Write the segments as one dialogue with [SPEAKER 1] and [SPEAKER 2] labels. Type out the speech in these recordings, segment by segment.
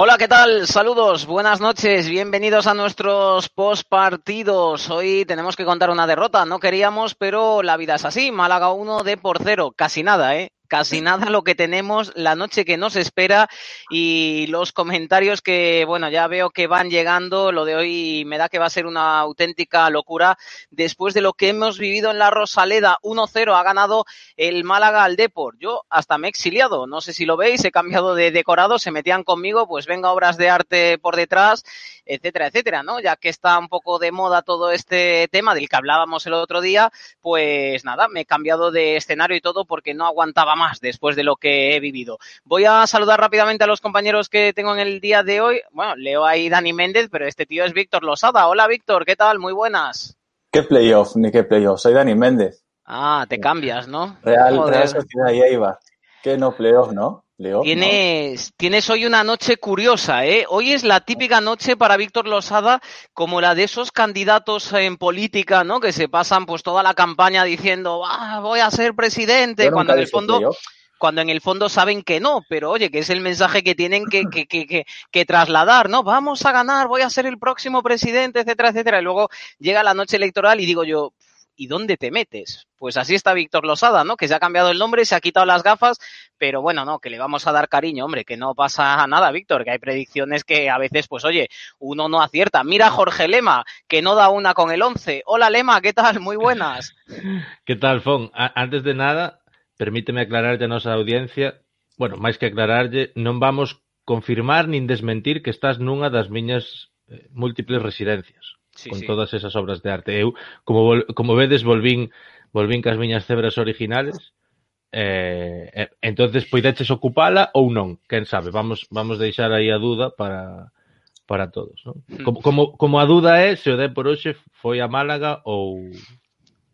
[SPEAKER 1] Hola, ¿qué tal? Saludos, buenas noches, bienvenidos a nuestros post partidos. Hoy tenemos que contar una derrota, no queríamos, pero la vida es así. Málaga 1 de por cero, casi nada, ¿eh? Casi nada lo que tenemos, la noche que nos espera y los comentarios que, bueno, ya veo que van llegando. Lo de hoy me da que va a ser una auténtica locura. Después de lo que hemos vivido en la Rosaleda, 1-0 ha ganado el Málaga al Depor. Yo hasta me he exiliado, no sé si lo veis, he cambiado de decorado, se metían conmigo, pues venga obras de arte por detrás, etcétera, etcétera, ¿no? Ya que está un poco de moda todo este tema del que hablábamos el otro día, pues nada, me he cambiado de escenario y todo porque no aguantaba más después de lo que he vivido. Voy a saludar rápidamente a los compañeros que tengo en el día de hoy. Bueno, leo ahí Dani Méndez, pero este tío es Víctor Losada. Hola Víctor, ¿qué tal? Muy buenas.
[SPEAKER 2] ¿Qué playoff ni qué playoff? Soy Dani Méndez.
[SPEAKER 1] Ah, te cambias, ¿no?
[SPEAKER 2] Real, Real Sociedad y Eibar. ¿Qué no playoff, no?
[SPEAKER 1] Tienes, tienes hoy una noche curiosa, ¿eh? Hoy es la típica noche para Víctor Losada, como la de esos candidatos en política, ¿no? Que se pasan pues toda la campaña diciendo, ah, voy a ser presidente, cuando en el fondo cuando en el fondo saben que no, pero oye, que es el mensaje que tienen que, que, que, que, trasladar, ¿no? Vamos a ganar, voy a ser el próximo presidente, etcétera, etcétera. Y luego llega la noche electoral y digo yo, ¿y dónde te metes? Pues así está Víctor Losada, ¿no? Que se ha cambiado el nombre, se ha quitado las gafas, pero bueno, no, que le vamos a dar cariño, hombre, que no pasa nada, Víctor, que hay predicciones que a veces, pues oye, uno no acierta. Mira Jorge Lema, que no da una con el 11. Hola Lema, ¿qué tal? Muy buenas.
[SPEAKER 3] ¿Qué tal, Fon? antes de nada, permíteme aclararte a nosa audiencia, bueno, máis que aclararlle, non vamos confirmar nin desmentir que estás nunha das miñas eh, múltiples residencias sí, con sí. todas esas obras de arte. Eu, como, vol, como vedes, volvín, volvín cas miñas cebras originales, eh, eh, entonces poideches ocupala ou non, quen sabe, vamos, vamos deixar aí a duda para, para todos. ¿no? Hmm. Como, como, como a duda é se o de por hoxe foi a Málaga ou,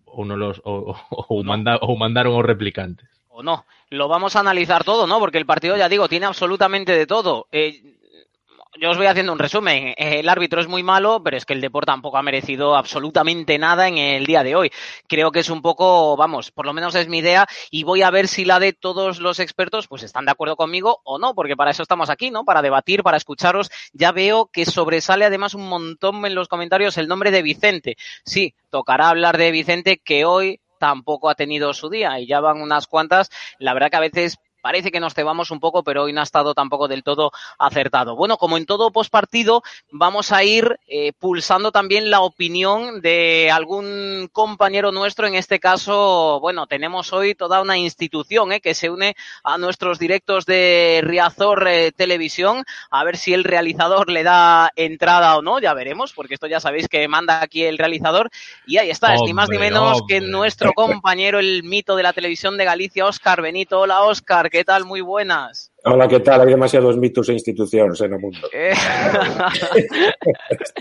[SPEAKER 3] ou, non los, ou, ou, no. manda, ou mandaron os replicantes.
[SPEAKER 1] O no, lo vamos a analizar todo, ¿no? Porque el partido, ya digo, tiene absolutamente de todo. Eh, yo os voy haciendo un resumen. El árbitro es muy malo, pero es que el deporte tampoco ha merecido absolutamente nada en el día de hoy. Creo que es un poco, vamos, por lo menos es mi idea y voy a ver si la de todos los expertos pues están de acuerdo conmigo o no, porque para eso estamos aquí, ¿no? Para debatir, para escucharos. Ya veo que sobresale además un montón en los comentarios el nombre de Vicente. Sí, tocará hablar de Vicente que hoy tampoco ha tenido su día y ya van unas cuantas. La verdad que a veces parece que nos cebamos un poco, pero hoy no ha estado tampoco del todo acertado. Bueno, como en todo postpartido, vamos a ir eh, pulsando también la opinión de algún compañero nuestro. En este caso, bueno, tenemos hoy toda una institución eh, que se une a nuestros directos de Riazor eh, Televisión. A ver si el realizador le da entrada o no, ya veremos, porque esto ya sabéis que manda aquí el realizador. Y ahí está, hombre, es ni más ni menos hombre. que nuestro compañero, el mito de la televisión de Galicia, Óscar Benito. Hola, Óscar. ¿Qué tal? Muy buenas.
[SPEAKER 4] Hola, ¿qué tal? Hay demasiados mitos e institucións en o mundo. Eh...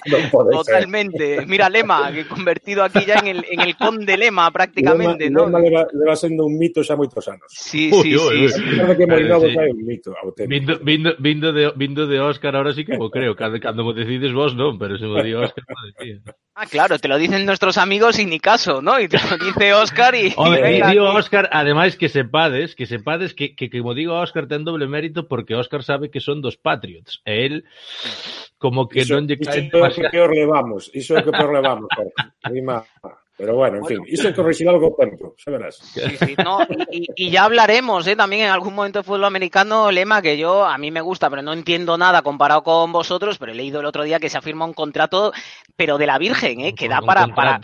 [SPEAKER 1] non Totalmente. Ser. Mira, Lema, que convertido aquí ya en el, en el conde Lema prácticamente,
[SPEAKER 4] Lema,
[SPEAKER 1] ¿no?
[SPEAKER 4] Lema leva, leva sendo un mito xa moitos anos.
[SPEAKER 1] Sí, sí, uy, sí.
[SPEAKER 4] sí. que moi novo sí. un mito
[SPEAKER 3] Vindo, vindo, vindo, de, vindo de Óscar ahora sí que mo creo. Cando, cando mo decides vos non, pero se mo di Óscar mo decía.
[SPEAKER 1] Ah, claro, te lo dicen nuestros amigos y ni caso, ¿no? Y te lo dice Óscar y...
[SPEAKER 3] Oye, y digo Óscar, ademais que sepades, que sepades que, que, que como digo Óscar ten doble mérito porque Óscar sabe que son dos Patriots e él como que
[SPEAKER 4] iso,
[SPEAKER 3] non lle
[SPEAKER 4] cae iso é o que peor levamos iso é o que peor levamos Rima. Pero bueno, en bueno, fin, é corregir algo tempo, xa verás.
[SPEAKER 1] Sí, sí, no, y, y, ya hablaremos, ¿eh? También en algún momento de fútbol americano, lema que yo, a mí me gusta, pero no entiendo nada comparado con vosotros, pero he leído el otro día que se afirma un contrato, pero de la Virgen, ¿eh? Que da para, para,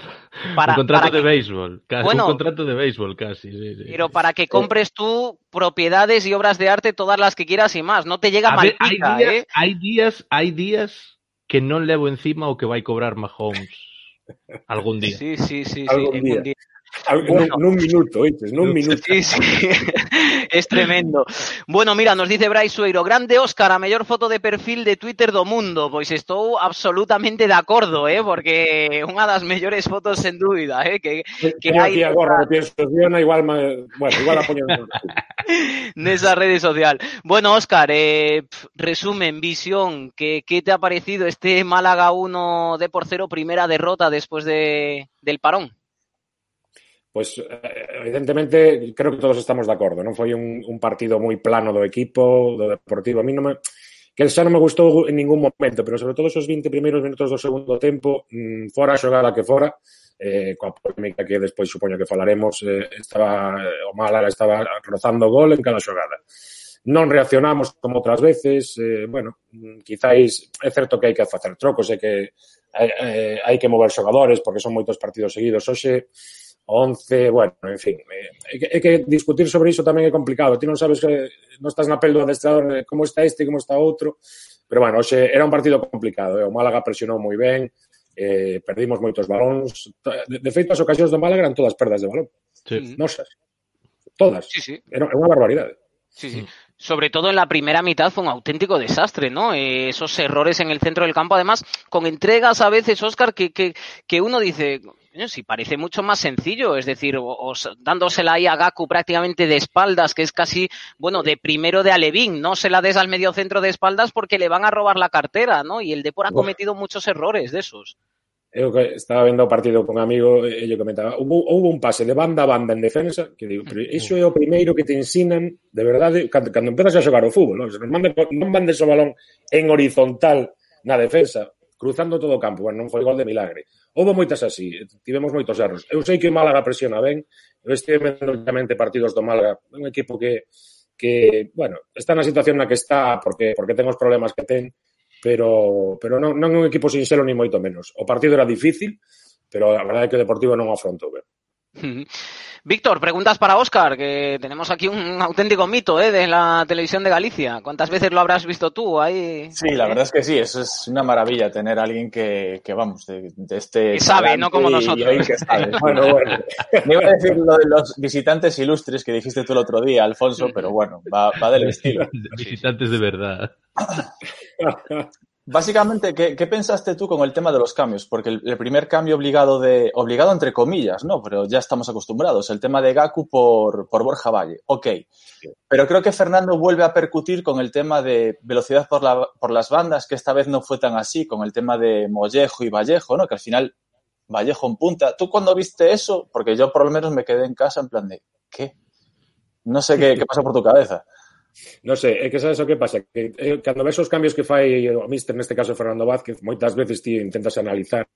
[SPEAKER 1] para,
[SPEAKER 3] Un contrato
[SPEAKER 1] para
[SPEAKER 3] de
[SPEAKER 1] que,
[SPEAKER 3] béisbol, casi,
[SPEAKER 1] Bueno,
[SPEAKER 3] un contrato de béisbol casi, sí, sí.
[SPEAKER 1] pero para que compres tú propiedades y obras de arte todas las que quieras y más. No te llega
[SPEAKER 3] A
[SPEAKER 1] mal pica,
[SPEAKER 3] días,
[SPEAKER 1] ¿eh?
[SPEAKER 3] hai días, hai días que non levo encima o que vai cobrar Mahomes algún día.
[SPEAKER 1] Sí, sí, sí, sí.
[SPEAKER 4] Algún
[SPEAKER 1] algún
[SPEAKER 4] día. Al,
[SPEAKER 1] Bueno.
[SPEAKER 4] nun, nun minuto, oítes, nun minuto.
[SPEAKER 1] Sí, sí. es tremendo. Bueno, mira, nos dice Brais Sueiro, grande Óscar, a mellor foto de perfil de Twitter do mundo. Pois estou absolutamente de acordo, eh, porque unha das mellores fotos sen dúbida, eh, que que
[SPEAKER 4] Teño
[SPEAKER 1] hai
[SPEAKER 4] aquí pienso, Diana, igual, me, bueno, igual a poño en
[SPEAKER 1] nesa rede social. Bueno, Óscar, eh, resumen, visión, que que te ha parecido este Málaga 1 de por cero, primera derrota después de del parón?
[SPEAKER 4] Pois, evidentemente, creo que todos estamos de acordo. Non foi un, un partido moi plano do equipo, do Deportivo. A mí non me, que xa non me gustou en ningún momento, pero sobre todo esos 20 primeiros minutos do segundo tempo, mmm, fora a xogada que fora, eh, coa polémica que despois supoño que falaremos, eh, estaba eh, o Málaga estaba rozando gol en cada xogada. Non reaccionamos como outras veces, eh, bueno, mm, quizáis é certo que hai que facer trocos, é que hai, eh, hai que mover xogadores porque son moitos partidos seguidos. Hoxe 11, bueno, en fin, eh, é que, é que discutir sobre iso tamén é complicado. Ti non sabes que non estás na pel do adestrador de como está este e como está outro. Pero bueno, hoxe era un partido complicado. Eh? O Málaga presionou moi ben, eh, perdimos moitos balóns. De, de feito, as ocasións do Málaga eran todas perdas de balón.
[SPEAKER 3] Sí.
[SPEAKER 4] Nosas. Todas.
[SPEAKER 1] Sí, sí.
[SPEAKER 4] Era unha barbaridade.
[SPEAKER 1] Sí, sí. Sobre todo en la primera mitad fue un auténtico desastre, ¿no? Eh, esos errores en el centro del campo, además, con entregas a veces, Oscar, que, que, que uno dice, si parece mucho más sencillo, es decir, os, dándosela ahí a Gaku prácticamente de espaldas, que es casi, bueno, de primero de Alevín, no se la des al medio centro de espaldas porque le van a robar la cartera, ¿no? Y el Depor ha cometido Uf. muchos errores de esos.
[SPEAKER 4] Eu estaba vendo o partido con un amigo eh, e comentaba, hubo, hubo un pase de banda a banda en defensa, que digo, pero iso é o primeiro que te ensinan, de verdade, cando, cando empezas a xogar o fútbol, non, non mandes o balón en horizontal na defensa, cruzando todo o campo, bueno, non foi gol de milagre. Houve moitas así, tivemos moitos erros. Eu sei que o Málaga presiona ben, eu estive vendo partidos do Málaga, un equipo que que, bueno, está na situación na que está porque porque ten os problemas que ten, pero pero non, non é un equipo sinxelo ni moito menos. O partido era difícil, pero a verdade é que o Deportivo non o afrontou ben.
[SPEAKER 1] Víctor, preguntas para Óscar, que tenemos aquí un auténtico mito ¿eh? de la televisión de Galicia. ¿Cuántas veces lo habrás visto tú ahí?
[SPEAKER 2] Sí, la verdad es que sí, eso es una maravilla tener a alguien que, que vamos, de, de este...
[SPEAKER 1] Que sabe, no como nosotros.
[SPEAKER 2] Que sabe. bueno, bueno. Me iba a decir lo de los visitantes ilustres que dijiste tú el otro día, Alfonso, pero bueno, va, va del estilo.
[SPEAKER 3] Visitantes de verdad.
[SPEAKER 2] Básicamente, ¿qué, ¿qué, pensaste tú con el tema de los cambios? Porque el, el, primer cambio obligado de, obligado entre comillas, ¿no? Pero ya estamos acostumbrados, el tema de Gaku por, por Borja Valle. Ok. Pero creo que Fernando vuelve a percutir con el tema de velocidad por, la, por las bandas, que esta vez no fue tan así, con el tema de Mollejo y Vallejo, ¿no? Que al final Vallejo en punta. ¿Tú cuando viste eso? Porque yo por lo menos me quedé en casa en plan de, ¿qué? No sé qué, qué pasa por tu cabeza.
[SPEAKER 4] No sé, é que sabes o que pasa? Que eh, cando ves os cambios que fai o míster, neste caso Fernando Vázquez, moitas veces ti intentas analizar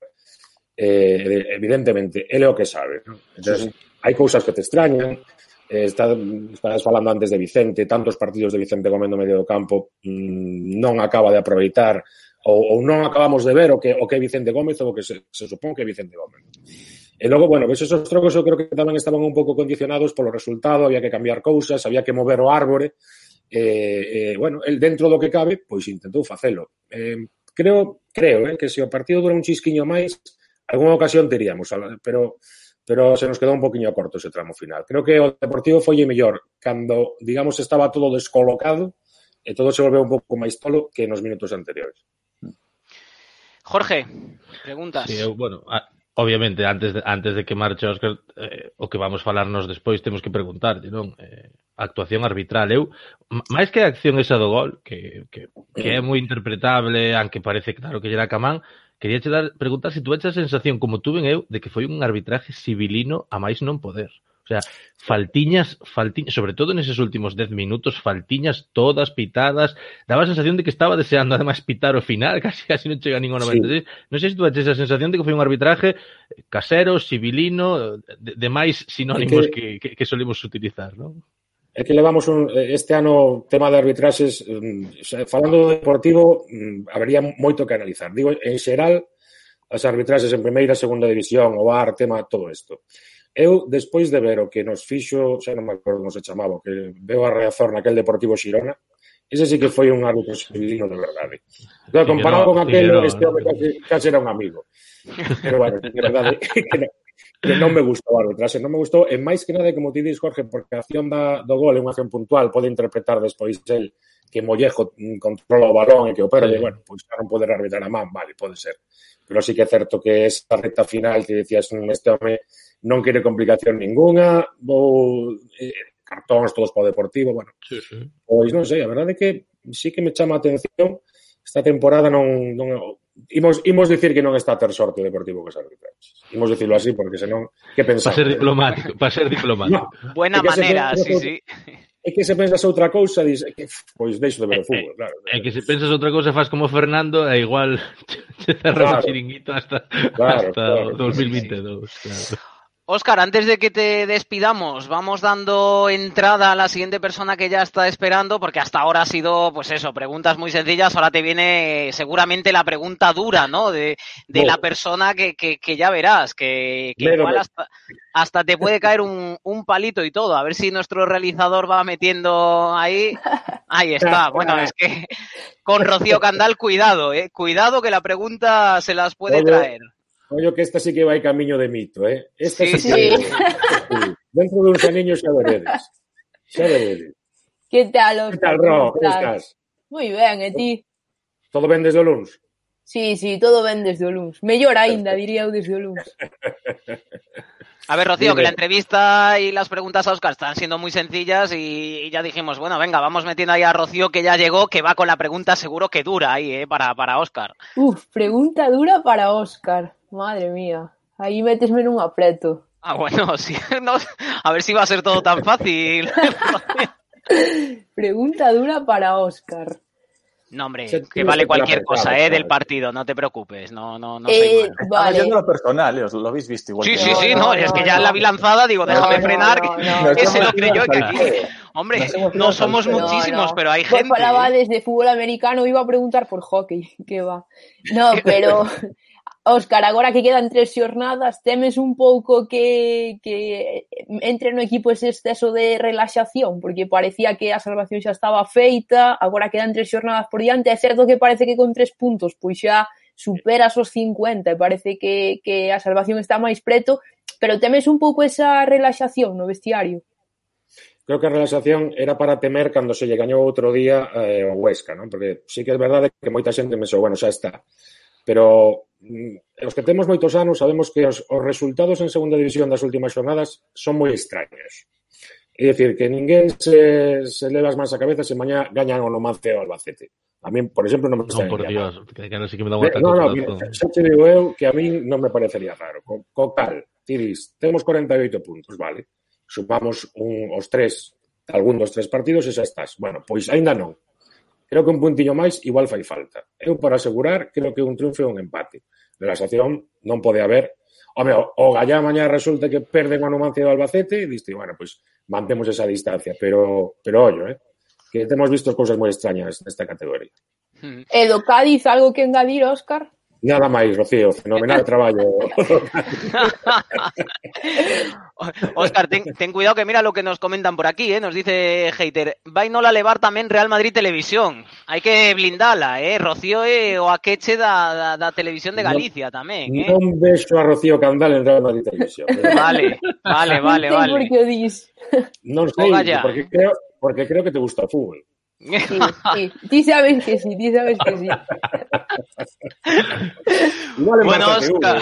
[SPEAKER 4] eh, evidentemente, ele é o que sabe. ¿no? Entonces, sí, sí. hai cousas que te extrañan, eh, está, estás falando antes de Vicente, tantos partidos de Vicente comendo medio do campo, mmm, non acaba de aproveitar ou, ou non acabamos de ver o que o que é Vicente Gómez ou o que se, se supón que é Vicente Gómez. E logo, bueno, ves esos trocos eu creo que tamén estaban un pouco condicionados polo resultado, había que cambiar cousas, había que mover o árbore, eh, eh, bueno, el dentro do que cabe, pois intentou facelo. Eh, creo, creo eh, que se o partido dura un chisquiño máis, algunha ocasión teríamos, pero pero se nos quedou un poquinho corto ese tramo final. Creo que o Deportivo foi mellor cando, digamos, estaba todo descolocado e todo se volveu un pouco máis tolo que nos minutos anteriores.
[SPEAKER 1] Jorge, preguntas.
[SPEAKER 3] Sí, eu, bueno, a, obviamente antes de, antes de que marche Óscar, eh, o que vamos falarnos despois temos que preguntarte, non? Eh, actuación arbitral. Eu, máis que a acción esa do gol, que, que, que é moi interpretable, aunque parece claro que era Camán, quería che dar, preguntar se tú eches a sensación, como tuve eu, de que foi un arbitraje civilino a máis non poder. O sea, faltiñas, faltiñas, sobre todo neses últimos 10 minutos, faltiñas todas pitadas. Daba a sensación de que estaba deseando además pitar o final, casi casi non chega ningún 96. Sí. Non sei se tú tes a sensación de que foi un arbitraje casero, civilino, de, de máis sinónimos que, que, que, que solemos utilizar, non?
[SPEAKER 4] É que levamos un, eh, este ano tema de arbitraxes, mm, falando do deportivo, mm, habería moito que analizar. Digo, en xeral, as arbitraxes en primeira e segunda división, o VAR, tema, todo isto. Eu, despois de ver o que nos fixo, xa non me acordo como se chamaba, que veo a reazor naquel Deportivo Xirona, ese sí que foi un árbitro sevillino de verdade. Claro, comparado con aquel, este home casi, casi era un amigo. Pero bueno, de verdade, que, no, non me gustou a arbitraxe, non me gustou, e máis que nada, como ti dis, Jorge, porque a acción da, do gol é unha acción puntual, pode interpretar despois el que Mollejo mm, controla o balón e que o perde, bueno, pois xa non poder arbitrar a man, vale, pode ser. Pero sí que é certo que esa recta final que decías, mm, este home non quere complicación ninguna, vou, eh, cartóns todos para o Deportivo, bueno.
[SPEAKER 3] Sí, sí.
[SPEAKER 4] Pois non sei, a verdade é que sí que me chama a atención esta temporada non, non imos, imos dicir que non está a ter sorte o Deportivo que arbitraxes. Imos dicirlo así porque senón que pensar.
[SPEAKER 3] Para ser diplomático, para ser diplomático.
[SPEAKER 1] No, Buena maneira, sí, sí.
[SPEAKER 4] É que se pensas outra cousa, dis, que, pois deixo de ver o fútbol, claro.
[SPEAKER 3] É que se pensas outra cousa, fas como Fernando, e igual te cerras claro. o chiringuito hasta, claro, hasta claro. 2022. Claro.
[SPEAKER 1] Oscar, antes de que te despidamos, vamos dando entrada a la siguiente persona que ya está esperando, porque hasta ahora ha sido, pues eso, preguntas muy sencillas. Ahora te viene seguramente la pregunta dura, ¿no? De, la persona que, que, que, ya verás, que, que igual hasta, hasta, te puede caer un, un, palito y todo. A ver si nuestro realizador va metiendo ahí. Ahí está. Bueno, es que con Rocío Candal, cuidado, ¿eh? Cuidado que la pregunta se las puede traer.
[SPEAKER 4] Coño que esta sí que vai camiño de mito, eh? Esta sí, sí, sí. sí. Dentro dun aniños xa veredes. Xa veredes.
[SPEAKER 5] Que tal, Oscar?
[SPEAKER 4] Que tal, Ro? Como estás?
[SPEAKER 5] Moi ben, e ti?
[SPEAKER 4] Todo ben desde o?
[SPEAKER 5] Sí, sí, todo ben desde o luns. Mellor aínda, diría eu, desde o.
[SPEAKER 1] A ver, Rocío, Dime. que la entrevista y las preguntas a Oscar están siendo muy sencillas y, y, ya dijimos, bueno, venga, vamos metiendo ahí a Rocío que ya llegó, que va con la pregunta seguro que dura ahí, ¿eh? Para, para Oscar.
[SPEAKER 5] Uf, pregunta dura para Oscar. Madre mía, aí metesme nun apreto.
[SPEAKER 1] Ah, bueno, sí, no, a ver si va a ser todo tan fácil.
[SPEAKER 5] Pregunta dura para Oscar.
[SPEAKER 1] No, hombre, que vale cualquier cosa, ¿eh? Del partido, no te preocupes, no, no, no
[SPEAKER 5] eh, vale.
[SPEAKER 2] Estaba lo personal, ¿eh? lo habéis visto igual.
[SPEAKER 1] Sí, sí, sí, no, no, es que ya la vi lanzada, digo, déjame frenar, que, se lo creyó, que aquí, hombre, no somos muchísimos, pero hay gente.
[SPEAKER 5] Pues falaba desde fútbol americano, iba a preguntar por hockey, que va. No, pero Óscar, agora que quedan tres xornadas, temes un pouco que, que entre no equipo ese exceso de relaxación? Porque parecía que a salvación xa estaba feita, agora quedan tres xornadas por diante, é certo que parece que con tres puntos pois xa superas os 50 e parece que, que a salvación está máis preto, pero temes un pouco esa relaxación no vestiario?
[SPEAKER 4] creo que a relaxación era para temer cando se lle gañou outro día eh, o Huesca, non? Porque sí que é verdade que moita xente pensou, bueno, xa está pero mm, os que temos moitos anos sabemos que os, os resultados en segunda división das últimas xornadas son moi extraños. É dicir, que ninguén se, se leva as mans a cabeza se mañá gañan o nomance ao Albacete. A mí, por exemplo, non me
[SPEAKER 3] gustaría. No, por Dios, que, que non sei que me dá
[SPEAKER 4] un ataque. No, no, mira, xa te digo eu que a mí non me parecería raro. Co, co cal, Tiris, temos 48 puntos, vale? Subamos un, os tres, algún dos tres partidos e xa estás. Bueno, pois aínda non. Creo que un puntiño máis igual fai falta. Eu, para asegurar, creo que un triunfo é un empate. Relaxación non pode haber. Home, o Gallá mañá resulta que perden o Numancia do Albacete e diste, bueno, pois pues, mantemos esa distancia, pero, pero ollo, eh? que temos visto cousas moi extrañas nesta categoría.
[SPEAKER 5] E do Cádiz, algo que engadir, Óscar?
[SPEAKER 4] Nada máis, Rocío, fenomenal traballo.
[SPEAKER 1] Óscar, ten, ten cuidado que mira lo que nos comentan por aquí, eh? nos dice Hater. Vai no la levar tamén Real Madrid Televisión. Hai que blindala, eh? Rocío é o aqueche da, da, da Televisión de Galicia no, tamén, eh?
[SPEAKER 4] Non vexo a Rocío Candal en Real Madrid Televisión.
[SPEAKER 1] Vale, vale, vale, vale.
[SPEAKER 4] Non sei, porque creo, porque creo que te gusta o fútbol.
[SPEAKER 5] Sí, sí. Ti sabes que sí, ti sabes que sí.
[SPEAKER 4] Igual
[SPEAKER 1] bueno, Oscar.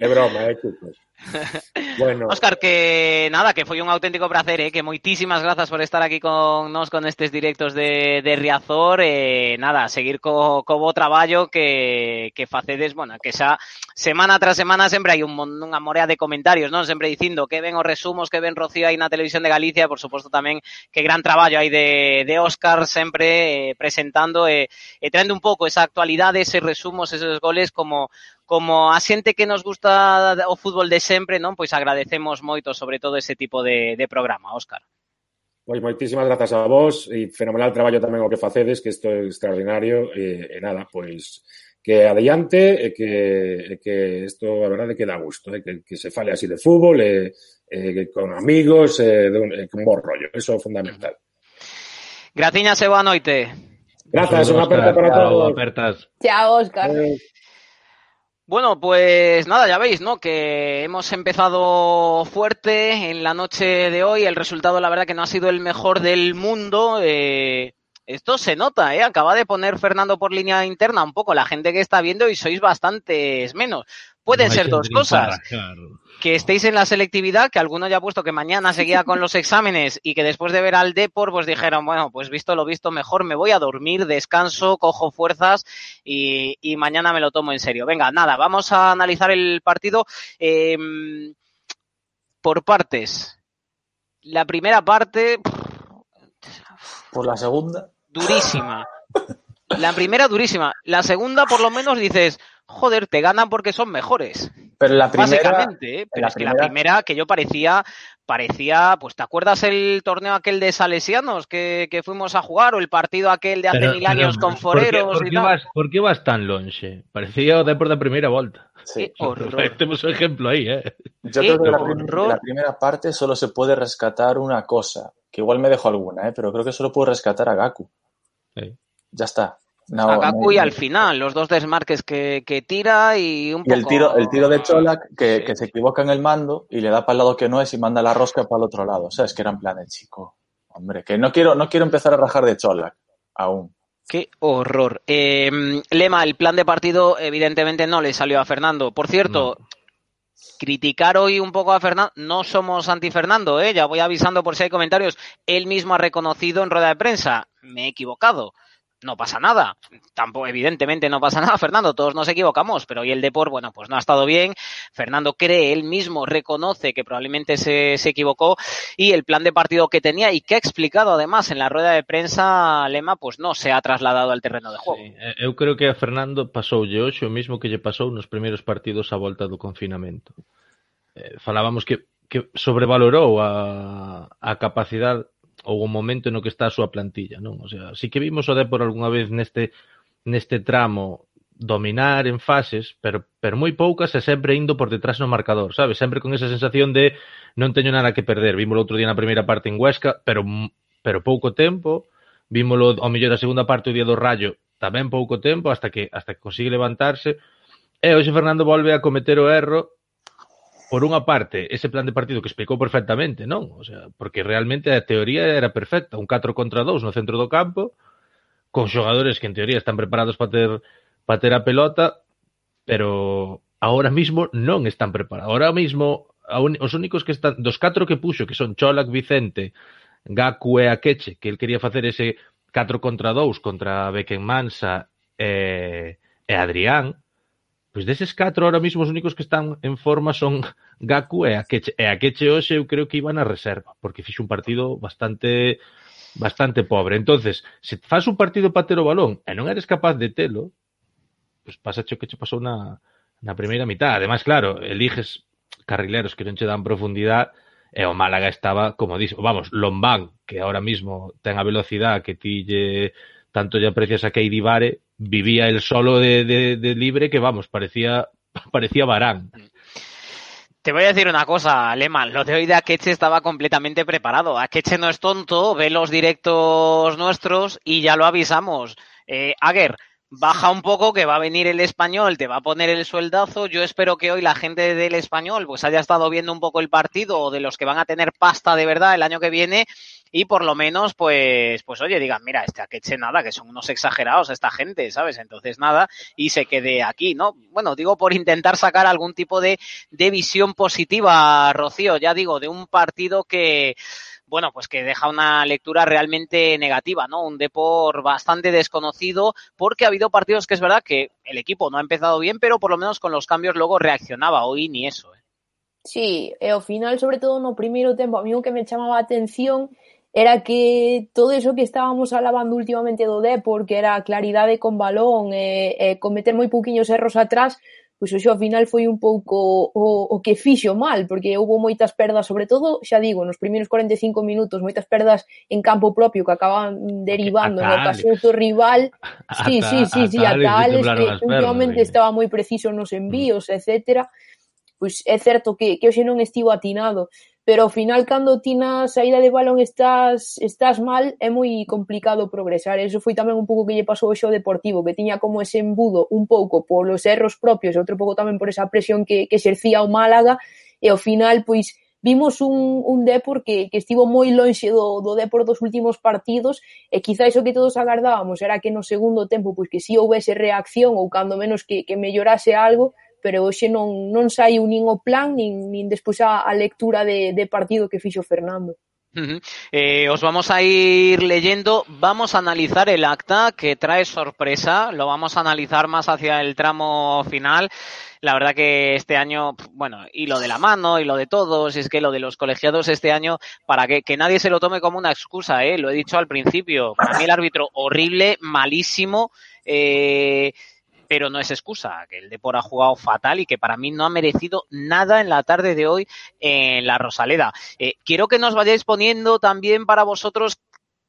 [SPEAKER 4] É broma, é chicos.
[SPEAKER 1] Bueno. Óscar, que nada, que foi un auténtico placer, eh? que moitísimas grazas por estar aquí con nos con estes directos de, de Riazor eh, nada, seguir co, co bo traballo que, que facedes, bueno, que xa semana tras semana sempre hai un, unha morea de comentarios, non? Sempre dicindo que ven os resumos, que ven Rocío aí na televisión de Galicia, por suposto tamén que gran traballo hai de, de Óscar sempre eh, presentando e eh, eh, traendo un pouco esa actualidade, eses resumos, esos goles como como a xente que nos gusta o fútbol de sempre, non? Pois agradecemos moito sobre todo ese tipo de, de programa, Óscar.
[SPEAKER 4] Pois moitísimas grazas a vos e fenomenal traballo tamén o que facedes, que isto é extraordinario e, e nada, pois que adiante e que, e que isto a verdade que dá gusto, eh? que, que se fale así de fútbol, eh, e con amigos, eh, de un, e con bon rollo, eso é fundamental.
[SPEAKER 1] Graciñas e boa noite.
[SPEAKER 4] Grazas, unha aperta para todos.
[SPEAKER 3] Chao, apertas.
[SPEAKER 5] Chao, Óscar. Eh,
[SPEAKER 1] Bueno, pues nada, ya veis, ¿no? Que hemos empezado fuerte en la noche de hoy. El resultado, la verdad, que no ha sido el mejor del mundo. Eh, esto se nota, ¿eh? Acaba de poner Fernando por línea interna un poco la gente que está viendo y sois bastantes menos. Pueden no ser dos cosas. Claro que estéis en la selectividad, que alguno ya ha puesto que mañana seguía con los exámenes y que después de ver al Depor, pues dijeron, bueno, pues visto lo visto, mejor me voy a dormir, descanso, cojo fuerzas y, y mañana me lo tomo en serio. Venga, nada, vamos a analizar el partido eh, por partes. la primera parte.
[SPEAKER 2] Por la segunda.
[SPEAKER 1] Durísima. La primera durísima. La segunda, por lo menos, dices, joder, te ganan porque son mejores.
[SPEAKER 2] Pero la primera.
[SPEAKER 1] Básicamente, ¿eh? pero
[SPEAKER 2] la
[SPEAKER 1] es que la
[SPEAKER 2] primera-
[SPEAKER 1] primera que yo parecía, parecía, pues ¿te acuerdas el torneo aquel de Salesianos que, que fuimos a jugar o el partido aquel de hace
[SPEAKER 3] Pero-
[SPEAKER 1] mil
[SPEAKER 3] pero,
[SPEAKER 1] años con
[SPEAKER 3] por qué-
[SPEAKER 1] foreros
[SPEAKER 3] por
[SPEAKER 1] y
[SPEAKER 3] qué
[SPEAKER 1] tal?
[SPEAKER 3] vas, por qué vas tan longe? Parecía o Depor da primeira volta.
[SPEAKER 2] Sí.
[SPEAKER 1] Qué horror.
[SPEAKER 3] Temos un ejemplo aí, eh?
[SPEAKER 2] Yo creo que de la, prim- de la primera parte solo se puede rescatar una cosa, que igual me dejo alguna, ¿eh? pero creo que solo puedo rescatar a Gaku.
[SPEAKER 3] Sí.
[SPEAKER 2] Ya está. No,
[SPEAKER 1] a al final, los dos desmarques que, que tira y un
[SPEAKER 2] y el
[SPEAKER 1] poco...
[SPEAKER 2] tiro, el tiro de Cholak, que,
[SPEAKER 1] Sí.
[SPEAKER 2] que se equivoca en el mando y le da para el lado que no es y manda la rosca para el otro lado. O sea, es que era en plan de chico. Hombre, que no quiero, no quiero empezar a rajar de Cholak aún.
[SPEAKER 1] Qué horror. Eh, Lema, el plan de partido evidentemente no le salió a Fernando. Por cierto, criticar hoy un poco a Fernando, no somos anti-Fernando, ¿eh? ya voy avisando por si hay comentarios. Él mismo ha reconocido en rueda de prensa, me he equivocado. No pasa nada. Tampoco, evidentemente no pasa nada, Fernando. Todos nos equivocamos, pero hoy el Depor, bueno, pues no ha estado bien. Fernando cree, él mismo reconoce que probablemente se, se equivocó y el plan de partido que tenía y que ha explicado además en la rueda de prensa, Lema, pues no se ha trasladado al terreno de juego.
[SPEAKER 3] Sí, eh, eu creo que a Fernando pasoulle hoxe o mismo que lle pasou nos primeiros partidos á volta do confinamento. Eh, falábamos que, que a, a ou o momento no que está a súa plantilla, non? O sea, si que vimos o Depor algunha vez neste neste tramo dominar en fases, pero, pero moi poucas e sempre indo por detrás no marcador, sabes? Sempre con esa sensación de non teño nada que perder. Vimos o outro día na primeira parte en Huesca, pero, pero pouco tempo. Vímolo ao mellor a segunda parte o día do Rayo, tamén pouco tempo, hasta que hasta que consigue levantarse. E hoxe Fernando volve a cometer o erro por unha parte, ese plan de partido que explicou perfectamente, non? O sea, porque realmente a teoría era perfecta, un 4 contra 2 no centro do campo, con xogadores que en teoría están preparados para ter para ter a pelota, pero ahora mismo non están preparados. Ahora mismo un, os únicos que están dos catro que puxo, que son Cholak, Vicente, Gaku e Akeche, que el quería facer ese 4 contra 2 contra Beckenmansa e, e Adrián, Pois deses catro, ahora mismo os únicos que están en forma son Gaku e Akeche. E Akeche hoxe eu creo que iba na reserva, porque fixo un partido bastante bastante pobre. entonces se faz un partido para ter o balón e non eres capaz de telo, pois pasa o que che pasou na, na primeira mitad. Ademais, claro, eliges carrileros que non che dan profundidade e o Málaga estaba, como dis, vamos, Lombán, que ahora mismo ten a velocidade que ti lle, tanto lle aprecias a Keidi Vare, vivía el solo de, de, de libre que, vamos, parecía parecía Barán.
[SPEAKER 1] Te voy a decir una cosa, Lehmann. Lo de hoy de Akeche estaba completamente preparado. Akeche no es tonto, ve los directos nuestros y ya lo avisamos. Eh, baja un poco que va a venir el español, te va a poner el sueldazo. Yo espero que hoy la gente del español pues haya estado viendo un poco el partido o de los que van a tener pasta de verdad el año que viene y por lo menos pues pues oye digan mira este Akeche nada que son unos exagerados esta gente sabes entonces nada y se quede aquí no bueno digo por intentar sacar algún tipo de, de visión positiva Rocío ya digo de un partido que bueno, pues que deja una lectura realmente negativa, ¿no? Un Depor bastante desconocido, porque ha habido partidos que es verdad que el equipo no ha empezado bien, pero por lo menos con los cambios luego reaccionaba. Hoy ni eso, ¿eh?
[SPEAKER 5] Sí, e ao final, sobre todo no primeiro tempo, a mí o que me chamaba a atención era que todo eso que estábamos alabando últimamente do Depor, que era claridade con balón e, e cometer moi pouquiños erros atrás, pois o ao final foi un pouco o, o que fixo mal, porque houve moitas perdas, sobre todo, xa digo, nos primeiros 45 minutos, moitas perdas en campo propio que acababan derivando no ocasións do rival. Sí, sí, sí, sí, ata, ata que últimamente estaba moi preciso nos envíos, etcétera. Pois é certo que, que hoxe non estivo atinado, pero ao final cando ti na saída de balón estás estás mal é moi complicado progresar. Eso foi tamén un pouco que lle pasou ao Deportivo, que tiña como ese embudo un pouco polos erros propios, outro pouco tamén por esa presión que, que exercía o Málaga e ao final pois vimos un, un Depor que, que estivo moi lonxe do, do Depor dos últimos partidos e quizá iso que todos agardábamos era que no segundo tempo pois que si houvese reacción ou cando menos que, que mellorase algo, pero hoxe non, non saiu nin o plan nin, nin despois a, a lectura de, de partido que fixo Fernando.
[SPEAKER 1] Eh, os vamos a ir leyendo, vamos a analizar el acta que trae sorpresa, lo vamos a analizar más hacia el tramo final. La verdad que este año, bueno, y lo de la mano y lo de todos, es que lo de los colegiados este año, para que, que nadie se lo tome como una excusa, ¿eh? lo he dicho al principio, para mí el árbitro horrible, malísimo, eh, pero no es excusa, que el Depor ha jugado fatal y que para mí no ha merecido nada en la tarde de hoy en la Rosaleda. Eh, quiero que nos vayáis poniendo también para vosotros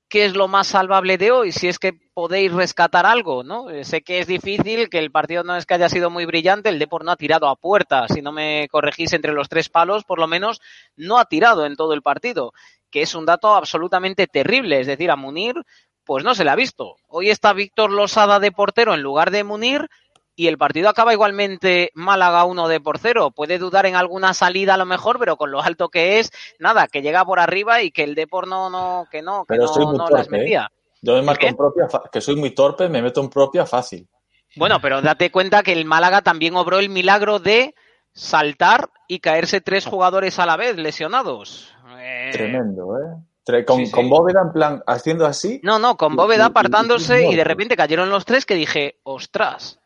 [SPEAKER 1] qué es lo más salvable de hoy, si es que podéis rescatar algo, ¿no? Eh, sé que es difícil, que el partido no es que haya sido muy brillante, el Depor no ha tirado a puerta, si no me corregís entre los tres palos, por lo menos no ha tirado en todo el partido, que es un dato absolutamente terrible, es decir, a Munir pues no se le ha visto. Hoy está Víctor Losada de portero en lugar de Munir y el partido acaba igualmente Málaga 1 de por cero. Puede dudar en alguna salida a lo mejor, pero con lo alto que es, nada, que llega por arriba y que el Depor no, no, que no, que
[SPEAKER 2] Pero
[SPEAKER 1] no,
[SPEAKER 2] soy muy
[SPEAKER 1] no
[SPEAKER 2] torpe,
[SPEAKER 1] las metía.
[SPEAKER 2] ¿eh? Yo me marco en propia, que soy muy torpe, me meto en propia fácil.
[SPEAKER 1] Bueno, pero date cuenta que el Málaga también obró el milagro de saltar y caerse tres jugadores a la vez lesionados. Eh,
[SPEAKER 2] Tremendo, ¿eh? Con,
[SPEAKER 1] sí, sí.
[SPEAKER 2] con Bóveda, en plan, haciendo así.
[SPEAKER 1] No, no, con
[SPEAKER 2] y-
[SPEAKER 1] Bóveda
[SPEAKER 2] y-
[SPEAKER 1] apartándose
[SPEAKER 2] y-
[SPEAKER 1] y de repente cayeron los tres que dije, ostras.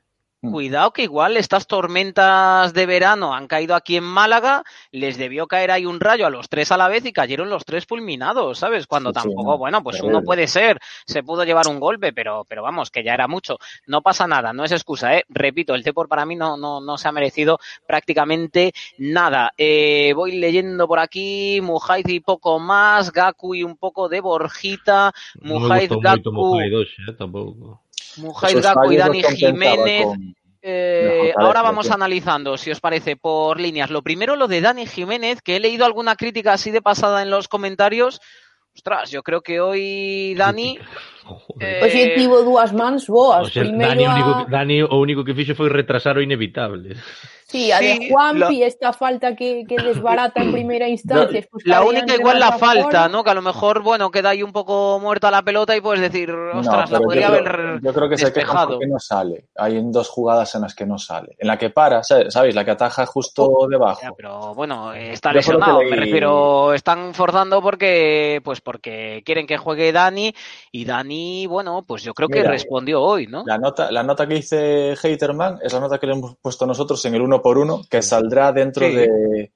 [SPEAKER 1] Cuidado que igual estas tormentas de verano han caído aquí en Málaga, les debió caer ahí un rayo a los tres a la vez y cayeron los tres fulminados, ¿sabes? Cuando
[SPEAKER 2] Sí,
[SPEAKER 1] tampoco,
[SPEAKER 2] no,
[SPEAKER 1] bueno, pues
[SPEAKER 2] terrible.
[SPEAKER 1] uno puede ser, se pudo llevar un golpe, pero, pero vamos, que ya era mucho. No pasa nada, no es excusa, ¿eh? Repito, el Depor para mí no, no, no se ha merecido prácticamente nada. Eh, voy leyendo por aquí, Mujaiz y poco más, Gaku y un poco de Borjita,
[SPEAKER 3] me
[SPEAKER 1] Mujaiz,
[SPEAKER 3] moito
[SPEAKER 1] Gaku,
[SPEAKER 3] eh, tampouco.
[SPEAKER 2] Esos
[SPEAKER 1] Gaku y Dani Jiménez.
[SPEAKER 2] con-
[SPEAKER 1] Eh, ahora vamos analizando, si os parece, por líneas. Lo primero, lo de Dani Jiménez, que he leído alguna crítica así de pasada en los comentarios. Ostras, yo creo que hoy Dani. Eh,
[SPEAKER 5] tivo dúas mans boas.
[SPEAKER 3] O sea,
[SPEAKER 5] Primeiro
[SPEAKER 3] Dani, o único,
[SPEAKER 5] a...
[SPEAKER 3] que- Dani o único que fixo foi retrasar o inevitable.
[SPEAKER 5] Sí, a de
[SPEAKER 1] Sí,
[SPEAKER 5] Juanpi, esta falta que, que desbarata en primera instancia.
[SPEAKER 1] La única igual la falta. ¿no? Que a lo mejor, bueno, queda ahí un poco muerta la pelota y puedes decir, ostras, la
[SPEAKER 2] pero
[SPEAKER 1] podría
[SPEAKER 2] yo creo,
[SPEAKER 1] haber
[SPEAKER 2] yo creo que se queja
[SPEAKER 1] despejado.
[SPEAKER 2] porque no sale. Hay en dos jugadas en las que no sale. En la que para, ¿sabes? ¿sabéis? La que ataja justo debajo.
[SPEAKER 1] Ya, pero bueno, está
[SPEAKER 2] Yo
[SPEAKER 1] lesionado. Me refiero, están forzando porque, pues porque quieren que juegue Dani y Dani, bueno, pues yo creo que respondió hoy, ¿no?
[SPEAKER 2] La nota, la nota que dice Haterman es la nota que le hemos puesto nosotros en el uno por uno, que saldrá dentro
[SPEAKER 1] Sí.
[SPEAKER 2] de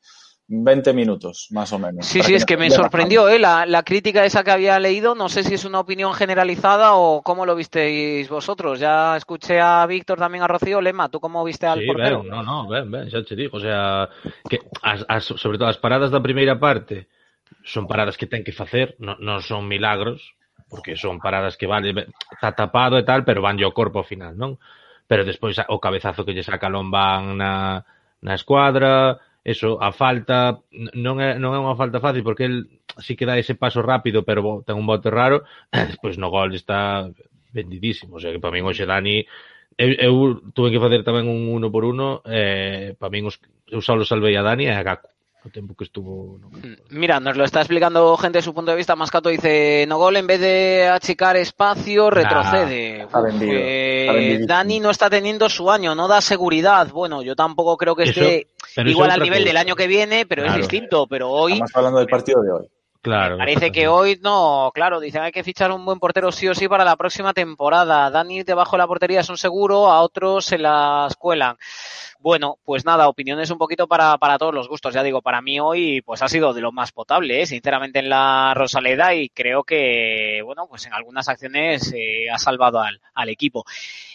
[SPEAKER 2] 20 minutos, más o menos.
[SPEAKER 1] Sí, sí, es que me sorprendió, ¿eh? La, la crítica esa que había leído, no sé si es una opinión generalizada o cómo lo visteis vosotros. Ya escuché a Víctor, también a Rocío. Lema, ¿tú cómo viste al
[SPEAKER 3] Sí,
[SPEAKER 1] portero?
[SPEAKER 3] ben, no, no, ben, ben, xa che digo, o sea, que as, as, sobre todo as paradas da primeira parte son paradas que ten que facer, non, non son milagros, porque son paradas que vale, está tapado e tal, pero van ao corpo ao final, non? pero despois o cabezazo que lle saca Lombán na, na escuadra, eso, a falta, non é, non é unha falta fácil porque el si que dá ese paso rápido, pero ten un bote raro, despois no gol está vendidísimo, o sea que para min hoxe Dani eu, eu tuve que facer tamén un uno por uno, eh, para min os, eu só salvei a Dani e a Gaku. O tempo que estuvo no campo.
[SPEAKER 1] Mira, nos lo está explicando gente de su punto de vista. Mascato dice, no gol en vez de achicar espacio, retrocede.
[SPEAKER 2] está
[SPEAKER 1] Uf,
[SPEAKER 2] vendido,
[SPEAKER 1] eh. Dani no está teniendo su año, no da seguridad. Bueno, yo tampoco creo que
[SPEAKER 3] Eso-
[SPEAKER 1] esté igual al nivel
[SPEAKER 3] cosa.
[SPEAKER 1] del año que viene, pero
[SPEAKER 3] Claro.
[SPEAKER 1] es distinto. Pero hoy
[SPEAKER 2] Estamos hablando del partido de hoy.
[SPEAKER 3] Claro.
[SPEAKER 1] Parece que hoy no, claro, dicen hay que fichar un buen portero sí o sí para la próxima temporada. Dani debajo de la portería es un seguro, a otros se las cuelan. Bueno, pues nada, opiniones un poquito para, para todos los gustos. Ya digo, para mí hoy pues ha sido de lo más potable, ¿eh? sinceramente en la Rosaleda y creo que, bueno, pues en algunas acciones eh, ha salvado al, al equipo.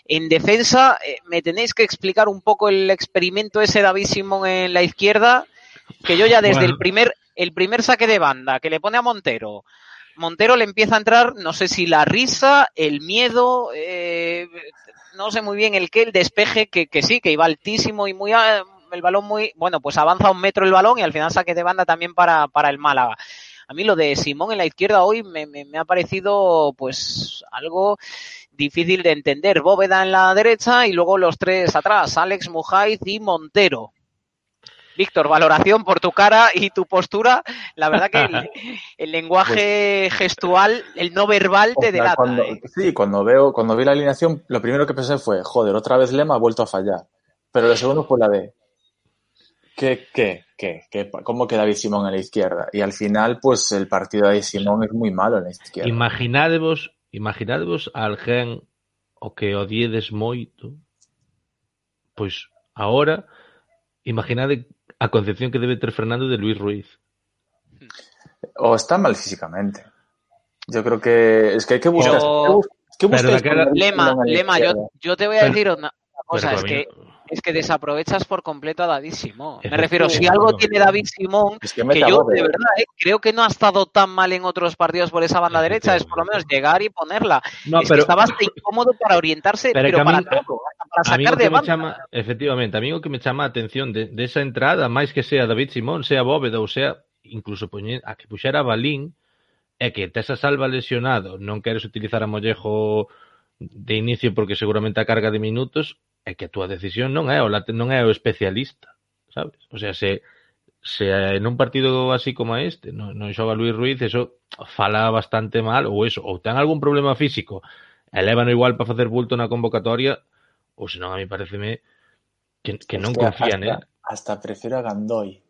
[SPEAKER 1] En defensa, eh, me tenéis que explicar un poco el experimento ese David Simón en la izquierda, que yo ya desde
[SPEAKER 3] Bueno.
[SPEAKER 1] el primer el primer saque de banda que le pone a Montero, Montero le empieza a entrar, no sé si la risa, el miedo, eh, no sé muy bien el qué, el despeje, que, que sí, que iba altísimo y muy, a- el balón muy, bueno, pues avanza un metro el balón y al final saque de banda también para, para el Málaga. A mí lo de Simón en la izquierda hoy me, me, me ha parecido pues algo difícil de entender. Bóveda en la derecha y luego los tres atrás, Alex Mujaiz y Montero. Víctor, valoración por tu cara y tu postura. La verdad que el, el lenguaje gestual, el no verbal te delata.
[SPEAKER 2] cuando,
[SPEAKER 1] ¿eh?
[SPEAKER 2] Sí, cuando veo, cuando vi la alineación, lo primero que pensé fue, joder, otra vez Lema ha vuelto a fallar. Pero lo segundo fue la de, ¿Qué, qué, qué, qué, ¿Cómo que David Simón en la izquierda? Y al final, pues el partido de David Simón es muy malo en la izquierda.
[SPEAKER 3] Imaginadevos, imaginadevos a alguén o que odiedes moito, pois ahora imaginade a concepción que debe ter Fernando de Luis Ruiz.
[SPEAKER 2] O está mal físicamente. Yo creo que es que hay que buscar.
[SPEAKER 1] Pero-
[SPEAKER 2] ¿Qué buscáis
[SPEAKER 3] cara-
[SPEAKER 1] Lema, Lema, yo, yo te voy a
[SPEAKER 3] Pero-
[SPEAKER 1] decir una cosa,
[SPEAKER 3] Pero
[SPEAKER 1] es que. Es que desaprovechas por completo a David Simón. Me refiero, si algo tiene David Simón,
[SPEAKER 2] Es que
[SPEAKER 1] yo de verdad eh, creo que no ha estado tan mal en otros partidos por esa banda derecha, es por lo menos llegar y ponerla.
[SPEAKER 3] No,
[SPEAKER 1] es
[SPEAKER 3] pero
[SPEAKER 1] que estaba hasta incómodo para orientarse,
[SPEAKER 3] Pero
[SPEAKER 1] para
[SPEAKER 3] mí-
[SPEAKER 1] para
[SPEAKER 3] mí
[SPEAKER 1] sacar
[SPEAKER 3] o
[SPEAKER 1] de
[SPEAKER 3] me
[SPEAKER 1] banda.
[SPEAKER 3] chama, efectivamente, a mí o que me chama a atención de, de esa entrada, máis que sea David Simón, sea Bóveda ou sea incluso a que puxera Balín, é que tes a salva lesionado, non queres utilizar a Mollejo de inicio porque seguramente a carga de minutos, é que a túa decisión non é o non é o especialista, sabes? O sea, se se en un partido así como este non, non xoga Luis Ruiz, eso fala bastante mal ou eso, ou ten algún problema físico, elevano igual para facer bulto na convocatoria, ou senón a mí pareceme que, que non
[SPEAKER 2] Hostia,
[SPEAKER 3] confía.
[SPEAKER 2] Hasta,
[SPEAKER 3] eh.
[SPEAKER 2] hasta prefiero a Gandoy.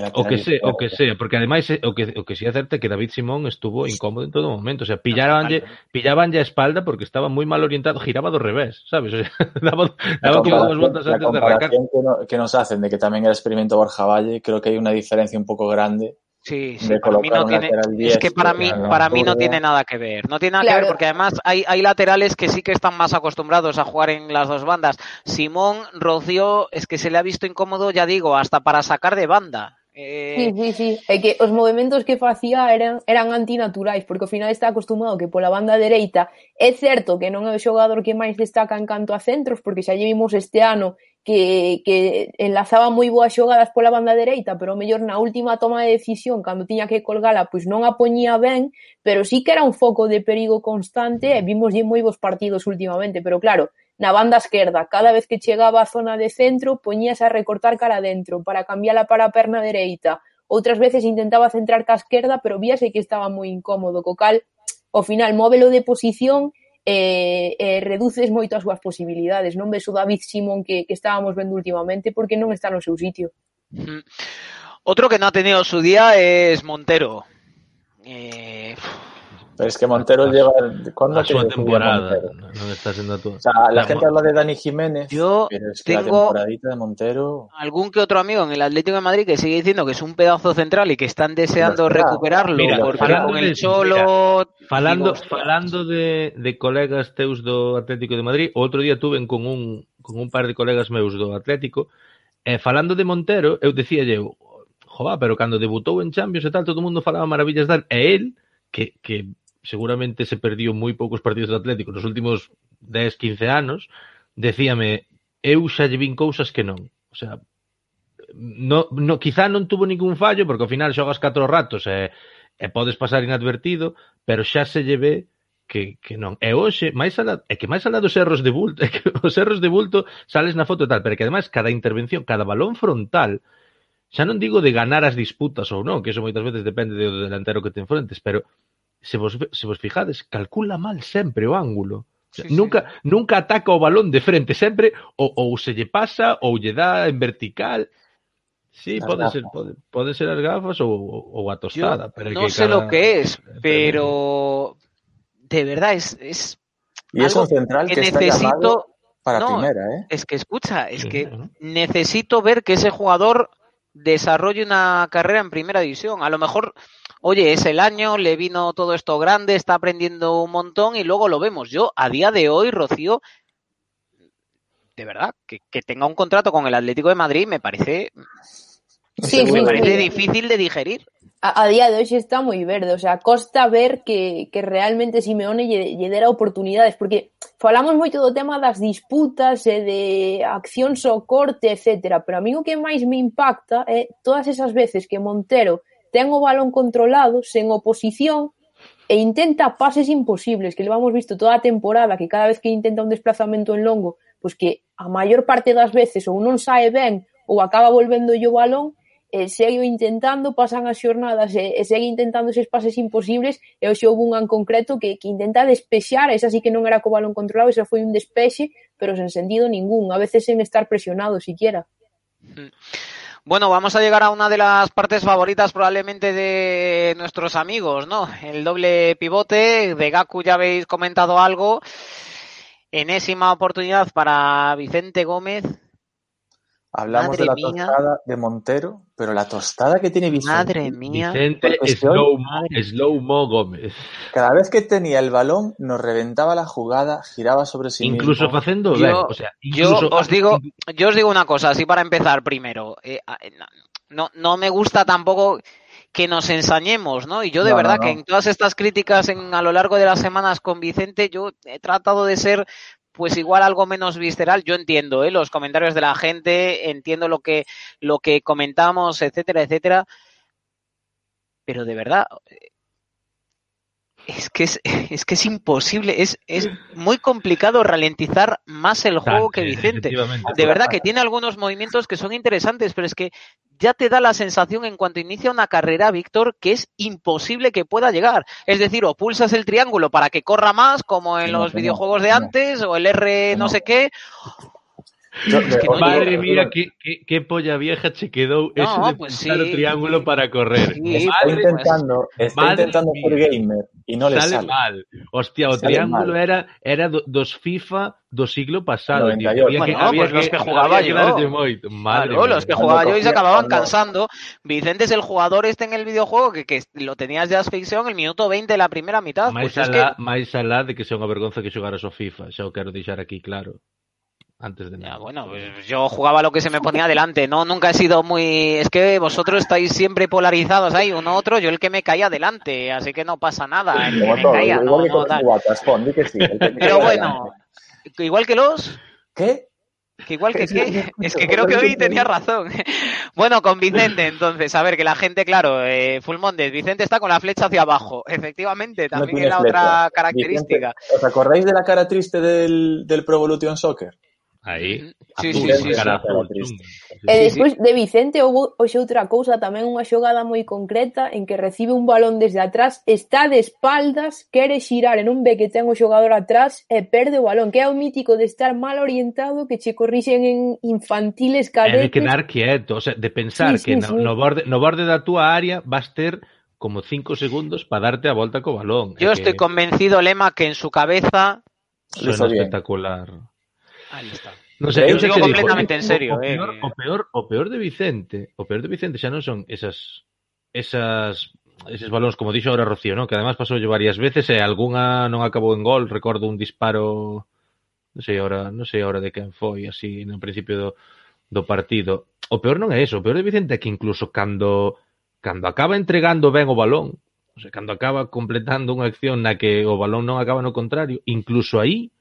[SPEAKER 2] De
[SPEAKER 3] O que sea, o que sea, porque ademais eh, o que o que si é certo que David Simón estuvo incómodo en todo momento, o sea, pillabanlle pillabanlle a espalda porque estaba moi mal orientado, giraba do revés, sabes? O sea, daba,
[SPEAKER 2] La
[SPEAKER 3] daba como dúas voltas antes de arrancar.
[SPEAKER 2] que, no- que nos hacen de que también era experimento Borja Valle, creo que hay una diferencia un poco grande.
[SPEAKER 1] Sí, sí, para mí no tiene, es que para mí, para mí no tiene nada que ver, no tiene nada que ver porque además hay, hay laterales que sí que están más acostumbrados a jugar en las dos bandas. Simón Rocío es que se le ha visto incómodo, ya digo, hasta para sacar de banda. Eh...
[SPEAKER 5] Sí, sí, sí. É que os movimentos que facía eran, eran antinaturais, porque ao final está acostumado que pola banda dereita é certo que non é o xogador que máis destaca en canto a centros, porque xa llevimos este ano que, que enlazaba moi boas xogadas pola banda dereita, pero o mellor na última toma de decisión, cando tiña que colgala, pois non a poñía ben, pero sí que era un foco de perigo constante e vimos moi bons partidos últimamente, pero claro, na banda esquerda. Cada vez que chegaba á zona de centro, poñíase a recortar cara dentro para cambiala para a perna dereita. Outras veces intentaba centrar ca esquerda, pero víase que estaba moi incómodo, co cal ao final móvelo de posición e, e reduces moito as súas posibilidades. Non ves o David Simón que, que estábamos vendo últimamente porque non está no seu sitio.
[SPEAKER 1] Mm. Otro que no ha tenido su día es Montero. Eh,
[SPEAKER 2] Pero es que Montero lleva. ¿Cuándo
[SPEAKER 3] a
[SPEAKER 2] su
[SPEAKER 3] temporada non está sendo a túa.
[SPEAKER 2] O sea, la
[SPEAKER 3] La
[SPEAKER 2] gente habla de Dani Jiménez,
[SPEAKER 1] Yo
[SPEAKER 2] pero es que la
[SPEAKER 1] tengo-
[SPEAKER 2] temporadita de Montero.
[SPEAKER 1] algún que otro amigo en el Atlético de Madrid que sigue diciendo que es un pedazo central y que están deseando recuperarlo
[SPEAKER 3] Mira,
[SPEAKER 1] porque
[SPEAKER 3] falando
[SPEAKER 1] con
[SPEAKER 3] de
[SPEAKER 1] el
[SPEAKER 3] eso,
[SPEAKER 1] Cholo
[SPEAKER 3] Falando, falando de, de colegas teus do Atlético de Madrid, outro día tuven con un, con un par de colegas meus do Atlético, e falando de Montero, eu decía eu, jova, pero cando debutou en Champions e tal, todo o mundo falaba maravillas dal, e él, que, que seguramente se perdió moi poucos partidos do Atlético nos últimos 10, 15 anos, decíame, eu xa lle vin cousas que non. O sea, no, no, quizá non tuvo ningún fallo, porque ao final xogas catro ratos e, e podes pasar inadvertido, pero xa se lle ve que, que non. E hoxe, máis alá, é que máis alá dos erros de bulto, é que os erros de bulto sales na foto e tal, pero que ademais cada intervención, cada balón frontal, xa non digo de ganar as disputas ou non, que eso moitas veces depende do delantero que te enfrentes, pero se vos, se vos fijades, calcula mal sempre o ángulo.
[SPEAKER 1] Sí,
[SPEAKER 3] nunca, nunca ataca o balón de frente, sempre ou, ou se lle pasa ou lle dá en vertical. Sí,
[SPEAKER 2] As
[SPEAKER 3] pode
[SPEAKER 2] gafas.
[SPEAKER 3] ser, pode, pode ser as gafas ou, ou a
[SPEAKER 1] yo
[SPEAKER 3] tostada. pero é
[SPEAKER 1] no
[SPEAKER 3] que
[SPEAKER 1] sé
[SPEAKER 3] cada-
[SPEAKER 1] lo que es,
[SPEAKER 3] tremendo.
[SPEAKER 1] pero de verdad es, es
[SPEAKER 2] Y es un central que,
[SPEAKER 1] que
[SPEAKER 2] está llamado
[SPEAKER 1] necesito,
[SPEAKER 2] para
[SPEAKER 1] no,
[SPEAKER 2] primera, ¿eh?
[SPEAKER 1] es que escucha, es
[SPEAKER 3] Sí,
[SPEAKER 1] que
[SPEAKER 3] ¿no?
[SPEAKER 1] necesito ver que ese jugador desarrolle una carrera en primera división. A lo mejor, oye, es el año, le vino todo esto grande, está aprendiendo un montón y luego lo vemos. Yo, a día de hoy, Rocío, de verdad, que, que tenga un contrato con el Atlético de Madrid me parece,
[SPEAKER 5] Sí,
[SPEAKER 1] me
[SPEAKER 5] sí,
[SPEAKER 1] parece
[SPEAKER 5] sí.
[SPEAKER 1] difícil de digerir.
[SPEAKER 5] a, a día de hoxe está moi verde, o sea, costa ver que, que realmente Simeone lle, dera oportunidades, porque falamos moito do tema das disputas e de acción socorte, etc. Pero a mí o que máis me impacta é todas esas veces que Montero ten o balón controlado, sen oposición, e intenta pases imposibles, que levamos visto toda a temporada, que cada vez que intenta un desplazamento en longo, pois que a maior parte das veces ou non sae ben ou acaba volvendo o balón, e segue intentando, pasan as xornadas e, e segue intentando eses pases imposibles e hoxe houve un en concreto que, que intenta despexar, esa sí que non era co balón controlado, esa foi un despexe, pero sen sentido ningún, a veces sen estar presionado siquiera. Mm.
[SPEAKER 1] Bueno, vamos a llegar a una de las partes favoritas probablemente de nuestros amigos, ¿no? El doble pivote, de Gaku ya habéis comentado algo. Enésima oportunidad para Vicente Gómez.
[SPEAKER 2] Hablamos
[SPEAKER 1] Madre
[SPEAKER 2] de la
[SPEAKER 1] mía.
[SPEAKER 2] tostada de Montero, pero la tostada que tiene Vicente.
[SPEAKER 1] Madre mía.
[SPEAKER 3] Vicente
[SPEAKER 2] es que
[SPEAKER 3] Slow, Mo, Slow Mo Gómez.
[SPEAKER 2] Cada vez que tenía el balón, nos reventaba la jugada, giraba sobre sí
[SPEAKER 3] incluso
[SPEAKER 2] mismo.
[SPEAKER 3] facendo
[SPEAKER 1] Yo-
[SPEAKER 3] o sea,
[SPEAKER 1] Yo
[SPEAKER 3] incluso
[SPEAKER 1] os digo, yo os digo una cosa, así para empezar primero. Eh, eh, no, no me gusta tampoco que nos ensañemos, ¿no? Y yo de
[SPEAKER 2] No, no,
[SPEAKER 1] verdad
[SPEAKER 2] no.
[SPEAKER 1] que en todas estas críticas en, a lo largo de las semanas con Vicente, yo he tratado de ser pues igual algo menos visceral. Yo entiendo ¿eh? los comentarios de la gente, entiendo lo que, lo que comentamos, etcétera, etcétera. Pero de verdad, es que es, es que es imposible, es, es muy complicado ralentizar más el juego que Vicente. De verdad que tiene algunos movimientos que son interesantes, pero es que ya te da la sensación en cuanto inicia una carrera, Víctor, que es imposible que pueda llegar. Es decir, o pulsas el triángulo para que corra más, como en los
[SPEAKER 2] no,
[SPEAKER 1] videojuegos de
[SPEAKER 2] no.
[SPEAKER 1] antes, o el R no. sé qué. Es que
[SPEAKER 2] oye,
[SPEAKER 3] Madre mía, qué, qué, qué polla vieja quedou
[SPEAKER 1] No,
[SPEAKER 3] eso de
[SPEAKER 1] pues sí.
[SPEAKER 3] triángulo para correr.
[SPEAKER 1] Sí,
[SPEAKER 2] Está
[SPEAKER 1] pues,
[SPEAKER 2] intentando, está
[SPEAKER 3] Madre
[SPEAKER 2] intentando ser gamer y no le
[SPEAKER 3] sale,
[SPEAKER 2] sale.
[SPEAKER 3] mal. Hostia, o
[SPEAKER 2] Sale
[SPEAKER 3] triángulo
[SPEAKER 2] mal.
[SPEAKER 3] era era do, dos FIFA do siglo pasado, tío.
[SPEAKER 2] 98.
[SPEAKER 3] Había que, había
[SPEAKER 1] pues los que jugaba
[SPEAKER 3] que
[SPEAKER 1] yo.
[SPEAKER 3] Madre
[SPEAKER 1] Claro,
[SPEAKER 3] mía.
[SPEAKER 1] los que jugaba yo y se acababan cansando. Vicente es el jugador este en el videojuego que, que lo tenías de asfixia en el minuto 20 de la primera mitad.
[SPEAKER 3] máis
[SPEAKER 1] Pues es que
[SPEAKER 3] alá, máis alá de que sea unha vergonza que xogaras o FIFA, xa o quero deixar aquí claro. Antes de
[SPEAKER 1] Ya,
[SPEAKER 3] nada.
[SPEAKER 1] bueno, pues yo jugaba lo que se me ponía delante, no, nunca he sido muy... Es que vosotros estáis siempre polarizados ahí, uno otro, yo el que me caía delante, así que no pasa nada, el que
[SPEAKER 2] Como
[SPEAKER 1] me
[SPEAKER 2] todo,
[SPEAKER 1] caía, no,
[SPEAKER 2] igual que
[SPEAKER 1] no,
[SPEAKER 2] con
[SPEAKER 1] tal.
[SPEAKER 2] Guatas, pon, di que sí, el que te
[SPEAKER 1] Pero bueno,
[SPEAKER 2] delante.
[SPEAKER 1] igual que los...
[SPEAKER 2] ¿Qué?
[SPEAKER 1] Que igual que qué, es que creo que hoy tenía razón. Bueno, con Vicente, entonces, a ver, que la gente, claro, eh, Full Mondes, Vicente está con la flecha hacia abajo, efectivamente,
[SPEAKER 2] No
[SPEAKER 1] también
[SPEAKER 2] tiene
[SPEAKER 1] era
[SPEAKER 2] flecha.
[SPEAKER 1] otra característica.
[SPEAKER 2] Vicente, ¿Os acordáis de la cara triste del, del Pro Evolution Soccer?
[SPEAKER 3] Aí,
[SPEAKER 1] sí,
[SPEAKER 2] azul, eh,
[SPEAKER 1] sí, sí,
[SPEAKER 3] cara
[SPEAKER 5] E despois de Vicente houve hoxe outra cousa, tamén unha xogada moi concreta en que recibe un balón desde atrás, está de espaldas, quere xirar en un ve que ten o xogador atrás e perde o balón, que é o mítico de estar mal orientado que che corrixen en infantiles
[SPEAKER 3] cadetes. Hai
[SPEAKER 5] que
[SPEAKER 3] quedar quieto, o sea, de pensar
[SPEAKER 5] sí, sí,
[SPEAKER 3] que no,
[SPEAKER 5] sí.
[SPEAKER 3] no, borde, no borde da túa área vas ter como cinco segundos para darte a volta co balón.
[SPEAKER 1] Yo estoy
[SPEAKER 3] que...
[SPEAKER 1] convencido, Lema, que en su cabeza...
[SPEAKER 3] Suena
[SPEAKER 2] espectacular. Bien.
[SPEAKER 1] Aí está.
[SPEAKER 3] Non
[SPEAKER 2] sei,
[SPEAKER 3] eu
[SPEAKER 1] digo completamente digo,
[SPEAKER 3] en
[SPEAKER 1] serio,
[SPEAKER 3] o
[SPEAKER 1] eh,
[SPEAKER 3] peor, eh. o peor, o peor de Vicente, o peor de Vicente xa non son esas esas eses balóns, como dixo agora Rocío, non? que además pasoulle varias veces eh, e algunha non acabou en gol, recordo un disparo non sei ahora, non sei ahora de quen foi, así no principio do, do partido. O peor non é eso, o peor de Vicente é que incluso cando cando acaba entregando ben o balón, o sea, cando acaba completando unha acción na que o balón non acaba no contrario, incluso aí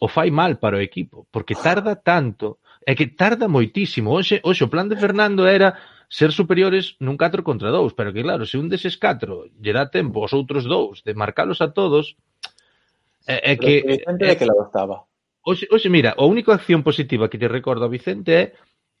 [SPEAKER 3] o fai mal para o equipo, porque tarda tanto, é que tarda moitísimo. Hoxe, hoxe o plan de Fernando era ser superiores nun 4 contra 2, pero que claro, se un deses 4 lle dá tempo aos outros dous de marcalos a todos, é, é que...
[SPEAKER 2] Vicente é, que la gustaba.
[SPEAKER 3] Hoxe, hoxe, mira, a única acción positiva que te recordo a Vicente é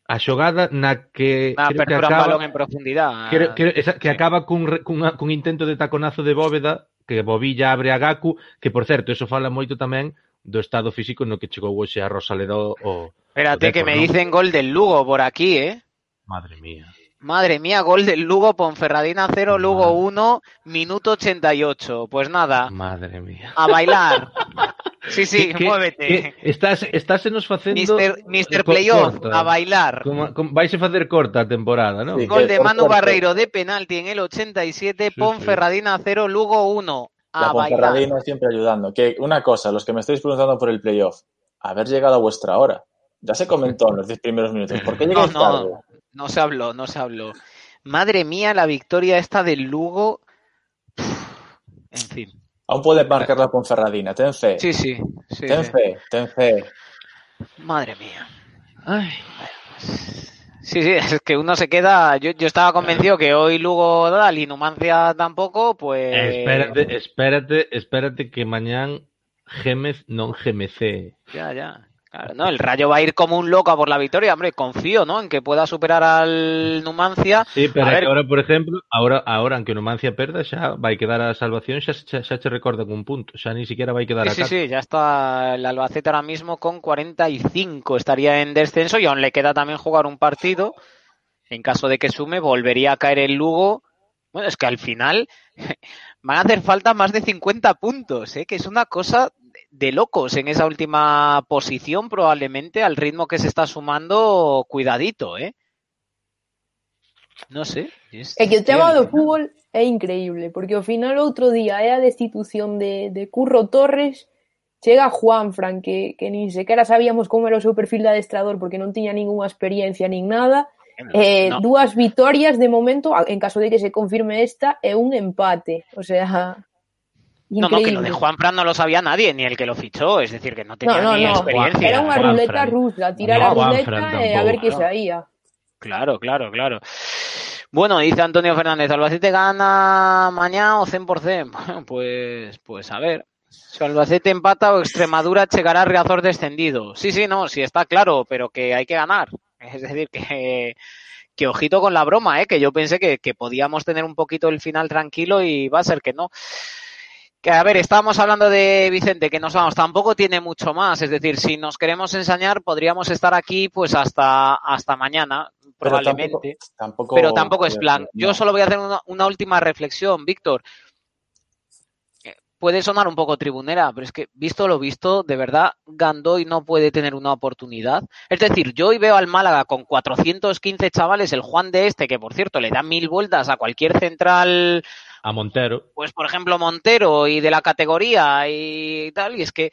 [SPEAKER 3] a xogada na que...
[SPEAKER 1] Ah,
[SPEAKER 3] creo que acaba,
[SPEAKER 1] balón en profundidade.
[SPEAKER 3] Creo, creo, esa, que acaba cun, cun, cun intento de taconazo de bóveda que Bobilla abre a Gaku, que por certo, eso fala moito tamén do estado físico no que chegou hoxe a Rosaleda o...
[SPEAKER 1] Espérate,
[SPEAKER 3] o
[SPEAKER 1] Deco,
[SPEAKER 3] que
[SPEAKER 1] me
[SPEAKER 3] ¿no?
[SPEAKER 1] dicen gol del Lugo por aquí, eh?
[SPEAKER 3] Madre mía.
[SPEAKER 1] Madre mía, gol del Lugo, Ponferradina 0, Lugo 1, minuto 88. Pues nada,
[SPEAKER 3] Madre mía.
[SPEAKER 1] a bailar. Sí, sí, muévete.
[SPEAKER 3] estás, estás nos facendo...
[SPEAKER 1] Mister, Mister
[SPEAKER 3] co-
[SPEAKER 1] Playoff,
[SPEAKER 3] corta.
[SPEAKER 1] a bailar.
[SPEAKER 3] Como, como, vais a facer corta a temporada, non?
[SPEAKER 2] Sí.
[SPEAKER 1] Gol de Manu. Barreiro de penalti en el 87,
[SPEAKER 3] Sí,
[SPEAKER 1] Ponferradina 0, Lugo 1.
[SPEAKER 2] La
[SPEAKER 1] A bailar.
[SPEAKER 2] Ponferradina siempre ayudando. Que una cosa, los que me estáis preguntando por el playoff, haber llegado a vuestra hora. Ya se comentó en los 10 primeros minutos. ¿Por qué
[SPEAKER 1] No,
[SPEAKER 2] llegáis
[SPEAKER 1] no,
[SPEAKER 2] tarde?
[SPEAKER 1] No se habló, no se habló. Madre mía, la victoria esta del Lugo. En fin.
[SPEAKER 2] Aún puede marcar la Ponferradina. Ten fe.
[SPEAKER 1] Sí, sí. sí,
[SPEAKER 2] ten
[SPEAKER 1] sí.
[SPEAKER 2] fe, ten fe.
[SPEAKER 1] Madre mía.
[SPEAKER 3] Ai,
[SPEAKER 1] Sí, sí, es que uno se queda. Yo, yo estaba convencido que hoy Lugo Dal y Numancia tampoco, pues.
[SPEAKER 3] espérate, espérate, espérate que mañán Gémez non gemecee.
[SPEAKER 1] Ya, ya. Claro, no, el Rayo va a ir como un loco a por la victoria, hombre. Confío, ¿no? En que pueda superar al Numancia.
[SPEAKER 3] Sí, pero
[SPEAKER 1] A ver.
[SPEAKER 3] ahora, por exemplo, ahora, ahora aunque o Numancia perda, xa vai quedar a salvación, xa, xa, xa che recorda un punto, xa ni siquiera vai quedar
[SPEAKER 1] Sí,
[SPEAKER 3] a
[SPEAKER 1] sí, sí, ya está el Albacete ahora mismo con 45. Estaría en descenso y aún le queda también jugar un partido. en caso de que sume, volvería a caer el Lugo. Bueno, es que al final van a hacer falta más de 50 puntos, ¿eh? que es una cosa de locos en esa última posición, probablemente al ritmo que se está sumando, cuidadito, ¿eh? No sé.
[SPEAKER 5] Es, é que o tema do fútbol é increíble, porque ao final outro día é a destitución de, de Curro Torres, chega Juan Fran, que, que nin sequera sabíamos como era o seu perfil de adestrador, porque non tiña ninguna experiencia nin nada, eh, no. dúas vitorias de momento, en caso de que se confirme esta, e un empate. O sea,
[SPEAKER 1] No, no, que lo de Juan Fran no lo sabía nadie, ni el que lo fichó, es decir, que no tenía no, no, ni experiencia.
[SPEAKER 5] Era unha ruleta rusa, tirar a ruleta a ver saía.
[SPEAKER 1] Claro, claro, claro. Bueno, dice Antonio Fernández, Albacete gana mañana o 100%. Bueno, pues, pues a ver. Si Albacete empata o Extremadura llegará a Riazor descendido. Sí, sí, no, sí está claro, pero que hay que ganar. Es decir, que, que ojito con la broma, ¿eh? que yo pensé que, que podíamos tener un poquito el final tranquilo y va a ser que no. Que a ver, estábamos hablando de Vicente, que nos vamos, tampoco tiene mucho más, es decir, si nos queremos ensañar, podríamos estar aquí pues hasta, hasta mañana, probablemente. Pero tampoco, tampoco, pero tampoco es plan. Yo solo voy a hacer una, una última reflexión, Víctor. Puede sonar un poco tribunera, pero es que visto lo visto, de verdad, Gandoy no puede tener una oportunidad. Es decir, yo hoy veo al Málaga con 415 chavales, el Juan de este, que por cierto le da mil vueltas a cualquier central
[SPEAKER 3] a Montero.
[SPEAKER 1] Pues, por ejemplo, Montero y de la categoría y tal, y es que,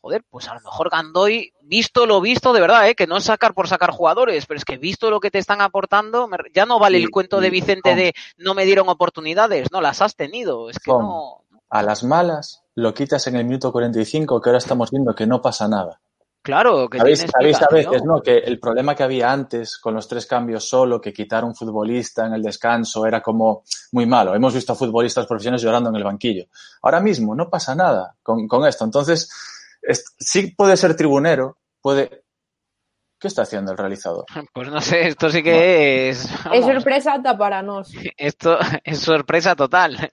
[SPEAKER 1] joder, pues a lo mejor Gandoy, visto lo visto, de verdad, ¿eh? que no es sacar por sacar jugadores, pero es que visto lo que te están aportando, ya no vale el cuento de Vicente de no me dieron oportunidades, no, las has tenido, es que no.
[SPEAKER 2] A las malas lo quitas en el minuto 45, que ahora estamos viendo que no pasa nada.
[SPEAKER 1] Claro, que
[SPEAKER 2] ¿Sabéis, ¿sabéis a veces, ¿no? Que el problema que había antes con los tres cambios solo, que quitar un futbolista en el descanso era como muy malo. Hemos visto a futbolistas profesionales llorando en el banquillo. Ahora mismo no pasa nada con, con esto. Entonces, es, sí puede ser tribunero, puede... ¿Qué está haciendo el realizador?
[SPEAKER 1] Pues no sé, esto sí que es...
[SPEAKER 5] Vamos, es sorpresa para nos.
[SPEAKER 1] Esto es sorpresa total.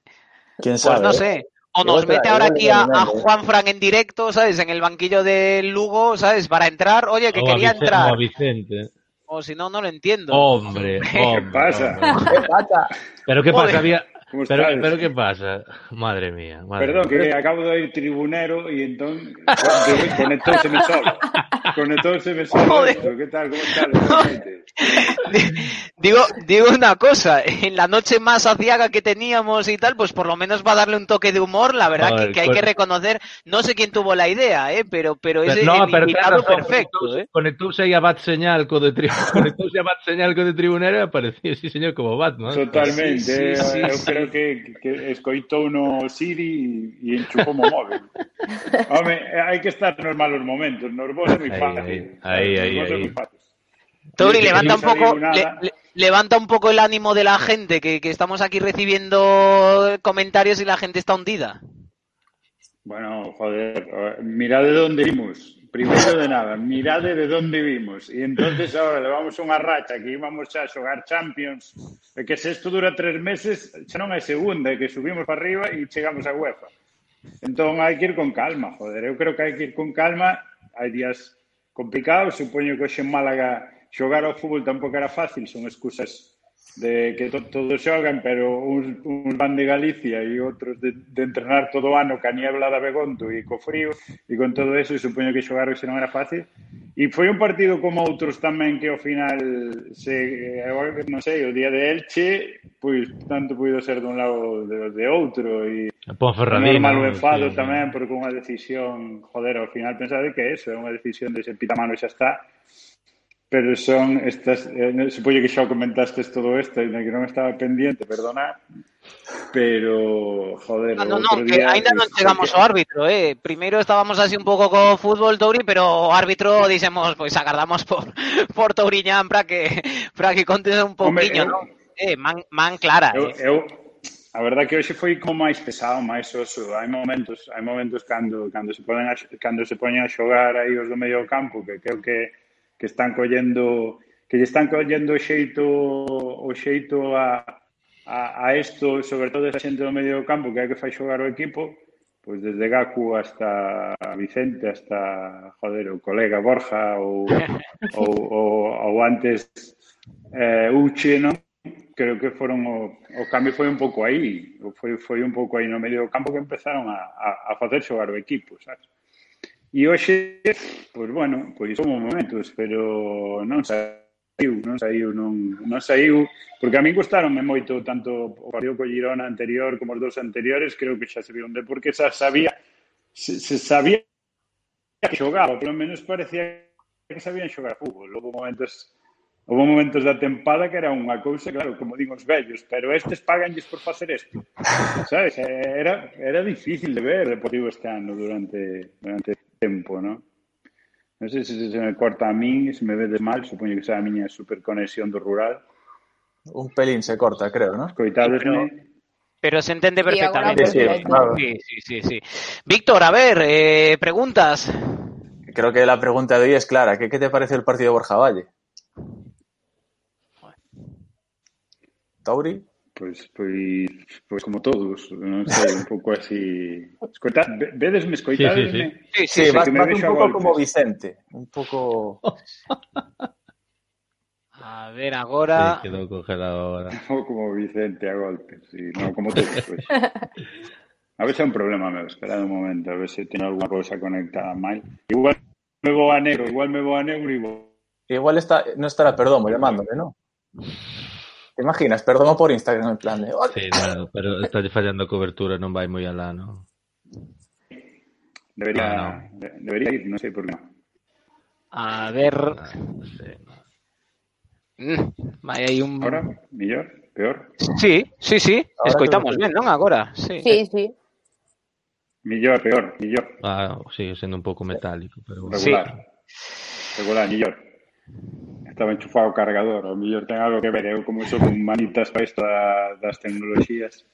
[SPEAKER 2] ¿Quién sabe?
[SPEAKER 1] Pues no sé. O nos mete ahora aquí a, a, Juan Fran en directo, ¿sabes? En el banquillo del Lugo, ¿sabes? Para entrar, oye, que o quería
[SPEAKER 3] Vicente,
[SPEAKER 1] entrar.
[SPEAKER 3] O Vicente.
[SPEAKER 1] O si no, no lo entiendo.
[SPEAKER 3] Hombre, hombre.
[SPEAKER 6] ¿Qué pasa?
[SPEAKER 2] ¿Qué pasa?
[SPEAKER 3] Pero qué pasa, había...
[SPEAKER 6] ¿Cómo
[SPEAKER 3] Pero,
[SPEAKER 6] estás?
[SPEAKER 3] pero qué pasa, madre mía. Madre
[SPEAKER 6] Perdón,
[SPEAKER 3] mía.
[SPEAKER 6] que acabo de oír tribunero y entonces solo. Conectóseme solo.
[SPEAKER 1] Joder.
[SPEAKER 6] esto. ¿Qué tal? ¿Cómo estás?
[SPEAKER 1] digo, digo una cosa, en la noche más aciaga que teníamos y tal, pues por lo menos va a darle un toque de humor, la verdad que, que hay
[SPEAKER 3] pues-
[SPEAKER 1] que reconocer, no sé quién tuvo la idea, eh, pero, pero es
[SPEAKER 3] no,
[SPEAKER 1] el
[SPEAKER 3] pero claro,
[SPEAKER 1] perfecto, eh.
[SPEAKER 3] a bat señal co de tri... a bat señal co de tribunero aparecía, sí señor, como Batman.
[SPEAKER 6] Totalmente.
[SPEAKER 1] Sí, sí, sí, sí.
[SPEAKER 6] Creo que, que escoitou no Siri e enchufou o móvil. Home, hai que estar nos malos momentos, nos bons é moi
[SPEAKER 3] Ahí,
[SPEAKER 6] fácil.
[SPEAKER 1] Tori,
[SPEAKER 6] que
[SPEAKER 1] levanta un poco, le- le- levanta un poco el ánimo de la gente, que, que estamos aquí recibiendo comentarios y la gente está hundida.
[SPEAKER 6] Bueno, joder, mirad de dónde vimos. Primeiro de nada, mirade de onde vimos. E entonces ahora levamos unha racha que íbamos a xogar Champions, e que se isto dura tres meses, xa non é segunda, e que subimos para arriba e chegamos a UEFA. Entón hai que ir con calma, joder. Eu creo que hai que ir con calma. Hai días complicados, supoño que hoxe en Málaga xogar ao fútbol tampouco era fácil, son excusas de que to, todos xogan, pero uns, uns van de Galicia e outros de, de entrenar todo o ano ca niebla da Begonto e co frío e con todo eso, e supoño que xogar hoxe non era fácil. E foi un partido como outros tamén que ao final se, eh, non sei, o día de Elche pois tanto puido ser dun lado de, de outro e
[SPEAKER 3] Ponferradina,
[SPEAKER 6] normal o enfado
[SPEAKER 3] sí,
[SPEAKER 6] tamén porque unha decisión, joder, ao final pensade que eso é unha decisión de se pita mano e xa está. Pero son estas, eh, supoño que xa comentastes todo isto e que non estaba pendiente, perdona, pero, joder,
[SPEAKER 1] no, no, no, que
[SPEAKER 6] día,
[SPEAKER 1] ainda non chegamos
[SPEAKER 6] que...
[SPEAKER 1] ao árbitro, eh. Primeiro estábamos así un pouco co fútbol Touri, pero o árbitro dixemos, pois agardamos por por Touriñán para que para que contes un pouquiño,
[SPEAKER 6] eh,
[SPEAKER 1] non? Eh, man, man clara.
[SPEAKER 6] Eu,
[SPEAKER 1] eh.
[SPEAKER 6] eu a verdade que hoxe foi como máis pesado, máis oso. Hai momentos, hai momentos cando cando se ponen a, cando se poñen a xogar aí os do medio campo que creo que que están collendo que lle están collendo o xeito o xeito a, a, a esto, sobre todo esa xente do medio do campo que é que fai xogar o equipo, pois desde Gaku hasta Vicente, hasta joder, o colega Borja ou, ou, ou, ou antes eh, Uche, non? creo que foron o, o cambio foi un pouco aí, foi, foi un pouco aí no medio do campo que empezaron a, a, a facer xogar o equipo, sabes? E hoxe, pois bueno, pois son momentos, pero non saiu, non saiu, non, non saiu, porque a min gustaronme moito tanto o partido co Girona anterior como os dos anteriores, creo que xa se viu de porque xa sabía se, se sabía que xogaba, pelo menos parecía que sabían xogar fútbol. Houve momentos Houve momentos da tempada que era unha cousa, claro, como digo os vellos, pero estes paganlles por facer isto. Sabes? Eh, era, era difícil de ver Deportivo este ano durante, durante tempo, ¿no? Non sei se se me corta a min, se me vedes mal, supoño que sea a miña superconexión do rural.
[SPEAKER 2] Un pelín se corta, creo, ¿no?
[SPEAKER 6] Coitades,
[SPEAKER 1] Pero- se entiende perfectamente.
[SPEAKER 2] Sí, sí, claro.
[SPEAKER 1] Sí, sí, sí, sí. Víctor, a ver, eh, preguntas.
[SPEAKER 2] Creo que la pregunta de hoy es clara. ¿Qué, qué te parece el partido de Borja Valle? Tauri?
[SPEAKER 6] Pois, pois, pois como todos, non sei, un pouco así... Escoita, ve- vedesme, escoitadesme?
[SPEAKER 1] Sí,
[SPEAKER 2] Sí,
[SPEAKER 6] sí, me
[SPEAKER 2] vas un poco
[SPEAKER 6] golpes.
[SPEAKER 2] como Vicente. Un poco...
[SPEAKER 1] A ver, agora.
[SPEAKER 3] Sí, quedou congelado ahora.
[SPEAKER 6] O como Vicente a golpes, sí, no, como todos, pois. A ver se é un problema meu, espera un momento, a ver se tiene alguna cousa conectada mal. Igual me vou a negro, igual me vou a negro e vou...
[SPEAKER 2] Igual está, no estará Perdomo llamándome, ¿no? ¿Te imaginas? Perdomo por Instagram en plan de...
[SPEAKER 3] Sí, no, pero está fallando cobertura, non vai moi alá, no.
[SPEAKER 6] Debería,
[SPEAKER 3] Ah,
[SPEAKER 6] de- debería ir, non sei por qué.
[SPEAKER 1] A ver.
[SPEAKER 3] Ah, non no.
[SPEAKER 1] Mm, vai aí un.
[SPEAKER 6] Ahora, mellor, peor,
[SPEAKER 1] Sí, sí, sí.
[SPEAKER 2] Ahora
[SPEAKER 1] Escoitamos ben, non? Agora. Sí.
[SPEAKER 5] Sí, sí.
[SPEAKER 6] mellor, peor, mellor,
[SPEAKER 3] Ah, sigue sendo un pouco metálico, pero bueno.
[SPEAKER 1] Sí.
[SPEAKER 6] regular. Regular, mellor. estaba enchufado o cargador. O mellor ten algo que ver, eu como sou con manitas para isto da, das tecnoloxías.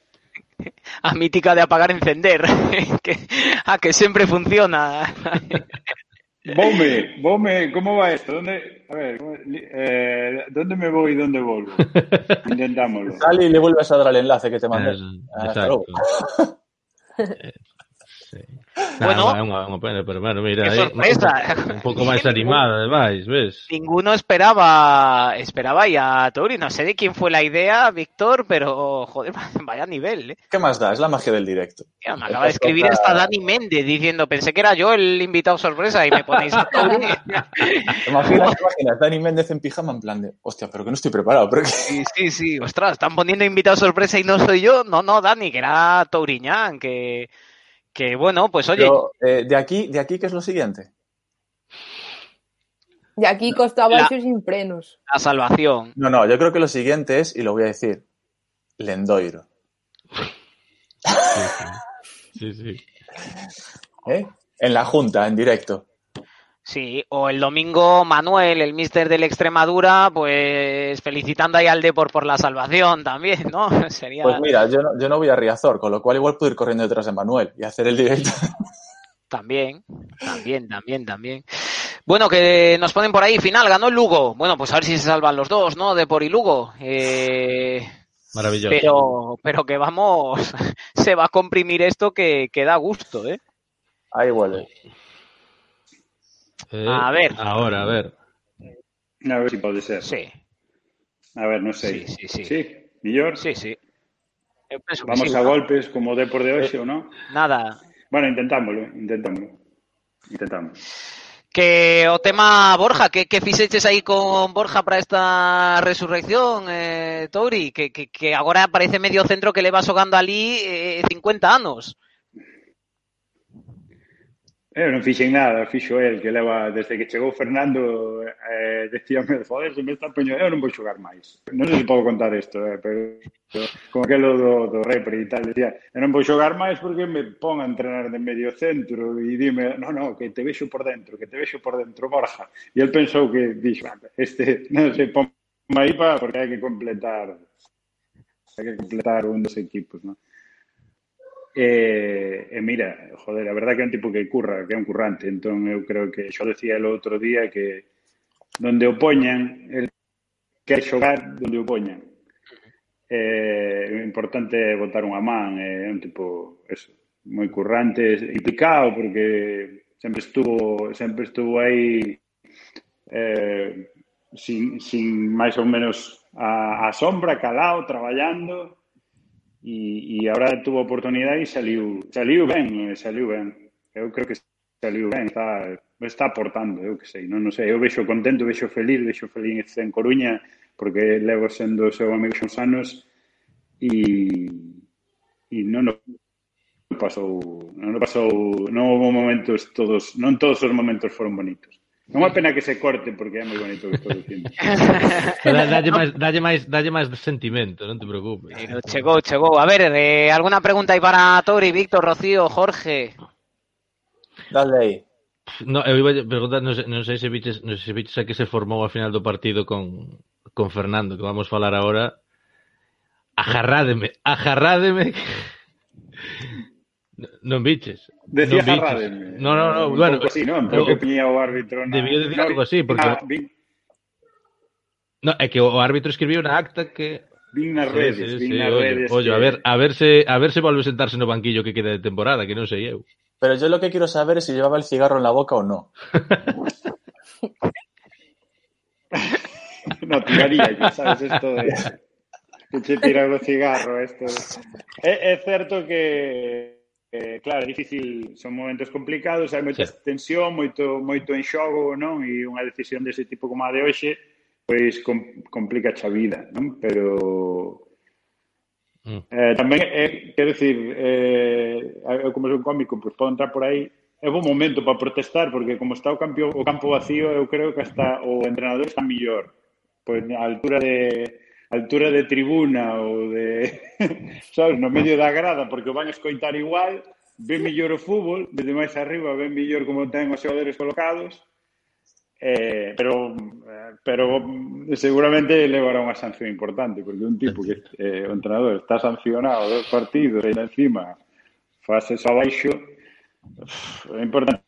[SPEAKER 1] A mítica de apagar e encender, que, a que sempre funciona.
[SPEAKER 6] Voume, voume, como va isto? Donde, a ver, eh, donde me vou e donde volvo? Intentámoslo.
[SPEAKER 2] Sal e le vuelves a dar el enlace que te mandé.
[SPEAKER 3] Eh,
[SPEAKER 2] ah, hasta luego.
[SPEAKER 3] Eh, sí.
[SPEAKER 1] Bueno.
[SPEAKER 3] Pero bueno, mira,
[SPEAKER 1] Qué sorpresa.
[SPEAKER 3] un pouco máis animada, ademais, ves?
[SPEAKER 1] Ninguno esperaba esperaba ya a Tori. No sé de quién fue la idea, Víctor, pero joder, vaya nivel, ¿eh?
[SPEAKER 2] ¿Qué más da? Es la magia del directo.
[SPEAKER 1] Ya, me acaba de escribir hasta Dani Méndez diciendo, pensé que era yo el invitado sorpresa y me ponéis a Tori.
[SPEAKER 2] ¿Te imaginas, te imaginas Dani Méndez en pijama en plan de, hostia, pero que no estoy preparado, pero que...
[SPEAKER 1] Sí, sí, sí, ostras, están poniendo invitado sorpresa y no soy yo. No, no, Dani, que era Touriñán, que, que bueno, pues oye,
[SPEAKER 2] Pero, eh, de aquí, de aquí, ¿qué es lo siguiente?
[SPEAKER 5] De aquí costa abaixo sin frenos.
[SPEAKER 1] la salvación.
[SPEAKER 2] No, no, yo creo que lo siguiente es, y lo voy a decir, Lendoiro.
[SPEAKER 3] Sí, sí.
[SPEAKER 2] ¿eh? En la junta, en directo.
[SPEAKER 1] Sí, o el domingo Manuel, el mister del Extremadura, pues felicitando ahí al Depor por la salvación también, ¿no? Sería
[SPEAKER 2] Pues mira, yo no, yo no voy a Riazor, con lo cual igual puedo ir corriendo detrás de Manuel y hacer el directo.
[SPEAKER 1] también, también, también, también. Bueno, que nos ponen por ahí, final, ganó el Lugo. Bueno, pues a ver si se salvan los dos, ¿no? Depor y Lugo. Eh,
[SPEAKER 3] Maravilloso.
[SPEAKER 1] pero, pero que vamos, se va a comprimir esto que, que da gusto, ¿eh?
[SPEAKER 2] Ahí huele.
[SPEAKER 3] Eh,
[SPEAKER 1] a ver.
[SPEAKER 3] Ahora, a ver.
[SPEAKER 6] A ver si pode ser.
[SPEAKER 1] Sí.
[SPEAKER 6] A ver, non sei.
[SPEAKER 1] Sí, sí, sí.
[SPEAKER 6] Sí, millor?
[SPEAKER 1] Sí, sí. Eu penso
[SPEAKER 6] Vamos que
[SPEAKER 1] sí,
[SPEAKER 6] a
[SPEAKER 1] ¿no?
[SPEAKER 6] golpes como de por de hoxe, eh, non?
[SPEAKER 1] Nada.
[SPEAKER 6] Bueno, intentámoslo, intentámoslo. Intentamos.
[SPEAKER 1] Que o tema Borja, que, que fixeches aí con Borja para esta resurrección, eh, Touri, que, que, que agora parece medio centro que leva xogando ali eh, 50 anos.
[SPEAKER 6] Eu non fixen nada, fixo el, que leva desde que chegou Fernando, eh, decíame, joder, se me está poñendo, eu non vou xogar máis. Non sei se podo contar isto, eh, pero con aquelo do, do repre e tal, decía, eu non vou xogar máis porque me pon a entrenar de medio centro e dime, no, no, que te vexo por dentro, que te vexo por dentro, Borja. E el pensou que, dixo, ah, este, non sei, pon aí para, porque hai que completar, hai que completar un dos equipos, non? E, e mira, joder, a verdad que é un tipo que curra, que é un currante, entón eu creo que xo decía el outro día que donde o poñan, el que xogar donde o poñan. É eh, importante botar unha man, é eh, un tipo, eso, moi currante, implicado, porque sempre estuvo, sempre estuvo aí eh, sin, sin máis ou menos a, a sombra, calado, traballando, e, e agora tuvo oportunidade e saliu, saliu ben, eh, saliu ben. Eu creo que saliu ben, está, está aportando, eu que sei, non, non sei, eu vexo contento, vexo feliz, vexo feliz en Coruña, porque levo sendo o seu amigo xos anos e, e non o pasou, non o pasou, non houve momentos todos, non todos os momentos foron bonitos. Non é pena que se corte porque é moi bonito o que estou dicindo.
[SPEAKER 3] dalle máis, dalle máis, dalle máis sentimento, non te preocupes.
[SPEAKER 1] Pero chegou, chegou. A ver, eh, alguna pregunta aí para Tori, Víctor, Rocío, Jorge?
[SPEAKER 2] Dale aí.
[SPEAKER 3] No, eu iba a preguntar, non sei, non sei se biches, non sei se biches a que se formou a final do partido con, con Fernando, que vamos falar agora. Ajarrádeme, ajarrádeme. Non biches.
[SPEAKER 6] Decía. Jarrádeme.
[SPEAKER 3] No, no, no,
[SPEAKER 6] Un
[SPEAKER 3] bueno,
[SPEAKER 6] pouco así, non? Pero
[SPEAKER 3] o-
[SPEAKER 6] que piña o árbitro.
[SPEAKER 3] Debía decir
[SPEAKER 6] No,
[SPEAKER 3] algo así, porque
[SPEAKER 6] ah, vin,
[SPEAKER 3] no, é que o árbitro escribiu na acta que
[SPEAKER 6] vin nas
[SPEAKER 3] Sí,
[SPEAKER 6] redes,
[SPEAKER 3] sí, sí,
[SPEAKER 6] nas
[SPEAKER 3] ollo,
[SPEAKER 6] redes. que-
[SPEAKER 3] a ver, a ver se a ver se volve a sentarse no banquillo que queda de temporada, que non sei eu.
[SPEAKER 2] Pero yo lo que quiero saber es si llevaba el cigarro en la boca o no.
[SPEAKER 6] No, tiraría yo, sabes, esto de que esto. É, é certo que, eh, claro, é difícil, son momentos complicados, hai moita
[SPEAKER 3] sí.
[SPEAKER 6] tensión, moito, moito en xogo, non? E unha decisión dese tipo como a de hoxe, pois com, complica a vida, non? Pero
[SPEAKER 3] mm.
[SPEAKER 6] eh, tamén, eh, quero dicir, eh, eu como son cómico, pois podo entrar por aí, é bon momento para protestar, porque como está o, campo, o campo vacío, eu creo que hasta o entrenador está millor, pois a altura de altura de tribuna ou de, sabes, no medio da grada, porque o van escoitar igual, ven mellor o fútbol, desde máis arriba ven mellor como ten os xogadores colocados, eh, pero eh, pero seguramente levará unha sanción importante, porque un tipo que eh, o entrenador está sancionado dos partidos e encima fase abaixo, é importante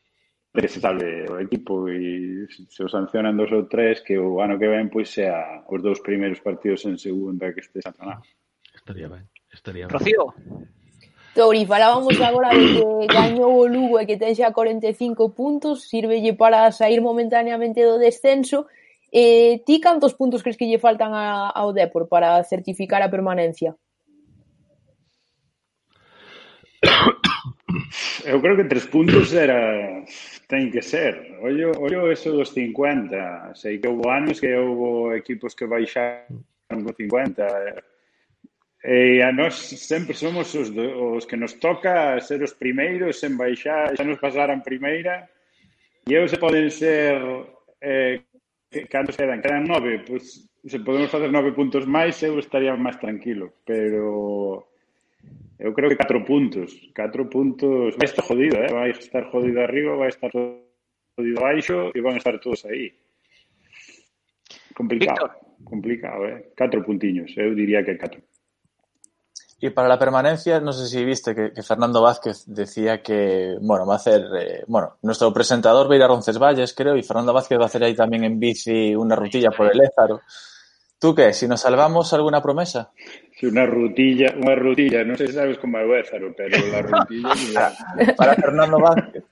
[SPEAKER 6] de que se salve o equipo e se o sancionan dos ou tres que o ano que ven pois sea os dous primeiros partidos en segunda que este sancionado.
[SPEAKER 3] Estaría ben, estaría ben.
[SPEAKER 1] Rocío.
[SPEAKER 5] Tori, falábamos agora de que gañou o Lugo e que ten xa 45 puntos, sirvelle para sair momentaneamente do descenso. Eh, ti cantos puntos crees que lle faltan a, ao Depor para certificar a permanencia?
[SPEAKER 6] Eu creo que tres puntos era Ten que ser. Ollo, ollo eso dos 50. Sei que houve anos que houve equipos que baixaron con 50. E a nós sempre somos os, do, os que nos toca ser os primeiros en baixar, xa nos pasaran primeira. E eu se poden ser eh, cantos quedan? Quedan nove, pois se podemos facer nove puntos máis eu estaría máis tranquilo, pero eu creo que 4 puntos. 4 puntos. Vai estar jodido, eh? Vai estar jodido arriba, vai estar jodido abaixo e van a estar todos aí. Complicado. Complicado, eh? 4 puntiños. Eu diría que 4.
[SPEAKER 2] Y para la permanencia, no sé si viste que, que Fernando Vázquez decía que, bueno, va a hacer, eh, bueno, nuestro presentador va a ir a Roncesvalles, creo, y Fernando Vázquez va a hacer ahí también en bici una rutilla por el Ézaro. ¿Tú qué? Si nos salvamos, ¿alguna promesa?
[SPEAKER 6] Si una rutilla, unha rutilla, non sei se sabes como é o Ézaro, pero la rutilla...
[SPEAKER 2] Para Fernando Vázquez.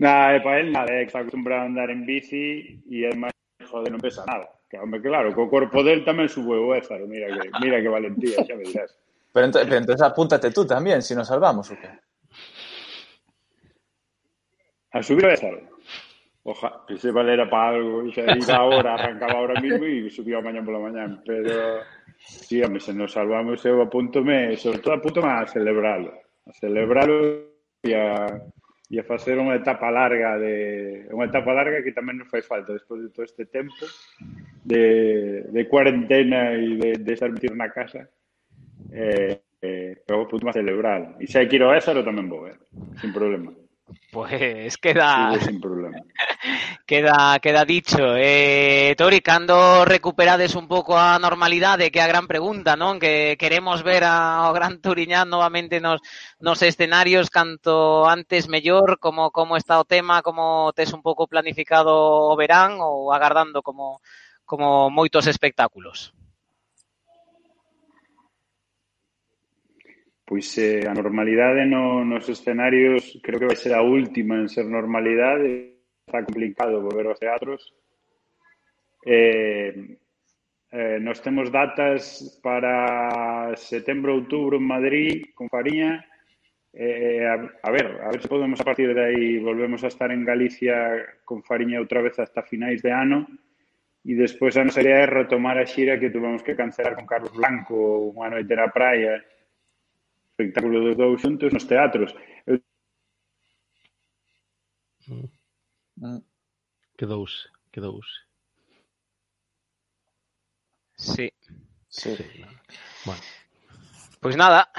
[SPEAKER 6] Nah, e para él nada, que está acostumbrado a andar en bici é máis, joder, non pesa nada. Que, hombre, claro, co corpo del tamén sube o Ézaro, mira que, mira que valentía, xa me dirás.
[SPEAKER 2] Pero entonces, pero entonces apúntate tú también, si nos salvamos, ¿o qué?
[SPEAKER 6] A subir o Ézaro. Oja, que se valera para algo, xa iba ahora, arrancaba ahora mismo e subía mañá pola mañá, pero sí, home, se nos salvamos eu apúntome, sobre todo apúntome a celebralo, a celebralo e a, e a facer unha etapa larga de unha etapa larga que tamén nos fai falta despois de todo este tempo de, de cuarentena e de, de estar metido na casa eh, eh, pero apúntome a celebrar. E se hai que ir ao Ézaro tamén vou, eh, sin problema
[SPEAKER 1] Pues queda.
[SPEAKER 6] Sí, sin problema.
[SPEAKER 1] queda, queda dicho. Eh, Tori, cando recuperades un pouco a normalidade, que é a gran pregunta, non? Que queremos ver ao Gran Turiñán novamente nos, nos escenarios, canto antes mellor, como, como está o tema, como tes un pouco planificado o verán ou agardando como, como moitos espectáculos.
[SPEAKER 6] Pois eh, a normalidade no, nos escenarios creo que vai ser a última en ser normalidade. Está complicado volver aos teatros. Eh, eh, nos temos datas para setembro, outubro en Madrid con Fariña. Eh, a, a ver, a ver se podemos a partir de aí volvemos a estar en Galicia con Fariña outra vez hasta finais de ano e despois a nosa idea é retomar a xira que tuvemos que cancelar con Carlos Blanco unha noite na praia espectáculo dos dous xuntos nos teatros. Eu... Mm.
[SPEAKER 3] Quedouse, quedouse.
[SPEAKER 1] Sí.
[SPEAKER 2] Sí. sí.
[SPEAKER 3] Bueno.
[SPEAKER 1] Pues nada.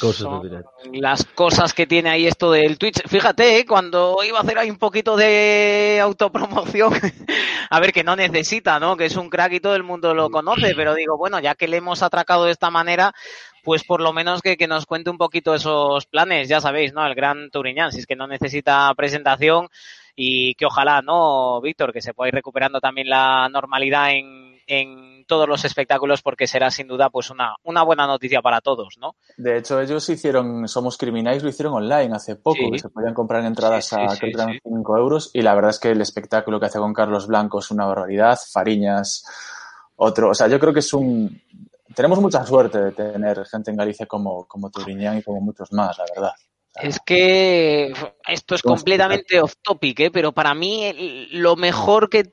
[SPEAKER 3] cosas
[SPEAKER 1] son. Las cosas que tiene ahí esto del Twitch. Fíjate, ¿eh? cuando iba a hacer ahí un poquito de autopromoción, a ver que no necesita, ¿no? Que es un crack y todo el mundo lo conoce, pero digo, bueno, ya que le hemos atracado de esta manera, pues por lo menos que, que nos cuente un poquito esos planes, ya sabéis, ¿no? El gran Turiñán, si es que no necesita presentación y que ojalá, ¿no, Víctor? Que se pueda ir recuperando también la normalidad en, en todos los espectáculos porque será sin duda pues una, una buena noticia para todos, ¿no?
[SPEAKER 2] De hecho, ellos hicieron, Somos Criminales, lo hicieron online hace poco,
[SPEAKER 1] Sí.
[SPEAKER 2] que se podían comprar entradas
[SPEAKER 1] Sí, sí,
[SPEAKER 2] a
[SPEAKER 1] sí,
[SPEAKER 2] creo que eran
[SPEAKER 1] sí.
[SPEAKER 2] 5 euros y la verdad es que el espectáculo que hace con Carlos Blanco es una barbaridad, Fariñas, otro, o sea, yo creo que es un... Tenemos mucha suerte de tener gente en Galicia como, como Turiñán y como muchos más, la verdad.
[SPEAKER 1] Es que esto es completamente off topic, ¿eh? pero para mí lo mejor que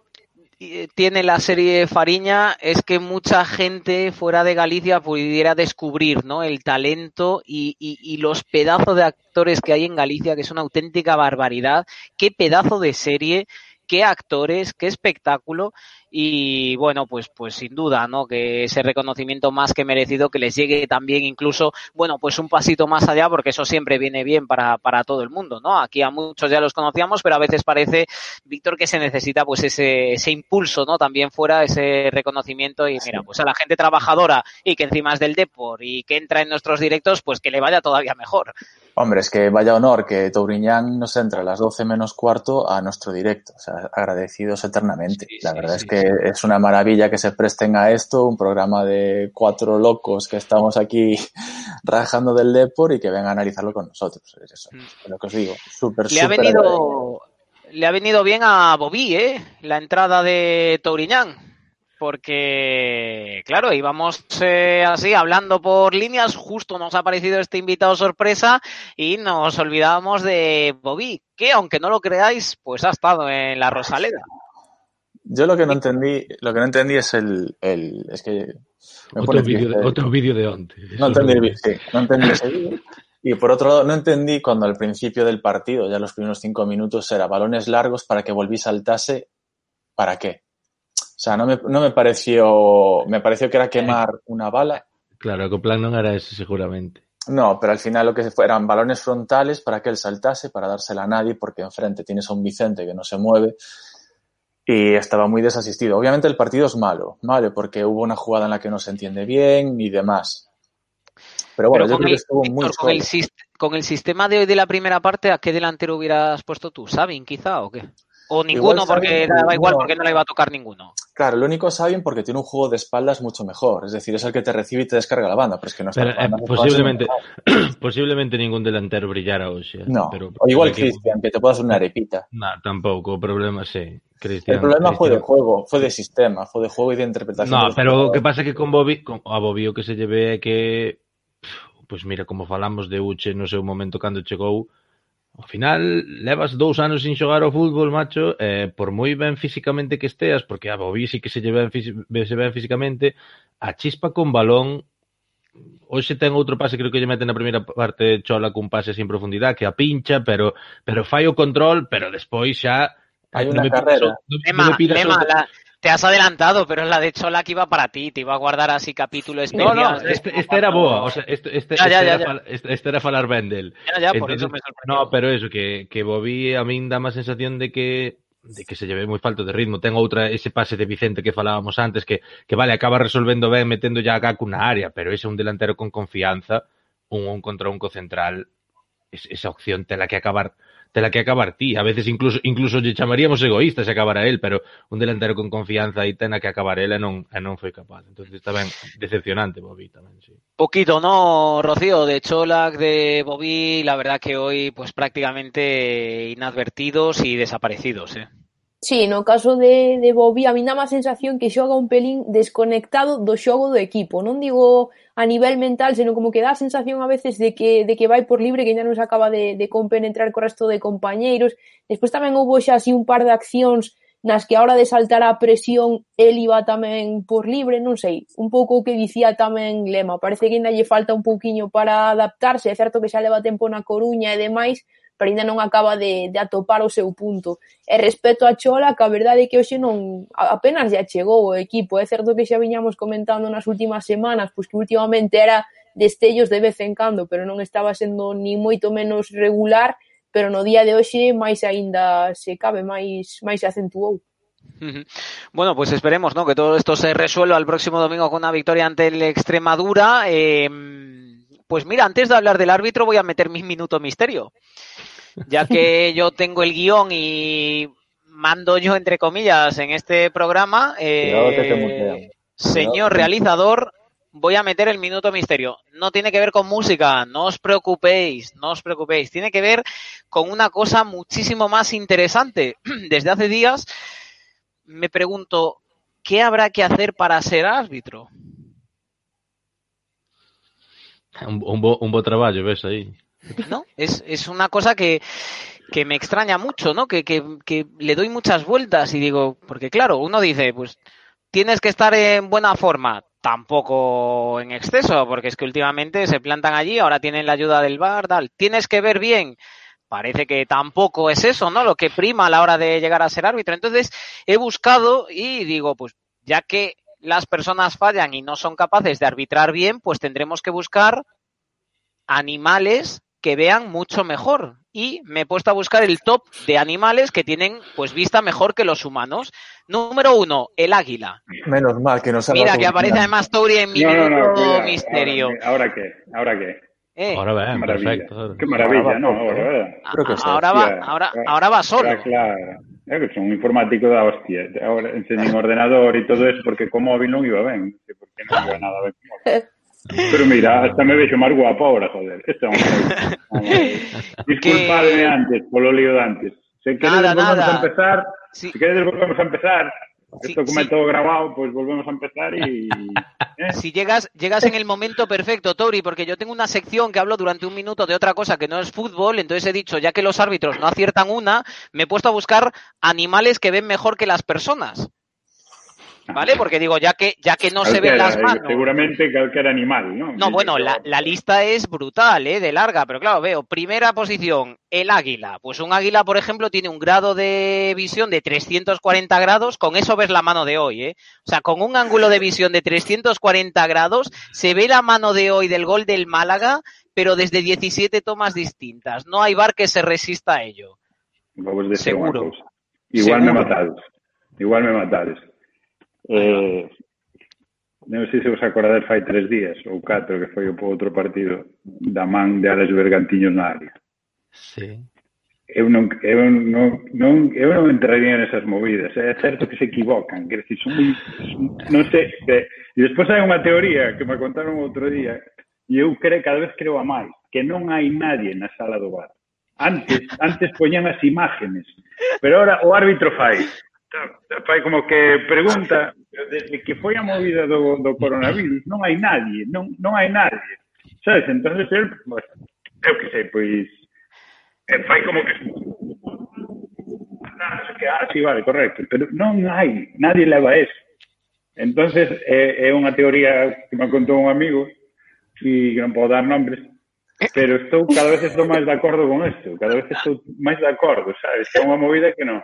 [SPEAKER 1] tiene la serie Fariña es que mucha gente fuera de Galicia pudiera descubrir ¿no? el talento y, y- y los pedazos de actores que hay en Galicia, que es una auténtica barbaridad. Qué pedazo de serie, qué actores, qué espectáculo. Y bueno, pues, pues sin duda, ¿no? Que ese reconocimiento más que merecido que les llegue también incluso, bueno, pues un pasito más allá, porque eso siempre viene bien para, para todo el mundo, ¿no? Aquí a muchos ya los conocíamos, pero a veces parece, Víctor, que se necesita pues ese, ese impulso, ¿no? También fuera ese reconocimiento y mira, pues a la gente trabajadora y que encima es del Depor y que entra en nuestros directos, pues que le vaya todavía mejor.
[SPEAKER 2] Hombre, es que vaya honor que Touriñán nos entra a las 12 menos cuarto a nuestro directo. O sea, agradecidos eternamente.
[SPEAKER 1] Sí,
[SPEAKER 2] La verdad
[SPEAKER 1] sí,
[SPEAKER 2] es que es una maravilla que se presten a esto, un programa de cuatro locos que estamos aquí rajando del Depor y que vengan a analizarlo con nosotros. Es eso, es lo que os digo. Súper,
[SPEAKER 1] Le ha
[SPEAKER 2] súper
[SPEAKER 1] venido, le ha venido bien a Bobby, ¿eh? La entrada de Touriñán. Porque, claro, íbamos eh, así hablando por líneas, justo nos ha aparecido este invitado sorpresa y nos olvidábamos de Bobby, que aunque no lo creáis, pues ha estado en la Rosaleda.
[SPEAKER 2] Yo lo que no entendí, lo que no entendí es el, el es que me
[SPEAKER 3] Otro vídeo de, otro vídeo de onte.
[SPEAKER 2] No entendí, sí, no entendí ese vídeo. Y por otro lado, no entendí cuando al principio del partido, ya los primeros cinco minutos, era balones largos para que Volví saltase. ¿Para qué? O sea, no me, no me pareció, me pareció que era quemar una bala.
[SPEAKER 3] Claro, que o plan non era ese seguramente.
[SPEAKER 2] No, pero al final lo que fue eran balones frontales para que él saltase, para dársela a nadie, porque enfrente tienes a un Vicente que no se mueve y estaba muy desasistido. Obviamente el partido es malo, malo, porque hubo una jugada en la que no se entiende bien y demás. Pero bueno,
[SPEAKER 1] Pero
[SPEAKER 2] yo creo que estuvo muy
[SPEAKER 1] con, el, con el sistema de hoy de la primera parte, ¿a qué delantero hubieras puesto tú? ¿Sabin, quizá, o qué? O ninguno, porque
[SPEAKER 2] Sabin,
[SPEAKER 1] daba igual,
[SPEAKER 2] no.
[SPEAKER 1] porque no le iba a tocar ninguno.
[SPEAKER 2] Claro, lo único es Sabin porque tiene un juego de espaldas mucho mejor. Es decir, es el que te recibe y te descarga la banda, pero es que no está
[SPEAKER 3] Pero, eh,
[SPEAKER 2] no
[SPEAKER 3] posiblemente, posiblemente ningún delantero brillara hoxe.
[SPEAKER 2] No,
[SPEAKER 3] pero,
[SPEAKER 2] o igual Cristian, que te puedas una arepita.
[SPEAKER 3] No, tampouco, o problema sí. Cristian,
[SPEAKER 2] El problema fue de juego, fue de sistema, fue de juego y de interpretación. de
[SPEAKER 3] No,
[SPEAKER 2] los
[SPEAKER 3] pero o
[SPEAKER 2] jugadores.
[SPEAKER 3] pasa que con Bobby, con, a Bobby o que se lleve que pois mira, como falamos de Uche no seu momento cando chegou, Ao final, levas dous anos sin xogar ao fútbol, macho, eh, por moi ben físicamente que esteas, porque a Bobby sí que se lle ben, se ben físicamente, a chispa con balón Hoxe ten outro pase, creo que lle mete na primeira parte Chola cun pase sin profundidade, que a pincha, pero pero fai o control, pero despois xa
[SPEAKER 2] Hai
[SPEAKER 3] eh,
[SPEAKER 2] una
[SPEAKER 3] non me
[SPEAKER 2] carrera.
[SPEAKER 3] Pidas, non, Mema,
[SPEAKER 1] non
[SPEAKER 3] me pidas
[SPEAKER 1] Mema,
[SPEAKER 3] outra,
[SPEAKER 1] la, te has adelantado, pero la de Chola que iba para ti, te iba a guardar así capítulo
[SPEAKER 3] No,
[SPEAKER 1] especial.
[SPEAKER 3] no,
[SPEAKER 1] ¿sabes?
[SPEAKER 3] este, este era boa, o sea, este, este,
[SPEAKER 1] Ya, ya,
[SPEAKER 3] este,
[SPEAKER 1] ya,
[SPEAKER 3] era, este, este era falar.
[SPEAKER 1] Ya, ya, por
[SPEAKER 3] Entonces,
[SPEAKER 1] eso me sorprendió.
[SPEAKER 3] No, pero eso, que, que Bobby a min dá má sensación de que de que se lleve moi falto de ritmo. Ten outra, ese pase de Vicente que falábamos antes, que, que vale, acaba resolvendo ben, metendo ya a Gaku na área, pero ese un delantero con confianza, un un contra un co central, es, esa opción tela que acabar tela que acabar ti. A veces incluso incluso lle chamaríamos egoísta se acabara él, pero un delantero con confianza aí tena que acabar él e non, e capaz. Entonces tamén decepcionante Bobby tamén, sí.
[SPEAKER 1] Poquito, ¿no, Rocío? De Cholac, de Bobby, la verdad que hoy pues prácticamente inadvertidos y desaparecidos, ¿eh?
[SPEAKER 5] Sí, no caso de, de Bobby a mí dá má sensación que xoga un pelín desconectado do xogo do equipo. Non digo a nivel mental, senón como que dá a sensación a veces de que, de que vai por libre, que ainda non se acaba de, de compenetrar co resto de compañeiros. Despois tamén houve xa así un par de accións nas que a hora de saltar a presión el iba tamén por libre, non sei, un pouco o que dicía tamén Lema, parece que ainda lle falta un pouquiño para adaptarse, é certo que xa leva tempo na Coruña e demais, pero ainda non acaba de, de atopar o seu punto. E respecto a Chola, que a verdade é que hoxe non apenas ya chegou o equipo, é certo que xa viñamos comentando nas últimas semanas, pois que últimamente era destellos de vez en cando, pero non estaba sendo ni moito menos regular, pero no día de hoxe máis aínda se cabe, máis máis se acentuou.
[SPEAKER 1] Bueno, pues esperemos ¿no? que todo esto se resuelva el próximo domingo con una victoria ante el Extremadura. Eh, pues pois mira, antes de hablar del árbitro voy a meter mi minuto misterio. Ya que yo tengo el guion y mando yo, entre comillas, en este programa, eh, señor realizador, voy a meter el minuto misterio. No tiene que ver con música, no os preocupéis, no os preocupéis. Tiene que ver con una cosa muchísimo más interesante. Desde hace días me pregunto, ¿qué habrá que hacer para ser árbitro?
[SPEAKER 3] Un, un, bo, un bo traballo, ves aí.
[SPEAKER 1] ¿No? Es, es una cosa que, que me extraña mucho, ¿no? Que, que, que le doy muchas vueltas y digo, porque claro, uno dice, pues tienes que estar en buena forma, tampoco en exceso, porque es que últimamente se plantan allí, ahora tienen la ayuda del bar, tal. Tienes que ver bien, parece que tampoco es eso, ¿no? Lo que prima a la hora de llegar a ser árbitro. Entonces he buscado y digo, pues ya que las personas fallan y no son capaces de arbitrar bien, pues tendremos que buscar animales que vean mucho mejor. Y me he puesto a buscar el top de animales que tienen pues vista mejor que los humanos. Número uno, el águila.
[SPEAKER 2] Menos mal que no se
[SPEAKER 1] Mira, que aparece además Tori en mi
[SPEAKER 6] No, no, no,
[SPEAKER 1] misterio.
[SPEAKER 6] ¿Ahora qué? ¿Ahora qué?
[SPEAKER 1] Eh,
[SPEAKER 3] Ahora ben,
[SPEAKER 6] maravilla.
[SPEAKER 3] perfecto.
[SPEAKER 6] Qué maravilla, ¿no? Ahora,
[SPEAKER 1] ahora va, ahora, ahora va solo.
[SPEAKER 6] Claro, claro. É que son un informático da hostia. Ahora enseñen ordenador e todo eso porque con móvil non iba ben. Non sei por que non iba nada móvil. Pero mira, hasta me vexo máis guapo ahora, joder. Este Disculpadme antes polo lío de antes. Queredes
[SPEAKER 1] Nada,
[SPEAKER 6] volvemos a empezar.
[SPEAKER 1] Sí.
[SPEAKER 6] Si queredes volvemos a empezar.
[SPEAKER 1] Sí,
[SPEAKER 6] Esto como
[SPEAKER 1] sí.
[SPEAKER 6] é todo grabado, pues volvemos a empezar y... ¿eh?
[SPEAKER 1] Si llegas, llegas en el momento perfecto, Tori, porque yo tengo una sección que hablo durante un minuto de otra cosa que no es fútbol, entonces he dicho, ya que los árbitros no aciertan una, me he puesto a buscar animales que ven mejor que las personas. ¿Vale? Porque digo, ya que, ya que no se ven las manos.
[SPEAKER 6] Seguramente cualquier animal, ¿no?
[SPEAKER 1] No, bueno, la, la lista es brutal, ¿eh? De larga, pero claro, veo, primera posición, el águila. Pues un águila, por ejemplo, tiene un grado de visión de 340 grados, con eso ves la mano de hoy, ¿eh? O sea, con un ángulo de visión de 340 grados, se ve la mano de hoy del gol del Málaga, pero desde 17 tomas distintas. No hay bar que se resista a ello.
[SPEAKER 6] Vamos decir
[SPEAKER 1] Seguro.
[SPEAKER 6] Igual me matades. Igual me matades. Eh, non sei se vos acordades fai tres días ou catro que foi o outro partido da man de Alex Bergantiños na área.
[SPEAKER 3] Sí.
[SPEAKER 6] Eu non, eu non, non, eu non entraría nesas movidas. Eh. É certo que se equivocan. Que decir, son moi, non sei. Que, e despois hai unha teoría que me contaron outro día e eu creo, cada vez creo a máis, que non hai nadie na sala do bar. Antes, antes poñan as imágenes, pero ahora o árbitro fai fai como que pregunta desde que foi a movida do, do coronavirus non hai nadie, non, non hai nadie sabes, entonces el ser eu que sei, pois eh, fai como que que ah, sí, vale, correcto pero non hai, nadie leva eso. Entonces é, é unha teoría que me contou un amigo e que non podo dar nombres pero estou cada vez estou máis de acordo con isto cada vez estou máis de acordo, sabes? É unha movida que non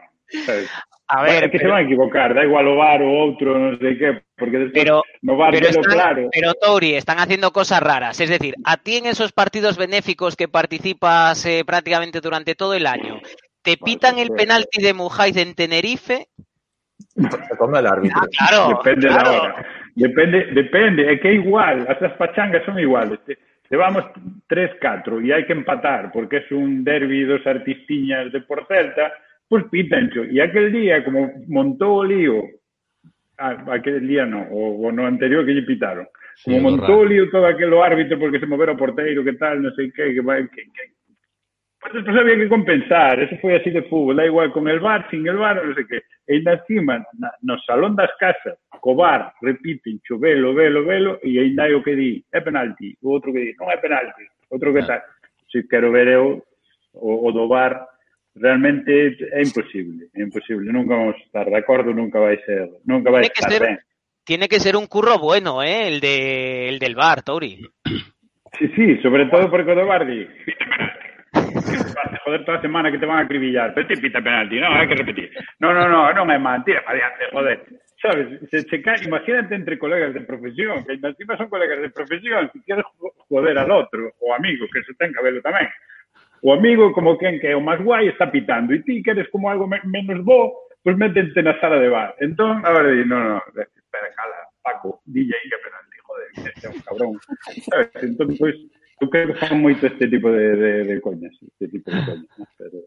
[SPEAKER 6] sabes?
[SPEAKER 1] A
[SPEAKER 6] Bueno,
[SPEAKER 1] ver,
[SPEAKER 6] que se
[SPEAKER 1] pero,
[SPEAKER 6] van a equivocar, da igual o bar o outro, non sei que, porque
[SPEAKER 1] pero,
[SPEAKER 6] no bar
[SPEAKER 1] pero,
[SPEAKER 6] velo
[SPEAKER 1] están-
[SPEAKER 6] claro.
[SPEAKER 1] pero Tori, están haciendo cosas raras. Es decir, a ti en esos partidos benéficos que participas eh, prácticamente durante todo el año, te pitan el penalti de Mujaiz en Tenerife.
[SPEAKER 2] Se come el árbitro.
[SPEAKER 1] Ah, claro,
[SPEAKER 6] Depende
[SPEAKER 1] claro.
[SPEAKER 6] da hora. Depende, depende, é que igual, as das pachangas son iguales. Te, Levamos 3-4 e hai que empatar porque é un derbi dos artistiñas de por pulpita, y aquel día, como montou o lío, ah, aquel día no, o, o no anterior que lle pitaron, como
[SPEAKER 3] sí,
[SPEAKER 6] montou o lío todo aquelo árbitro porque se movera o porteiro, que tal, non sei que, que vai, que, que, Mas despois había que compensar, eso foi así de fútbol, da igual con el bar, sin el bar, non sei que. E ainda encima, na, no salón das casas, co bar, repiten, cho, velo, velo, velo, e ainda hai o que di, é penalti, o outro que di, non é penalti, outro que tal. Se quero ver eu o, o do bar, realmente é imposible, é imposible, nunca vamos a estar de acordo, nunca vai ser, nunca
[SPEAKER 1] Tiene que
[SPEAKER 6] estar
[SPEAKER 1] ser-. Tiene que ser un curro bueno, ¿eh? El, de, el del bar, Tori.
[SPEAKER 6] Sí, sí, sobre todo porque o do bar di, pita penalti. Vas a joder toda a semana que te van a acribillar, pero te pita penalti, no, hai que repetir. No, no, no, non é man, tira para adiante, joder. Sabes, se cae, imagínate entre colegas de profesión, que encima son colegas de profesión, si quieres jo- joder al outro, o amigo, que se ten cabelo tamén. O amigo, como quen que é o máis guai, está pitando, e ti que eres como algo me- menos bo, pues métente na sala de bar. Entón, agora di, no, no, espera, cala, Paco, dille aí que penalti, joder, que é un cabrón. Sabes? Entón, pois, eu creo que fan moito este tipo de, de, de coñas, este tipo de coñas, pero...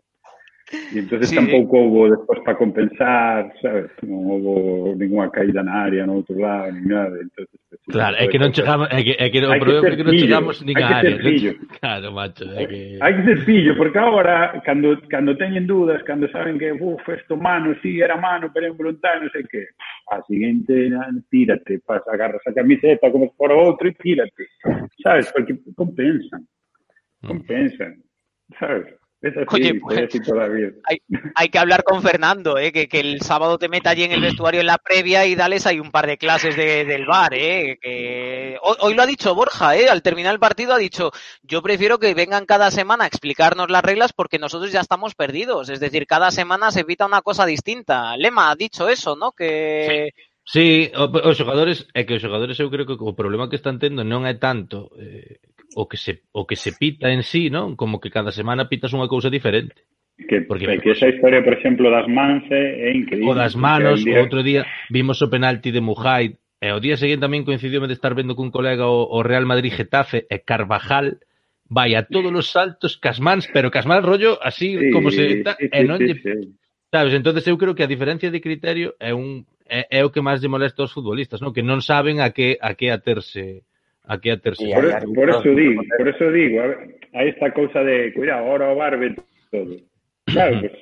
[SPEAKER 6] E entonces
[SPEAKER 1] sí.
[SPEAKER 6] tampouco houve despois para compensar, sabes? Non houve ninguna caída na área, no outro lado, ni nada. Entonces, pues,
[SPEAKER 3] claro, é que non chegamos, é que, é que o problema é que non chegamos nin a área.
[SPEAKER 6] Pillo.
[SPEAKER 3] Claro, macho, é que...
[SPEAKER 6] Hai que ser pillo, porque agora, cando, cando teñen dúdas, cando saben que, uf, esto mano, si, sí, era mano, pero en voluntario, non sei que, a siguiente, tírate, pas, agarras a camiseta como por outro e tírate, sabes? Porque compensan, mm. compensan, sabes?
[SPEAKER 1] Oye,
[SPEAKER 6] es
[SPEAKER 1] pues. Hay, hay que hablar con Fernando, ¿eh? Que, que el sábado te meta allí en el vestuario en la previa y dales ahí un par de clases de- del bar, ¿eh? Que hoy, hoy lo ha dicho Borja, ¿eh? Al terminar el partido ha dicho, yo prefiero que vengan cada semana a explicarnos las reglas porque nosotros ya estamos perdidos. Es decir, cada semana se evita una cosa distinta. Lema ha dicho eso, ¿no? Que...
[SPEAKER 3] Sí, o- os xogadores é que os xogadores eu creo que o problema que están tendo non é tanto eh, o que se o que se pita en sí, non? Como que cada semana pitas unha cousa diferente.
[SPEAKER 6] Que,
[SPEAKER 3] porque
[SPEAKER 6] que esa historia, por exemplo, das mans é increíble.
[SPEAKER 3] O das manos,
[SPEAKER 6] día...
[SPEAKER 3] o outro día vimos o penalti de Mujaid, e o día seguinte tamén coincidiu de estar vendo cun colega o, o Real Madrid Getafe e Carvajal vai a todos os saltos casmans, pero casmans rollo así
[SPEAKER 6] sí,
[SPEAKER 3] como se ta,
[SPEAKER 6] sí,
[SPEAKER 3] e non
[SPEAKER 6] sí,
[SPEAKER 3] lle...
[SPEAKER 6] sí.
[SPEAKER 3] Sabes, entonces eu creo que a diferencia de criterio é un é, é o que máis lle molesta aos futbolistas, non? Que non saben a que a que aterse aquí a
[SPEAKER 2] terceiro.
[SPEAKER 6] Por,
[SPEAKER 2] eso,
[SPEAKER 6] por eso digo, por eso digo, a ver, a esta cousa de, cuidado, ahora o Barbe todo. Claro, pues,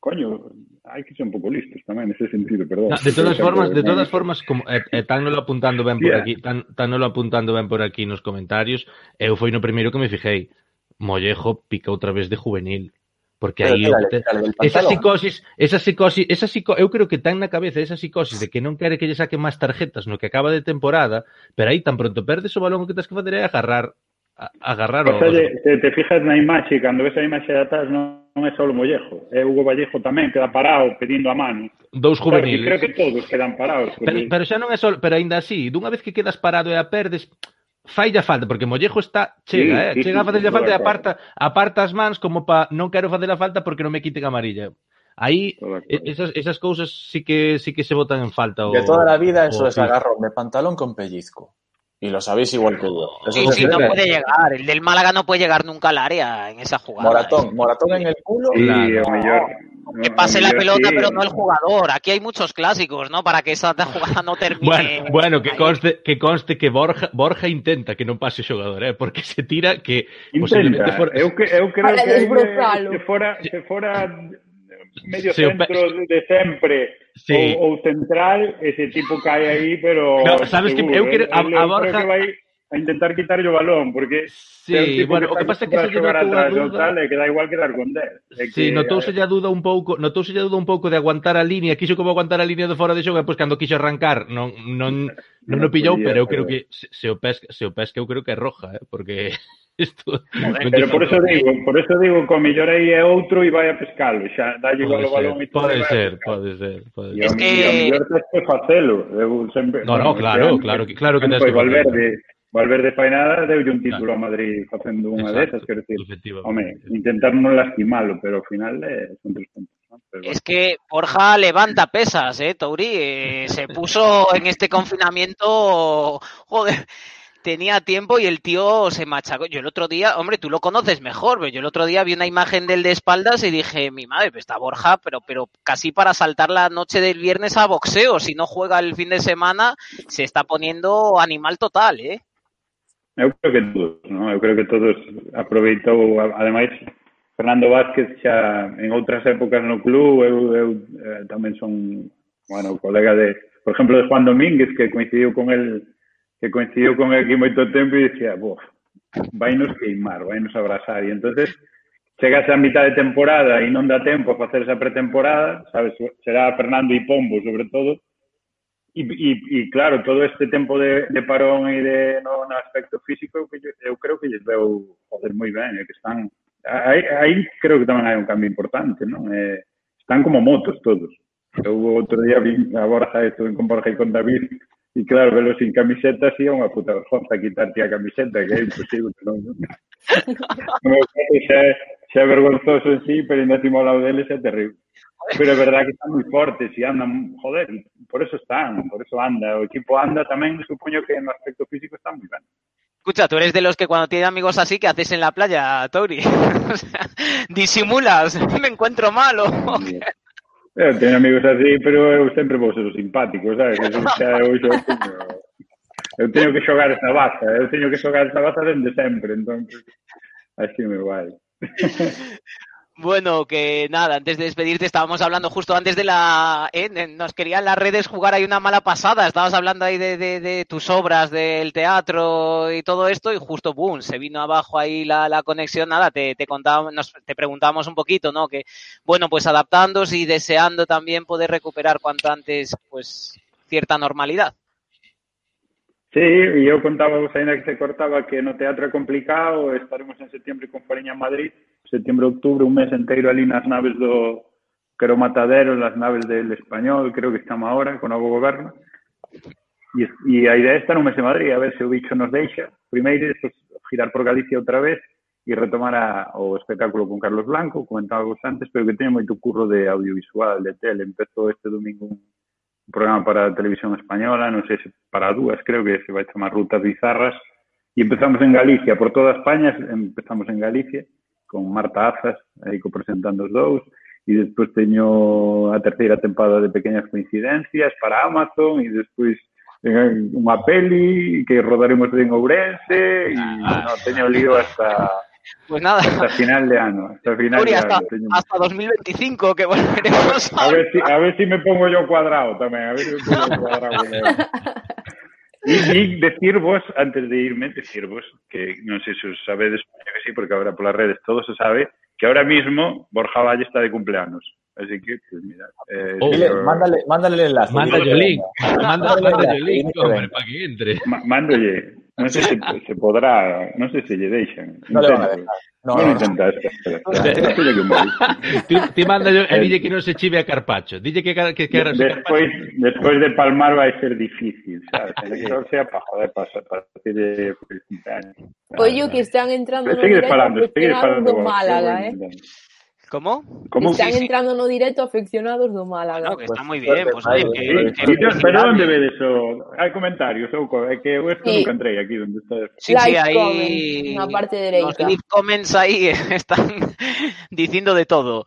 [SPEAKER 6] coño, hai que ser un pouco listos tamén nesse sentido, perdón.
[SPEAKER 3] No, de todas formas, de todas formas como eh, eh, tan nolo apuntando ben por
[SPEAKER 6] yeah.
[SPEAKER 3] aquí, tan tan nolo apuntando ben por aquí nos comentarios, eu foi no primeiro que me fijei. Mollejo pica outra vez de juvenil porque aí te... esa psicosis, esa psicosis, esa psico... eu creo que tan na cabeza esa psicosis de que non quere que lle saquen máis tarjetas no que acaba de temporada, pero aí tan pronto perdes o balón o que tens que facer é agarrar a, agarrar o...
[SPEAKER 6] Oye, te, te fijas na imaxe, cando ves a imaxe de atrás non, non é só o Mollejo, é Hugo Vallejo tamén, queda parado pedindo a mano.
[SPEAKER 3] Dous juveniles.
[SPEAKER 6] Claro, creo que todos quedan parados. Porque...
[SPEAKER 3] Pero, pero xa non é só, pero aínda así, dunha vez que quedas parado e a perdes, failla falta, porque Mollejo está, chega,
[SPEAKER 6] Sí,
[SPEAKER 3] eh,
[SPEAKER 6] sí,
[SPEAKER 3] chega a
[SPEAKER 6] sí,
[SPEAKER 3] facerlle
[SPEAKER 6] estou
[SPEAKER 3] falta e aparta, aparta as mans como pa non quero facer a falta porque non me quiten a amarilla. Aí e- esas, esas cousas sí que sí que se botan en falta o,
[SPEAKER 2] De toda la vida eso
[SPEAKER 3] o-
[SPEAKER 2] es agarrón de pantalón con pellizco. Y lo sabéis igual que yo. Eso
[SPEAKER 1] Sí, sí, no puede llegar. El del Málaga no puede llegar nunca al área en esa jugada.
[SPEAKER 2] Moratón, moratón en el culo.
[SPEAKER 6] Sí, o.
[SPEAKER 1] Que pase la pelota,
[SPEAKER 6] sí,
[SPEAKER 1] pero no el jugador. Aquí hay muchos clásicos, ¿no? Para que esa jugada no termine.
[SPEAKER 3] Bueno, bueno, que
[SPEAKER 1] ahí.
[SPEAKER 3] conste que conste que Borja Borja intenta que non pase o xogador, eh, porque se tira que
[SPEAKER 6] Intenta,
[SPEAKER 3] posiblemente for...
[SPEAKER 6] eu, que, eu creo
[SPEAKER 5] Para
[SPEAKER 6] que
[SPEAKER 5] desbrozalo.
[SPEAKER 6] se fora, se fora medio
[SPEAKER 3] Se o pe-
[SPEAKER 6] centro de sempre
[SPEAKER 3] Sí.
[SPEAKER 6] ou, ou central, ese tipo cae aí, pero
[SPEAKER 3] No, sabes que
[SPEAKER 6] seguro,
[SPEAKER 3] eu quero- a- a Borja-
[SPEAKER 6] creo que vai a intentar quitarlle o balón, porque
[SPEAKER 3] sí, bueno, o que pasa é que se lle notou a duda,
[SPEAKER 6] tal, é que dá igual quedar con 10. É
[SPEAKER 3] sí,
[SPEAKER 6] que,
[SPEAKER 3] notouse
[SPEAKER 6] a
[SPEAKER 3] duda un pouco, notouse a duda un pouco de aguantar a línea, quixo como aguantar a línea de fora de xogo, e pois cando quixo arrancar, non non non, o pillou, pero eu creo que se, se o pesca, se o pesca eu creo que é roja, eh, porque Isto,
[SPEAKER 6] pero por eso digo, por eso digo que o mellor aí é outro e vai a pescalo, xa dalle igual o balón e todo.
[SPEAKER 3] Pode ser, pode ser, pode ser.
[SPEAKER 1] Es que
[SPEAKER 6] o mellor tes que facelo, eu sempre
[SPEAKER 3] No, no, claro, claro que claro que tens que
[SPEAKER 6] Valverde. Valverde fai nada, deulle un título a Madrid facendo unha desas, quero decir,
[SPEAKER 3] efectivamente.
[SPEAKER 6] home, intentar non lastimalo, pero ao final eh, son tres puntos. ¿no? Pero,
[SPEAKER 1] Es que Borja levanta pesas, ¿eh, Tauri? Eh, se puso en este confinamiento, joder, tenía tiempo y el tío se machacó. Yo el otro día, hombre, tú lo conoces mejor, pero yo el otro día vi una imagen del de espaldas y dije, mi madre, pues está Borja, pero, pero casi para saltar la noche del viernes a boxeo. Si no juega el fin de semana, se está poniendo animal total, ¿eh?
[SPEAKER 6] Eu creo que todos, non? Eu creo que todos aproveitou, ademais, Fernando Vázquez xa en outras épocas no club, eu, eu eh, tamén son, bueno, colega de, por exemplo, de Juan Domínguez, que coincidiu con el, que coincidiu con el aquí moito tempo e dixía, bof, vai nos queimar, vai nos abrazar. E entonces chegas a mitad de temporada e non dá tempo a facer esa pretemporada, sabes, será Fernando e Pombo, sobre todo, E, e, e claro, todo este tempo de, de parón e de no, no aspecto físico eu, eu creo que lles veu joder moi ben, é que están aí, aí creo que tamén hai un cambio importante, non? Eh, están como motos todos. Eu outro día vi a Borja estuve con Borja e con David e claro, velo sin camiseta si é unha puta vergonza quitarte a camiseta, que é imposible, non? non? xa, xa é vergonzoso en sí, pero ainda timo ao lado deles é terrible. Pero é verdad que están moi fortes e andan, joder, por eso están, por eso anda. O equipo anda tamén, supoño que en aspecto físico está moi ben.
[SPEAKER 1] Escucha, tú eres de los que cuando tiene amigos así, ¿qué haces en la playa, Tori? o sea, disimulas, me encuentro malo.
[SPEAKER 6] Eu teño amigos así, pero eu sempre vou ser o simpático, sabes? Eu, xa, eu, xa, eu teño que xogar esa baza, eu teño que xogar esa baza dende sempre, entón, así me vai.
[SPEAKER 1] Bueno, que nada, antes de despedirte estábamos hablando justo antes de la... ¿eh? Nos querían las redes jugar ahí una mala pasada, estabas hablando ahí de, de, de, tus obras, del teatro y todo esto y justo, boom, se vino abajo ahí la, la conexión, nada, te, te contábamos, nos, te preguntábamos un poquito, ¿no? Que, bueno, pues adaptándose y deseando también poder recuperar cuanto antes, pues, cierta normalidad.
[SPEAKER 6] Sí, e eu contaba vos ainda que se cortaba que no teatro é complicado, estaremos en setembro con Fariña en Madrid, setembro, outubro, un mes inteiro ali nas naves do Quero Matadero, nas naves del Español, creo que estamos ahora, con o novo goberno. E, e a idea é estar un mes en Madrid, a ver se o bicho nos deixa. Primeiro, pues, girar por Galicia outra vez e retomar a, o espectáculo con Carlos Blanco, comentaba vos antes, pero que teño moito curro de audiovisual, de tele. Empezou este domingo un un programa para a televisión española, non sei se para dúas, creo que se vai chamar Rutas Bizarras, e empezamos en Galicia, por toda España empezamos en Galicia, con Marta Azas, aí co presentando os dous, e despois teño a terceira tempada de Pequeñas Coincidencias para Amazon, e despois eh, unha peli que rodaremos en Ourense, e ah, non teño lío hasta
[SPEAKER 1] Pues nada.
[SPEAKER 6] Hasta final de año. Hasta, final
[SPEAKER 1] Uri,
[SPEAKER 6] de
[SPEAKER 1] hasta,
[SPEAKER 6] año.
[SPEAKER 1] Hasta 2025 que volveremos
[SPEAKER 6] a... A ver, si, a ver si me pongo yo cuadrado tamén. A ver si me pongo yo cuadrado. y, y decir vos, antes de irme, decir vos, que non sei se os sabedes, que sí, porque ahora polas redes todo se sabe, que ahora mismo Borja Valle está de cumpleaños. Así que, pues mira. Eh,
[SPEAKER 2] oh, dile, mándale, mándale el enlace.
[SPEAKER 3] Mándale el link. Mándale el link, hombre, para que entre.
[SPEAKER 6] Mándolle. Non sei se, se podrá, non sei se lle deixan.
[SPEAKER 2] Non le van a dejar. No,
[SPEAKER 6] non no, intenta no.
[SPEAKER 3] ti, ti manda e eh, dille que non se chive a Carpacho. Dille que, que, que
[SPEAKER 6] despois, despois de palmar vai ser difícil, sabes? Elector sea para joder, para partir de
[SPEAKER 5] 50 años. Que están entrando
[SPEAKER 6] no Seguir falando, seguir
[SPEAKER 5] falando. Málaga, eh.
[SPEAKER 1] ¿Cómo?
[SPEAKER 6] ¿Cómo?
[SPEAKER 5] Están
[SPEAKER 1] Sí, sí.
[SPEAKER 5] entrando no directo afeccionados do Málaga.
[SPEAKER 1] No, que está
[SPEAKER 2] Pues,
[SPEAKER 1] muy bien. Pues, oye, que,
[SPEAKER 6] Sí,
[SPEAKER 1] que-
[SPEAKER 6] sí,
[SPEAKER 1] que-
[SPEAKER 6] pero onde ve eso? Hai comentarios, ou é que eu esto
[SPEAKER 5] Sí.
[SPEAKER 6] nunca entrei aquí onde está.
[SPEAKER 1] Sí, sí, ahí
[SPEAKER 5] comment, na parte dereita.
[SPEAKER 1] los leave comments ahí están diciendo de todo.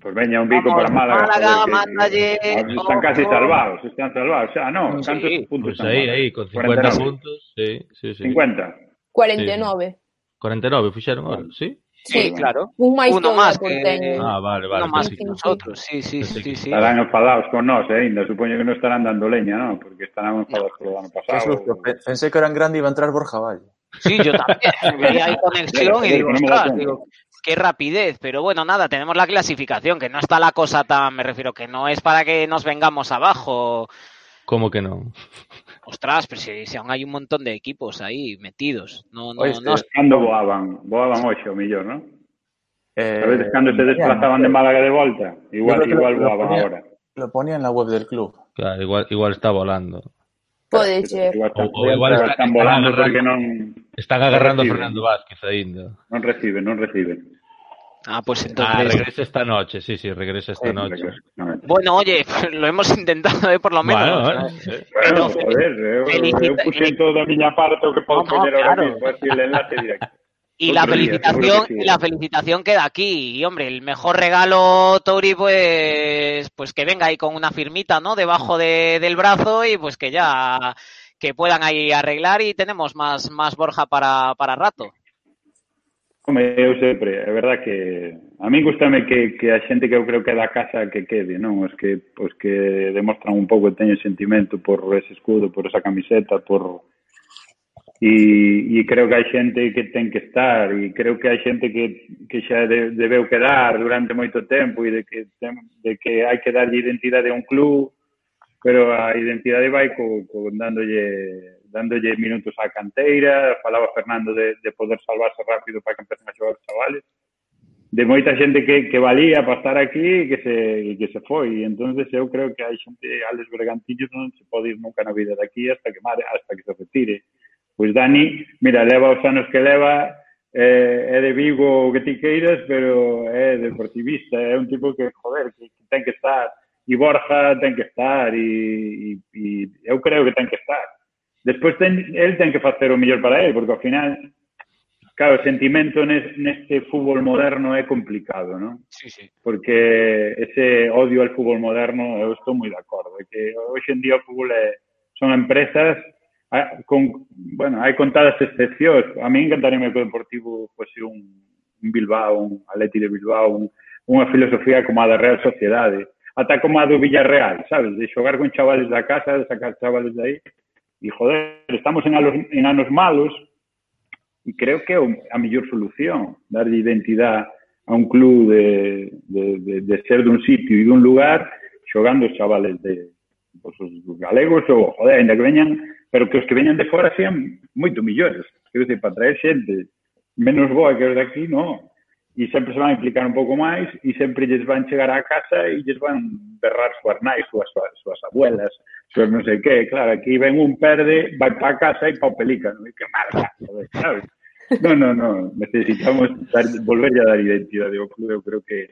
[SPEAKER 6] Pues veña un bico
[SPEAKER 1] Vamos,
[SPEAKER 6] para Málaga.
[SPEAKER 1] Málaga,
[SPEAKER 6] que-
[SPEAKER 1] mándalle,
[SPEAKER 6] Están casi salvados, están salvados. Xa, no,
[SPEAKER 1] Sí.
[SPEAKER 6] cantos puntos
[SPEAKER 3] Pues
[SPEAKER 6] están
[SPEAKER 3] aí,
[SPEAKER 6] Málaga?
[SPEAKER 3] aí, con 50
[SPEAKER 6] 49.
[SPEAKER 3] puntos. Sí, sí, sí.
[SPEAKER 6] 50.
[SPEAKER 5] 49.
[SPEAKER 3] 49 fixeron ahora, sí?
[SPEAKER 1] Sí, claro.
[SPEAKER 5] Un máis
[SPEAKER 1] Uno más
[SPEAKER 5] por
[SPEAKER 1] que-.
[SPEAKER 3] Ah, vale, vale.
[SPEAKER 1] Uno más que nosotros. Sí, sí, sí, sí.
[SPEAKER 6] Estarán enfadados con nós, eh, ainda. Supoño que non estarán dando leña, ¿no? Porque estarán enfadados polo ano
[SPEAKER 2] Qué
[SPEAKER 6] pasado.
[SPEAKER 2] susto. Pe- Pensé que era en grande y iba a entrar Borja Valle.
[SPEAKER 1] Sí, yo también. Veía ahí conexión y digo,
[SPEAKER 6] no
[SPEAKER 1] ostras, digo, qué rapidez. Pero bueno, nada, tenemos la clasificación, que no está la cosa tan, me refiero, que no es para que nos vengamos abajo.
[SPEAKER 3] Como que non?
[SPEAKER 1] Ostras, pero si, si aún hay un montón de equipos ahí metidos. No, no,
[SPEAKER 2] Oíste,
[SPEAKER 1] no.
[SPEAKER 6] Cando voaban? Voaban hoxe, o millón, ¿no?
[SPEAKER 2] Eh,
[SPEAKER 6] A veces cando se desplazaban de Málaga de volta, igual, igual
[SPEAKER 2] lo- lo
[SPEAKER 6] voaban
[SPEAKER 2] ponía-
[SPEAKER 6] ahora.
[SPEAKER 2] Lo ponía en la web del club.
[SPEAKER 3] Claro, igual, igual está volando.
[SPEAKER 5] Pode ser.
[SPEAKER 6] Igual están,
[SPEAKER 3] O- o igual
[SPEAKER 6] igual
[SPEAKER 3] está-
[SPEAKER 6] están
[SPEAKER 3] está
[SPEAKER 6] volando
[SPEAKER 3] agarrando.
[SPEAKER 6] porque non,
[SPEAKER 3] Están agarrando a
[SPEAKER 6] reciben.
[SPEAKER 3] Fernando Vázquez aínda.
[SPEAKER 6] non reciben, non reciben.
[SPEAKER 1] Ah, pues
[SPEAKER 3] Ah,
[SPEAKER 1] entonces.
[SPEAKER 3] regresa esta noche, sí, sí, regresa esta noche.
[SPEAKER 1] Bueno, oye, lo hemos intentado, ¿eh? por lo menos.
[SPEAKER 3] Bueno,
[SPEAKER 1] ¿sabes?
[SPEAKER 3] bueno,
[SPEAKER 1] Pero
[SPEAKER 6] joder,
[SPEAKER 1] felicita-
[SPEAKER 6] eu puxen toda a miña parte que
[SPEAKER 1] No, no,
[SPEAKER 6] poñer ahora mismo, así el enlace directo.
[SPEAKER 1] Y la felicitación,
[SPEAKER 6] sí.
[SPEAKER 1] y la felicitación queda aquí. Y hombre, el mejor regalo, Tori, pues, pues que venga ahí con una firmita, ¿no? Debajo de- del brazo y pues que ya que puedan ahí arreglar y tenemos más, más Borja para, para rato.
[SPEAKER 6] Home, eu sempre, é verdad que a mí gustame que, que a xente que eu creo que é da casa que quede, non? Os que, os que demostran un pouco que teñen sentimento por ese escudo, por esa camiseta, por... E, e creo que hai xente que ten que estar e creo que hai xente que, que xa de, debeu quedar durante moito tempo e de que, tem, de que hai que darlle identidade a un club pero a identidade vai co, co dándolle dándolle minutos á canteira, falaba Fernando de, de poder salvarse rápido para que empecen a xogar os chavales, de moita xente que, que valía para estar aquí e que se, e que se foi. E entonces eu creo que hai xente, Alex Bergantillo non se pode ir nunca na vida daqui hasta que mare, hasta que se retire. Pois Dani, mira, leva os anos que leva, eh, é de Vigo o que ti queiras, pero é deportivista, é un tipo que, joder, que, que ten que estar, e Borja ten que estar, e, e, e eu creo que ten que estar Despois ten, el ten que facer o mellor para el, porque ao final, claro, o sentimento neste fútbol moderno é complicado, non?
[SPEAKER 1] Sí, sí.
[SPEAKER 6] Porque ese odio al fútbol moderno, eu estou moi de acordo, que hoxe en día o fútbol é, son empresas con, bueno, hai contadas excepcións. A mí encantaríame que o Deportivo fose un, un Bilbao, un Atleti de Bilbao, un, unha filosofía como a da Real Sociedade, ata como a do Villarreal, sabes? De xogar con chavales da casa, de sacar chavales de aí, E, joder, estamos en anos, en anos malos e creo que é a mellor solución darlle identidade a un club de, de, de, de ser dun sitio e dun lugar xogando os chavales de pues, os galegos ou, joder, ainda que veñan pero que os que veñan de fora sean moito millores. Quero dicir, para traer xente menos boa que os de aquí, non e sempre se van a implicar un pouco máis e sempre lles van chegar á casa e lles van berrar súas nais, súas, súas, súas abuelas, Xos non sei que, claro, aquí ven un perde, vai para casa e pa o pelícano. E que marca, sabes? No, no, no, necesitamos dar, volver a dar identidade ao clube, eu creo que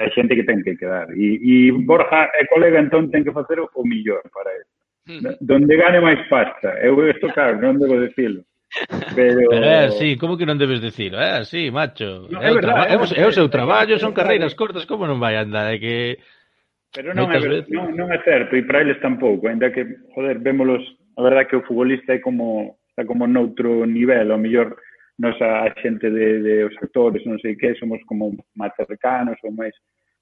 [SPEAKER 6] hai xente que ten que quedar. E, e Borja é colega, entón ten que facer o millor para ele. Hmm. Donde gane máis pasta. Eu isto, claro, non debo decirlo. Pero...
[SPEAKER 3] Pero eh, é así, como que non debes dicilo? É eh, así, macho.
[SPEAKER 6] No,
[SPEAKER 3] é,
[SPEAKER 6] é,
[SPEAKER 3] verdad, é, o,
[SPEAKER 6] é,
[SPEAKER 3] o seu
[SPEAKER 6] eh,
[SPEAKER 3] traballo, son carreiras cortas, como non vai andar? É que
[SPEAKER 6] Pero non é,
[SPEAKER 3] veces.
[SPEAKER 6] non, non é certo, e para eles tampouco, ainda ¿eh? que, joder, vémolos, a verdad que o futbolista é como está como noutro nivel, ao mellor nosa a xente de, de os actores, non sei que, somos como máis cercanos ou máis,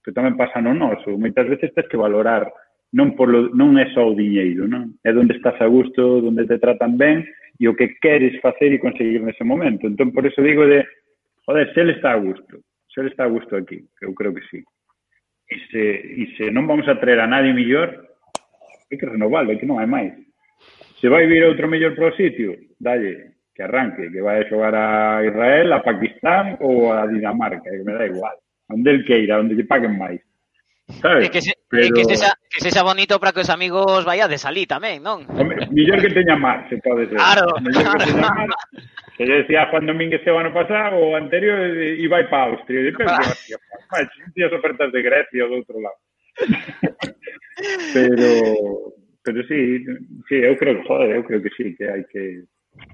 [SPEAKER 6] pero tamén pasa no noso, moitas veces tens que valorar non polo, non é só o diñeiro, non? É onde estás a gusto, onde te tratan ben e o que queres facer e conseguir nese momento. Entón, por eso digo de, joder, se ele está a gusto, se ele está a gusto aquí, eu creo que sí. E se, e se non vamos a traer a nadie mellor, hai que renovarlo, é que non hai máis. Se vai vir outro mellor para o sitio, dalle, que arranque, que vai a xogar a Israel, a Pakistán ou a Dinamarca, que me da igual. Onde el queira, onde lle paguen máis. Sabes?
[SPEAKER 1] E que, se,
[SPEAKER 6] Pero...
[SPEAKER 1] que, sexa, que sexa bonito para que os amigos vaya de salir tamén, non?
[SPEAKER 6] Hombre, millor que teña mar, se pode ser.
[SPEAKER 1] Claro,
[SPEAKER 6] millor
[SPEAKER 1] claro.
[SPEAKER 6] Que teña mar, Se lle decía Juan Domínguez o ano pasado o anterior eh, iba para Austria. E pensei,
[SPEAKER 1] ah.
[SPEAKER 6] hostia, máis, as ofertas de Grecia ou do outro lado. pero pero sí, sí, eu creo que joder, eu creo que sí, que hai que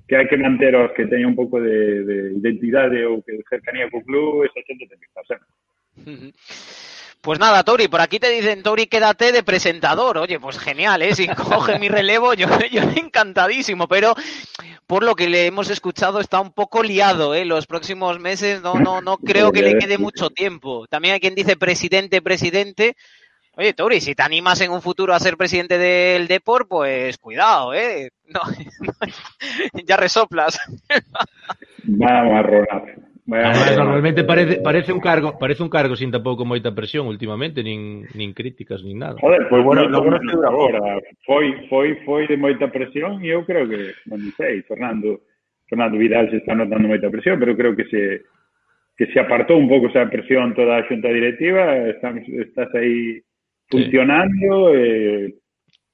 [SPEAKER 6] que hai que manter os que teñen un pouco de, de identidade ou que cercanía co club, esa xente ten que estar sempre. Uh -huh.
[SPEAKER 1] Pues nada, Tori, por aquí te dicen, Tori, quédate de presentador. Oye, pues genial, ¿eh? Si coge mi relevo, yo, yo encantadísimo, pero por lo que le hemos escuchado está un poco liado, ¿eh? Los próximos meses no, no, no creo que le quede mucho tiempo. También hay quien dice presidente, presidente. Oye, Tori, si te animas en un futuro a ser presidente del Deport, pues cuidado, ¿eh? No, ya resoplas.
[SPEAKER 6] Vamos a rolar. A
[SPEAKER 3] Además, normalmente eh, parece, parece un cargo, parece un cargo sin tampouco moita presión últimamente, nin, nin críticas, nin nada.
[SPEAKER 6] Joder, pois
[SPEAKER 2] pues, bueno, no, no, no,
[SPEAKER 6] agora. Foi, foi, foi de moita presión e eu creo que, non sei, Fernando, Fernando Vidal se está notando moita presión, pero creo que se que se apartou un pouco esa presión toda a xunta directiva, estamos, estás aí funcionando sí.
[SPEAKER 3] e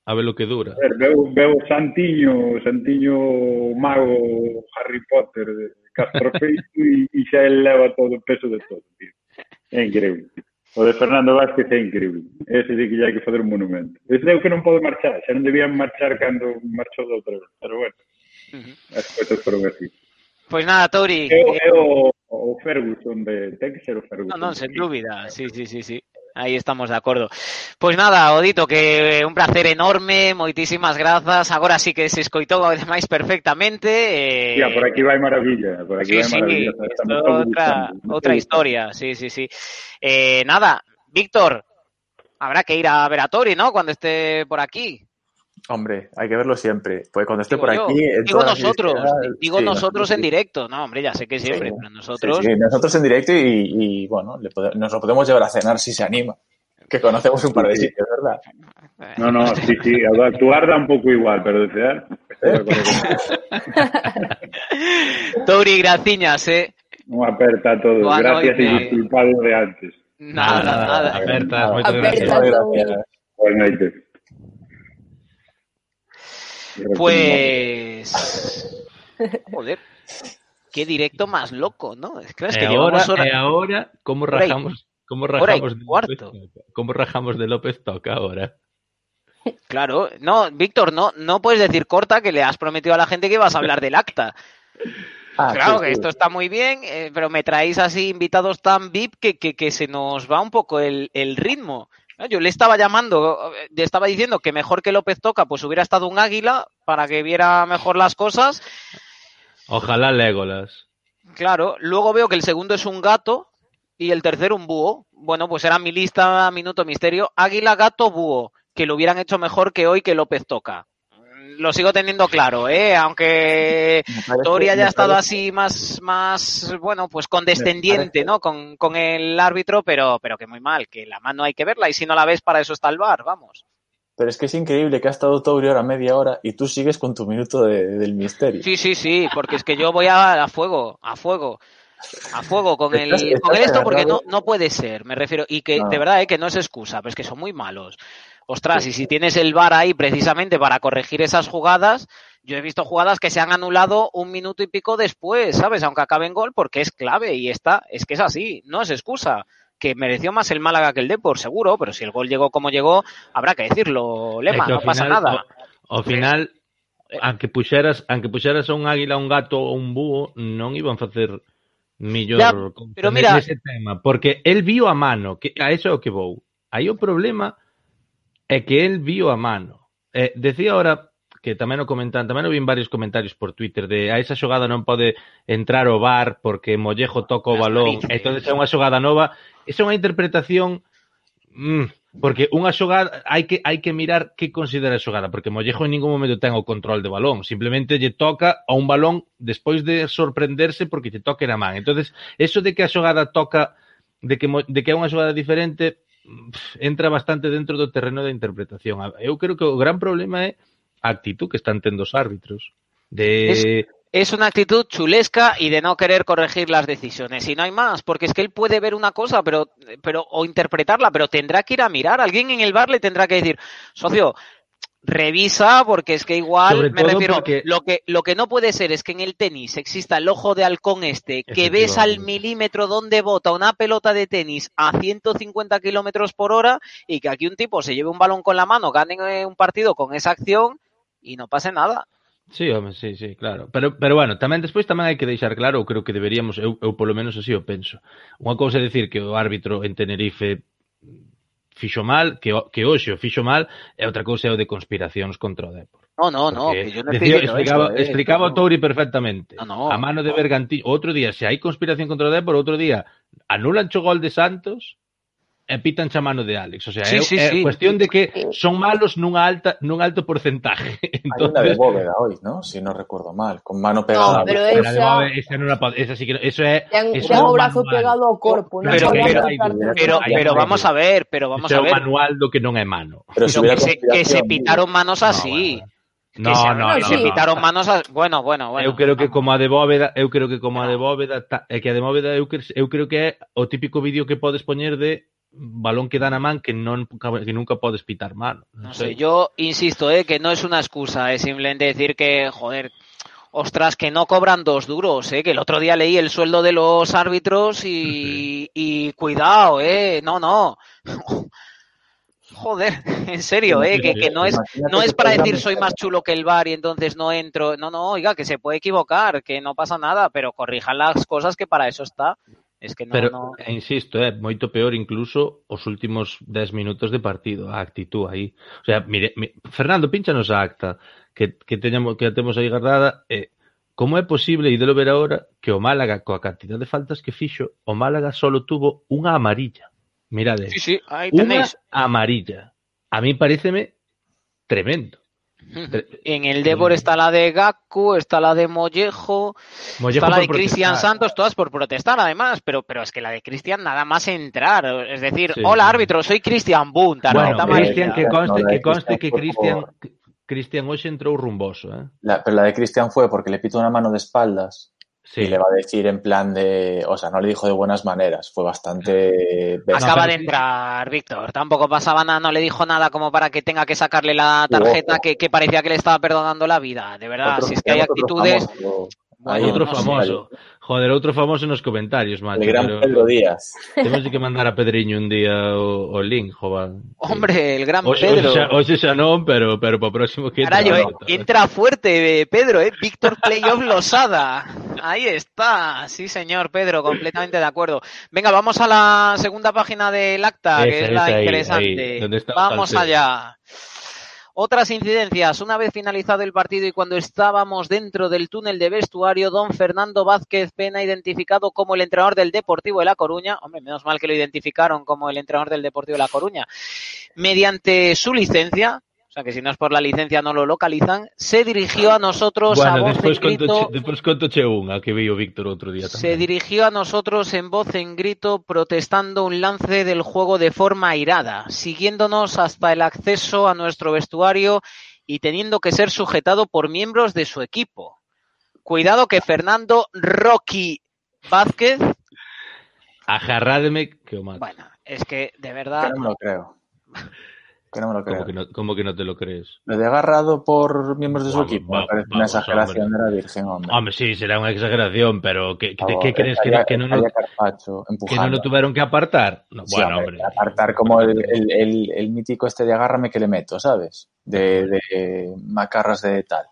[SPEAKER 3] a ver lo que dura.
[SPEAKER 6] A ver, veo, veo Santiño, Santiño Mago Harry Potter de castrofeito e, e xa el leva todo o peso de todo, tío. É increíble. O de Fernando Vázquez é increíble. Ese sí que hai que fazer un monumento. Ese é o que non pode marchar. Xa non debían marchar cando marchou de outra vez. Pero bueno,
[SPEAKER 1] uh -huh.
[SPEAKER 6] as coisas foron así.
[SPEAKER 1] Pois nada, Touri.
[SPEAKER 6] É, é o, o Ferguson de... Ten que ser o Ferguson.
[SPEAKER 1] Non, non, sen dúbida. Sí, sí, sí, sí. Aí estamos de acordo. Pois nada, Odito, que un placer enorme, moitísimas grazas. Agora sí que se escoitou ademais perfectamente. Eh...
[SPEAKER 6] Tía, por aquí vai maravilla. Por aquí
[SPEAKER 1] Sí,
[SPEAKER 6] vai
[SPEAKER 1] sí,
[SPEAKER 6] maravilla. Estamos gustando.
[SPEAKER 1] otra historia, sí, sí, sí. Eh, nada, Víctor, habrá que ir a ver a Tori, ¿no? Cuando esté por aquí.
[SPEAKER 2] Hombre, hay que verlo siempre. Pues cuando esté
[SPEAKER 1] Digo
[SPEAKER 2] por
[SPEAKER 1] yo.
[SPEAKER 2] aquí. en
[SPEAKER 1] Digo nosotros, digo
[SPEAKER 2] sí,
[SPEAKER 1] nosotros en directo. No, hombre, ya sé que siempre,
[SPEAKER 2] Sí,
[SPEAKER 1] pero nosotros.
[SPEAKER 2] sí, nosotros en directo y, y, bueno, le pode- nos lo podemos llevar a cenar si se anima. Que conocemos un par de sitios, ¿verdad?
[SPEAKER 6] No, no, sí, sí. Actuar da un pouco igual, pero desear...
[SPEAKER 1] Tori, graciñas, eh.
[SPEAKER 6] Un aperta a todos.
[SPEAKER 1] Boa
[SPEAKER 6] Gracias y disculpado de antes.
[SPEAKER 1] Nada, nada.
[SPEAKER 3] Moitas
[SPEAKER 5] Apertas.
[SPEAKER 3] gracias.
[SPEAKER 2] Gracias.
[SPEAKER 6] Buenas noches.
[SPEAKER 1] Pues. Joder. Qué directo más loco, ¿no? Es que, es que
[SPEAKER 3] e agora,
[SPEAKER 1] llevamos hora-
[SPEAKER 3] e agora, como
[SPEAKER 1] Hora y-
[SPEAKER 3] rajamos,
[SPEAKER 1] y
[SPEAKER 3] rajamos de
[SPEAKER 1] cuarto.
[SPEAKER 3] López? Como rajamos de López Toca ahora?
[SPEAKER 1] Claro, no, Víctor, no, no puedes decir corta que le has prometido a la gente que ibas a hablar del acta.
[SPEAKER 2] Ah,
[SPEAKER 1] claro
[SPEAKER 2] sí,
[SPEAKER 1] que
[SPEAKER 2] sí.
[SPEAKER 1] esto está muy bien, eh, pero me traéis así invitados tan VIP que, que, que se nos va un poco el, el ritmo. Yo le estaba llamando, le estaba diciendo que mejor que López Toca, pues hubiera estado un águila para que viera mejor las cosas.
[SPEAKER 3] Ojalá Legolas.
[SPEAKER 1] Claro, luego veo que el segundo es un gato y el tercero un búho. Bueno, pues era mi lista, minuto misterio. Águila, gato, búho. Que lo hubieran hecho mejor que hoy que López Toca. Lo sigo teniendo claro, ¿eh? Aunque
[SPEAKER 2] parece-
[SPEAKER 1] Tori haya estado
[SPEAKER 2] parece-
[SPEAKER 1] así más, más, bueno, pues condescendiente, ¿no? Con, con el árbitro, pero, pero que muy mal, que la mano hay que verla y si no la ves, para eso está el bar, vamos.
[SPEAKER 2] Pero es que es increíble que ha estado Tauri ahora media hora y tú sigues con tu minuto de- del misterio.
[SPEAKER 1] Sí, sí, sí, porque es que yo voy a, a fuego, a fuego. A fuego con el,
[SPEAKER 2] Estás-
[SPEAKER 1] con el esto porque no, no puede ser, me refiero. Y que
[SPEAKER 2] No.
[SPEAKER 1] de verdad, eh, que no es excusa, pero es que son muy malos. Ostras, y si tienes el VAR ahí precisamente para corregir esas jugadas, yo he visto jugadas que se han anulado un minuto y pico después, ¿sabes? Aunque acabe en gol, porque es clave y está, es que es así, no es excusa. Que mereció más el Málaga que el Depor, seguro, pero si el gol llegó como llegó, habrá que decirlo, Lema,
[SPEAKER 3] que
[SPEAKER 1] no pasa
[SPEAKER 3] final,
[SPEAKER 1] nada.
[SPEAKER 3] Ao final,
[SPEAKER 1] Eh.
[SPEAKER 3] aunque puxeras, aunque puxeras a un águila, a un gato ou un búho, non iban facer millor
[SPEAKER 1] Ya, pero mira-
[SPEAKER 3] nese tema, porque el vio a mano, que a eso é o que vou. Aí o problema é que el viu a mano. Eh, decía ahora que tamén o comentan, tamén o vin varios comentarios por Twitter de a esa xogada non pode entrar o VAR porque Mollejo toca o balón, entonces é unha xogada nova. Esa é unha interpretación mm, porque unha xogada hai que hai que mirar que considera a xogada, porque Mollejo en ningún momento ten o control de balón, simplemente lle toca a un balón despois de sorprenderse porque lle toque na man. Entonces, eso de que a xogada toca de que de que é unha xogada diferente entra bastante dentro do terreno da interpretación. Eu creo que o gran problema é a actitud que están tendo os árbitros. De
[SPEAKER 1] es una actitud chulesca y de no querer corregir las decisiones. Y no hay más, porque es que él puede ver una cosa, pero, pero, o interpretarla, pero tendrá que ir a mirar. Alguien en el bar le tendrá que decir, socio, revisa, porque es que igual, me refiero,
[SPEAKER 3] porque-
[SPEAKER 1] lo que, lo que no puede ser es que en el tenis exista el ojo de halcón este, que ves al milímetro donde bota una pelota de tenis a 150 kilómetros por hora y que aquí un tipo se lleve un balón con la mano, gane eh, un partido con esa acción y no pase nada.
[SPEAKER 3] Sí, home, sí, sí, claro. Pero, pero bueno, tamén despois tamén hai que deixar claro, creo que deberíamos, eu, eu polo menos así o penso. Unha cousa é dicir que o árbitro en Tenerife fixo mal, que, que hoxe o fixo mal, e outra cousa é o de conspiracións contra o Depor.
[SPEAKER 1] No, no, no, que yo no
[SPEAKER 3] decía, explicaba,
[SPEAKER 1] eso, eh,
[SPEAKER 3] explicaba o Touri perfectamente.
[SPEAKER 1] No, no,
[SPEAKER 3] a mano de Bergantín, outro día, se hai conspiración contra o Depor, outro día anulan o gol de Santos e pitan a mano de Alex. O sea,
[SPEAKER 1] Sí,
[SPEAKER 3] é,
[SPEAKER 1] sí,
[SPEAKER 3] é
[SPEAKER 1] sí.
[SPEAKER 3] cuestión de que son malos nunha alta, nun alto porcentaje.
[SPEAKER 2] Hay una
[SPEAKER 3] Entonces,
[SPEAKER 2] de Bóveda hoy, ¿no? Si no recuerdo mal, con mano pegada.
[SPEAKER 5] pero
[SPEAKER 3] Pero
[SPEAKER 5] esa-
[SPEAKER 3] además, esa, non la pod- esa sí que no- eso é
[SPEAKER 5] Ten,
[SPEAKER 3] eso
[SPEAKER 5] ten
[SPEAKER 3] é
[SPEAKER 5] o
[SPEAKER 3] un
[SPEAKER 5] brazo
[SPEAKER 3] manual.
[SPEAKER 5] pegado ao corpo, non
[SPEAKER 1] Pero- pero-. Pero, pero vamos a ver, pero vamos
[SPEAKER 3] Eso
[SPEAKER 1] a
[SPEAKER 3] é o
[SPEAKER 1] ver.
[SPEAKER 3] manual do que non é mano.
[SPEAKER 2] Pero si
[SPEAKER 1] Pero que se, que se pitaron manos así.
[SPEAKER 3] No,
[SPEAKER 1] que se,
[SPEAKER 3] no,
[SPEAKER 1] que
[SPEAKER 3] no,
[SPEAKER 1] se
[SPEAKER 3] no.
[SPEAKER 1] pitaron manos así. Bueno, bueno, bueno.
[SPEAKER 3] eu creo que como a de Bóveda, eu creo que como a de Bóveda, ta, é que a de Bóveda eu, eu creo que é o típico vídeo que podes poñer de balón que dá na man que non que nunca podes pitar mano.
[SPEAKER 1] No sé, yo insisto, eh, que no es una excusa, es simplemente decir que, joder, Ostras, que no cobran dos duros, ¿eh? que el otro día leí el sueldo de los árbitros y, y cuidado, ¿eh? No, no. Joder, en serio, ¿eh? que, que no es no es para decir soy más chulo que el bar y entonces no entro. No, no, oiga, que se puede equivocar, que no pasa nada, pero corrijan las cosas que para eso está. Es que no,
[SPEAKER 3] Pero,
[SPEAKER 1] non...
[SPEAKER 3] Eh, insisto, é moito peor incluso os últimos 10 minutos de partido, a actitud aí. O sea, mire, mire Fernando, pinchanos a acta que, que, teñamos, que a temos aí guardada eh, Como é posible, e delo ver agora, que o Málaga, coa cantidad de faltas que fixo, o Málaga solo tuvo unha amarilla. Mirade,
[SPEAKER 1] sí, sí, aí
[SPEAKER 3] unha amarilla. A mí pareceme tremendo.
[SPEAKER 1] En el Débor está la de Gaku, está la de Mollejo,
[SPEAKER 3] Mollejo
[SPEAKER 1] está la de Cristian. Santos, todas por protestar además, pero, pero es que la de Cristian nada más entrar, es decir,
[SPEAKER 3] Sí.
[SPEAKER 1] hola árbitro, soy Cristian tarjeta
[SPEAKER 3] Bueno. Cristian, que conste, que conste
[SPEAKER 2] Cristian
[SPEAKER 3] que Cristian hoxe entrou rumboso, eh?
[SPEAKER 2] La- pero la de Cristian fue porque le pito una mano de espaldas
[SPEAKER 3] Sí.
[SPEAKER 2] y le va a decir en plan de. O sea, no le dijo de buenas maneras. Fue bastante.
[SPEAKER 1] Acaba de entrar, Víctor. Tampoco pasaba nada, no le dijo nada como para que tenga que sacarle la tarjeta que, que parecía que le estaba perdonando la vida. De verdad,
[SPEAKER 2] Otro-
[SPEAKER 1] si es que hay actitudes. No
[SPEAKER 2] en-
[SPEAKER 1] sé.
[SPEAKER 3] famoso. Joder, outro famoso nos comentarios, macho.
[SPEAKER 2] El gran
[SPEAKER 3] pero
[SPEAKER 2] Pedro Díaz.
[SPEAKER 3] Temos que mandar a Pedriño un día o, o link, jova.
[SPEAKER 1] Hombre, el gran Pedro.
[SPEAKER 3] xa, hoxe xa non, pero, pero para o próximo que entra,
[SPEAKER 1] eh, entra fuerte, eh, Pedro, ¿eh? Víctor Playoff Losada. Ahí está. Sí, señor, Pedro, completamente de acuerdo. Venga, vamos a la segunda página del acta, que
[SPEAKER 3] Esa,
[SPEAKER 1] es la
[SPEAKER 3] esa
[SPEAKER 1] interesante.
[SPEAKER 3] ahí, el
[SPEAKER 1] vamos allá. Otras incidencias. Una vez finalizado el partido y cuando estábamos dentro del túnel de vestuario, don Fernando Vázquez Pena, identificado como el entrenador del Deportivo de La Coruña, hombre, menos mal que lo identificaron como el entrenador del Deportivo de La Coruña, mediante su licencia, sea que si no es por la licencia no lo localizan, se dirigió a nosotros a
[SPEAKER 3] Bueno,
[SPEAKER 1] voz
[SPEAKER 3] despois
[SPEAKER 1] en grito,
[SPEAKER 3] conto che unha que vi o Víctor outro día
[SPEAKER 1] se
[SPEAKER 3] tamén.
[SPEAKER 1] dirigió a nosotros en voz en grito protestando un lance del juego de forma airada, siguiéndonos hasta el acceso a nuestro vestuario y teniendo que ser sujetado por miembros de su equipo. Cuidado que Fernando Rocky Vázquez,
[SPEAKER 3] Agarrádeme que o mato.
[SPEAKER 1] bueno, es que de
[SPEAKER 2] Que
[SPEAKER 1] verdad,
[SPEAKER 2] no lo creo. Que no me lo creo.
[SPEAKER 3] Como que, no, que no te lo crees?
[SPEAKER 2] Lo de agarrado por miembros de su
[SPEAKER 3] Vamos,
[SPEAKER 2] equipo
[SPEAKER 3] va-
[SPEAKER 2] me parece una exageración
[SPEAKER 3] hombre.
[SPEAKER 2] de la Virgen, hombre.
[SPEAKER 3] Home, sí, será unha exageración, pero
[SPEAKER 2] favor,
[SPEAKER 3] que crees que,
[SPEAKER 2] estaría-
[SPEAKER 3] que
[SPEAKER 2] Carpacho empujando.
[SPEAKER 3] lo tuveron que apartar? No,
[SPEAKER 2] Sí,
[SPEAKER 3] bueno,
[SPEAKER 2] hombre,
[SPEAKER 3] hombre.
[SPEAKER 2] Apartar como el, el, el, el mítico este de agárrame que le meto, ¿sabes? De, de macarras de tal.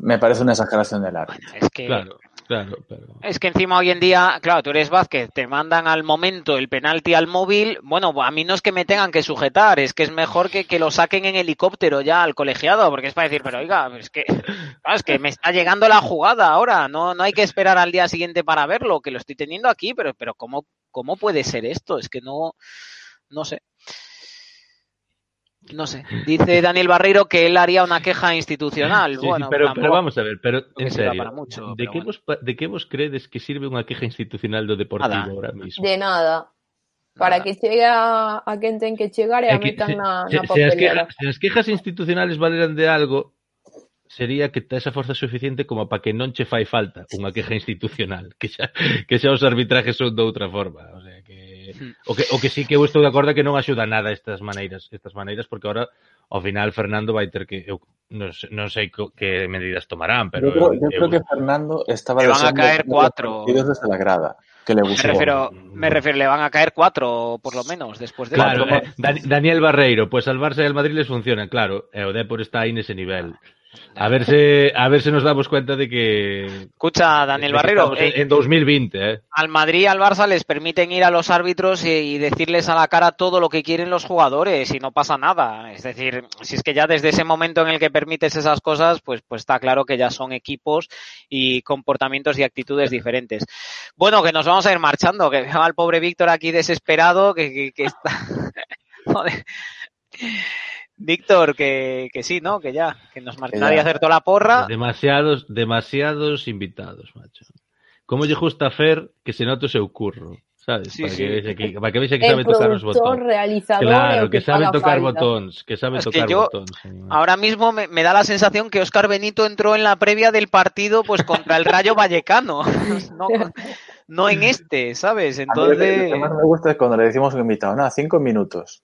[SPEAKER 2] Me parece una exageración del árbitro.
[SPEAKER 1] es que
[SPEAKER 3] Claro, claro.
[SPEAKER 1] Es que encima hoy en día, claro, tú eres Vázquez, te mandan al momento el penalti al móvil. Bueno, a mí no es que me tengan que sujetar, es que es mejor que, que lo saquen en helicóptero ya al colegiado, porque es para decir, pero oiga, es que, es que me está llegando la jugada ahora, no, no hay que esperar al día siguiente para verlo, que lo estoy teniendo aquí, pero, pero ¿cómo, cómo puede ser esto? Es que no, no sé. No sé. Dice Daniel Barreiro que él haría una queja institucional.
[SPEAKER 3] Sí,
[SPEAKER 1] bueno,
[SPEAKER 3] sí,
[SPEAKER 1] pero,
[SPEAKER 3] pero, vamos a ver, pero en serio.
[SPEAKER 1] Para mucho,
[SPEAKER 3] ¿de,
[SPEAKER 1] pero
[SPEAKER 3] qué
[SPEAKER 1] bueno.
[SPEAKER 3] vos, ¿De qué vos credes que sirve una queja institucional do Deportivo
[SPEAKER 1] nada.
[SPEAKER 3] ahora mismo?
[SPEAKER 5] De nada. Para
[SPEAKER 1] nada.
[SPEAKER 5] que chegue a, a quen ten que chegar e a,
[SPEAKER 3] a
[SPEAKER 5] metan
[SPEAKER 3] se,
[SPEAKER 5] na, na.
[SPEAKER 3] Se as, quejas, se as quejas institucionales valeran de algo, sería que tes a forza suficiente como para que non che fai falta unha queja institucional, que xa, que xa os arbitrajes son de outra forma. O sea, que O, que, o que sí que eu estou de acordo que non axuda nada estas maneiras, estas maneiras porque ahora ao final Fernando vai ter que eu non, sei, non sei que medidas tomarán, pero
[SPEAKER 2] eu, creo,
[SPEAKER 3] eu,
[SPEAKER 2] eu creo que Fernando estaba
[SPEAKER 1] le van a caer cuatro
[SPEAKER 2] desde la grada. Que le gustó.
[SPEAKER 1] me refiero, me refiero, le van a caer cuatro, por lo menos, después de
[SPEAKER 3] claro,
[SPEAKER 1] la...
[SPEAKER 3] eh, Daniel Barreiro, pues salvarse al Madrid les funciona, claro, e o Depor está aí nese nivel. A ver se a ver se nos damos cuenta de que
[SPEAKER 1] Escucha, Daniel
[SPEAKER 3] estamos en,
[SPEAKER 1] eh,
[SPEAKER 3] en 2020, eh.
[SPEAKER 1] al Madrid y al Barça les permiten ir a los árbitros y, y decirles a la cara todo lo que quieren los jugadores y no pasa nada. Es decir, si es que ya desde ese momento en el que permites esas cosas, pues, pues está claro que ya son equipos y comportamientos y actitudes diferentes. Bueno, que nos vamos a ir marchando, que veo al pobre Víctor aquí desesperado, que, que, que está... Joder. Víctor, que, que sí, ¿no? Que ya, que nos nadie acertó la porra.
[SPEAKER 3] Demasiados demasiados invitados, macho. Como lle gusta Fer que se note o seu curro, sabes?
[SPEAKER 1] Sí,
[SPEAKER 3] para,
[SPEAKER 1] sí.
[SPEAKER 3] que para que vexe que sabe tocar os
[SPEAKER 5] productor,
[SPEAKER 3] botóns.
[SPEAKER 5] realizador e
[SPEAKER 3] Claro, que sabe tocar botóns, que sabe
[SPEAKER 1] Es que
[SPEAKER 3] tocar
[SPEAKER 1] yo-. Ahora mismo me, me da la sensación que Oscar Benito entró en la previa del partido pues contra el Rayo Vallecano, no, no en este, ¿sabes?
[SPEAKER 2] A mí lo que-
[SPEAKER 1] Entonces,
[SPEAKER 2] lo que más me gusta es cuando le decimos a un invitado, nada, cinco minutos.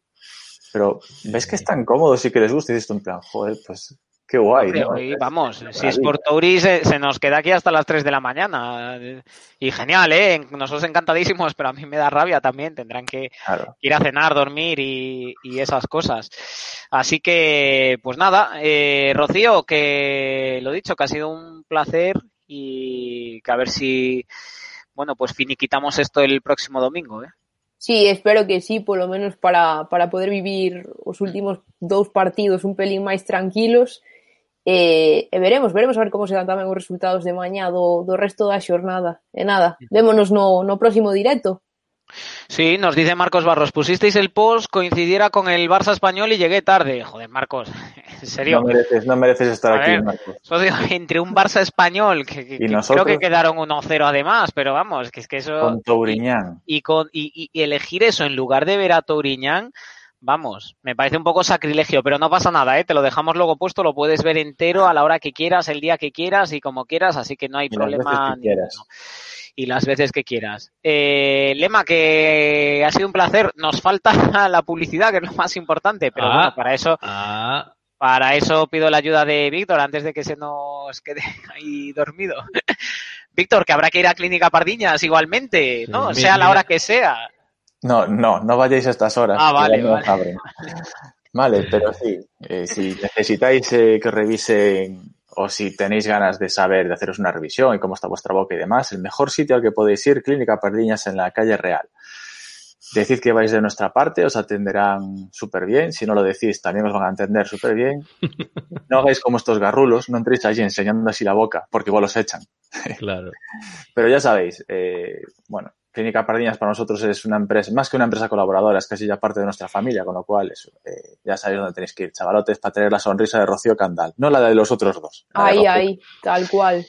[SPEAKER 2] Pero ves que están cómodos y que les gusta y dices en plan, joder, pues Qué guay, ¿no?
[SPEAKER 1] y vamos, si es por Tauri se, se nos queda aquí hasta las 3 de la mañana. Y genial, ¿eh? Nosotros encantadísimos, pero a mí me da rabia también. Tendrán que
[SPEAKER 2] Claro.
[SPEAKER 1] ir a cenar, dormir y, y esas cosas. Así que, pues nada, eh, Rocío, que lo dicho, que ha sido un placer y que a ver si, bueno, pues finiquitamos esto el próximo domingo, ¿eh?
[SPEAKER 5] Sí, espero que sí, polo menos para, para poder vivir os últimos dous partidos un pelín máis tranquilos e, e veremos, veremos a ver como se dan tamén os resultados de mañá do, do resto da xornada. E nada, vémonos no, no próximo directo.
[SPEAKER 1] Sí, nos dice Marcos Barros, pusisteis el post, coincidiera con el Barça español y llegué tarde. Joder, Marcos, en serio.
[SPEAKER 2] No mereces, no mereces estar
[SPEAKER 1] A
[SPEAKER 2] aquí,
[SPEAKER 1] ver.
[SPEAKER 2] Marcos.
[SPEAKER 1] Socio, entre un Barça español, que, que-
[SPEAKER 2] ¿Y
[SPEAKER 1] que creo que quedaron 1-0 además, pero vamos, que es que eso...
[SPEAKER 2] Con Touriñán.
[SPEAKER 1] y, con, y, y- y elegir eso en lugar de ver a Touriñán, vamos, me parece un poco sacrilegio, pero no pasa nada, ¿eh? te lo dejamos luego puesto, lo puedes ver entero a la hora que quieras, el día que quieras y como quieras, así que no hay
[SPEAKER 2] Y las veces
[SPEAKER 1] problema
[SPEAKER 2] que.
[SPEAKER 1] Y las veces que quieras. Eh, Lema, que ha sido un placer. Nos falta la publicidad, que es lo más importante, pero
[SPEAKER 3] Ah.
[SPEAKER 1] bueno, para eso,
[SPEAKER 3] Ah,
[SPEAKER 1] para eso pido la ayuda de Víctor antes de que se nos quede ahí dormido. Víctor, que habrá que ir a Clínica Pardiñas igualmente, ¿no? sea la hora que sea.
[SPEAKER 2] No, no, no vayáis a estas horas.
[SPEAKER 1] Ah, vale, vale.
[SPEAKER 2] abren. Vale, pero sí, eh, si necesitáis eh, que revisen o si tenéis ganas de saber, de haceros una revisión y cómo está vuestra boca y demás, el mejor sitio al que podéis ir, Clínica Pardiñas en la calle Real. Decid que vais de nuestra parte, os atenderán súper bien. Si no lo decís, también os van a atender súper bien. No hagáis como estos garrulos, no entréis allí enseñando así la boca, porque igual os echan.
[SPEAKER 3] claro.
[SPEAKER 2] Pero ya sabéis, eh, bueno, Clínica Pardiñas para nosotros es una empresa, más que una empresa colaboradora, es casi ya parte de nuestra familia, con lo cual eso, eh, ya sabéis dónde tenéis que ir, chavalotes, para tener la sonrisa de Rocío Candal, no la de los otros dos.
[SPEAKER 5] Ahí, ahí, tal cual.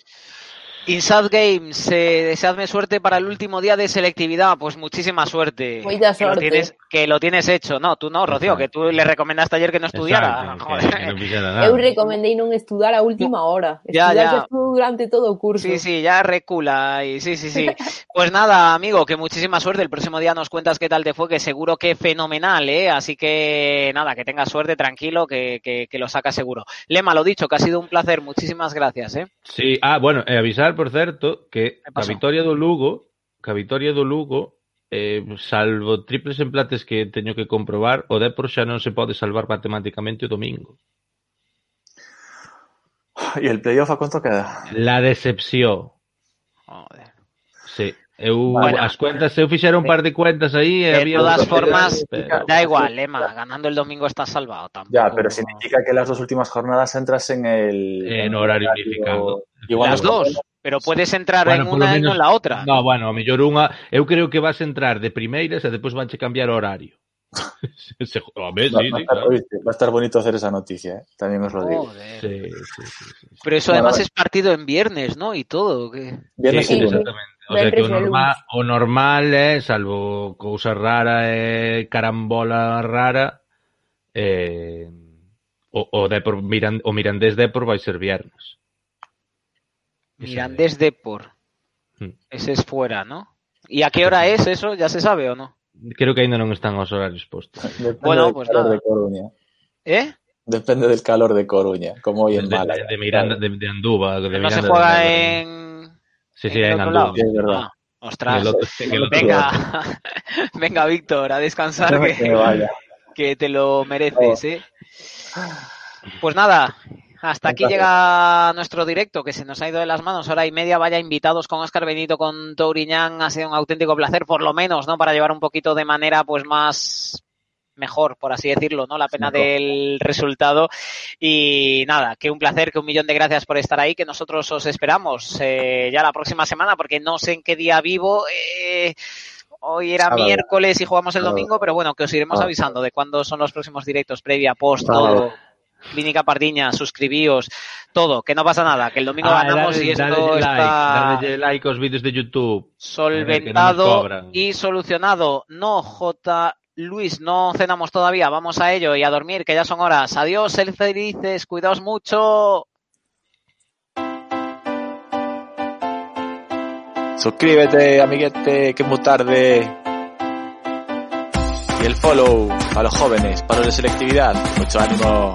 [SPEAKER 1] Inside Games, eh, deseadme suerte para el último día de selectividad. Pues muchísima suerte.
[SPEAKER 5] Moita
[SPEAKER 1] Que lo, tienes, que lo tienes hecho. No, tú no, Rocío, que tú le recomendaste ayer que no estudiara.
[SPEAKER 3] Exacto,
[SPEAKER 1] Joder.
[SPEAKER 3] que- que no
[SPEAKER 5] estudar a última hora.
[SPEAKER 1] Ya,
[SPEAKER 5] Estudar
[SPEAKER 1] ya.
[SPEAKER 5] durante todo o curso.
[SPEAKER 1] Sí, sí, ya recula. Y sí, sí, sí. Pues nada, amigo, que muchísima suerte. El próximo día nos cuentas qué tal te fue, que seguro que fenomenal, ¿eh? Así que nada, que tengas suerte, tranquilo, que, que, que lo sacas seguro. Lema, lo dicho, que ha sido un placer. Muchísimas gracias, ¿eh?
[SPEAKER 3] Sí, ah, bueno, e avisar, por certo, que a vitoria do Lugo, que a vitoria do Lugo, eh, salvo triples emplates que teño que comprobar, o Depor xa non se pode salvar matemáticamente o domingo.
[SPEAKER 2] ¿Y el playoff a cuánto queda?
[SPEAKER 3] La decepción.
[SPEAKER 1] Joder.
[SPEAKER 3] Sí. Eu,
[SPEAKER 1] Bueno.
[SPEAKER 3] as cuentas, eu fixera un par de cuentas aí e
[SPEAKER 1] De
[SPEAKER 3] había...
[SPEAKER 1] todas
[SPEAKER 3] outras
[SPEAKER 1] formas,
[SPEAKER 3] pero-
[SPEAKER 1] da igual, Lema, ganando el domingo estás salvado. Tampoco...
[SPEAKER 2] Ya, pero significa que las dos últimas jornadas entras en el...
[SPEAKER 3] En horario unificado.
[SPEAKER 2] Igual
[SPEAKER 1] Las dos, Pero podes entrar
[SPEAKER 3] bueno,
[SPEAKER 1] en unha
[SPEAKER 3] menos...
[SPEAKER 1] e non na outra.
[SPEAKER 3] No, bueno, a mellor unha, eu creo que vas entrar de primeiras e depois vanche cambiar o horario. Se, a ver,
[SPEAKER 2] va,
[SPEAKER 3] sí,
[SPEAKER 2] va,
[SPEAKER 3] sí, claro.
[SPEAKER 2] oíste, va a estar bonito hacer esa noticia, ¿eh? también os lo digo.
[SPEAKER 3] Sí, sí, sí, sí.
[SPEAKER 1] Pero eso además es partido en viernes, ¿no? Y todo. ¿qué?
[SPEAKER 2] Viernes
[SPEAKER 3] sí, exactamente. O sea que o normal, o normal eh, salvo cousa rara, eh, carambola rara, eh, o, o, Depor, Miran, o Mirandés Depor vai ser viernes.
[SPEAKER 1] Mirandés Depor.
[SPEAKER 3] Hmm.
[SPEAKER 1] Ese es fuera, ¿no? ¿Y a qué hora es eso? ¿Ya se sabe o no?
[SPEAKER 3] Creo que ainda non están os horarios postos.
[SPEAKER 2] Depende
[SPEAKER 1] Bueno,
[SPEAKER 2] del
[SPEAKER 1] pues nada.
[SPEAKER 2] de Coruña.
[SPEAKER 1] ¿Eh?
[SPEAKER 2] Depende del calor de Coruña, como hoy en
[SPEAKER 3] de,
[SPEAKER 2] Málaga.
[SPEAKER 3] de Miranda, de. De
[SPEAKER 1] no
[SPEAKER 3] Miranda
[SPEAKER 1] se juega en...
[SPEAKER 3] Sí, sí,
[SPEAKER 1] en
[SPEAKER 3] en
[SPEAKER 1] lado.
[SPEAKER 2] Sí, es verdad.
[SPEAKER 1] Ah, ostras.
[SPEAKER 3] En el otro- en el otro
[SPEAKER 1] Venga, venga, Víctor, a descansar
[SPEAKER 2] Que me
[SPEAKER 1] que,
[SPEAKER 2] vaya.
[SPEAKER 1] que te lo mereces, ¿eh? Pues nada, hasta aquí llega nuestro directo, que se nos ha ido de las manos, hora y media, vaya invitados con Oscar Benito, con Touriñán, ha sido un auténtico placer, por lo menos, ¿no? Para llevar un poquito de manera, pues, más mejor, por así decirlo, ¿no? La pena del resultado. Y nada, que un placer, que un millón de gracias por estar ahí, que nosotros os esperamos eh, ya la próxima semana, porque no sé en qué día vivo. eh, Hoy era
[SPEAKER 2] Sábado.
[SPEAKER 1] miércoles y jugamos el
[SPEAKER 2] Sábado.
[SPEAKER 1] domingo, pero bueno, que os iremos
[SPEAKER 2] Sábado.
[SPEAKER 1] avisando de cuándo son los próximos directos, previa, post, todo. Clínica Pardiña, suscribíos, todo, que no pasa nada, que el domingo
[SPEAKER 3] Ah,
[SPEAKER 1] ganamos
[SPEAKER 3] dale-
[SPEAKER 1] y esto
[SPEAKER 3] like,
[SPEAKER 1] está
[SPEAKER 3] like aos vídeos de YouTube. no nos
[SPEAKER 1] solventado y solucionado. No, J. Luis, no cenamos todavía, vamos a ello y a dormir, que ya son horas. Adiós, ser felices, cuidaos mucho.
[SPEAKER 2] Suscríbete, amiguete, que es muy tarde. Y el follow para los jóvenes, para de selectividad. Mucho ánimo.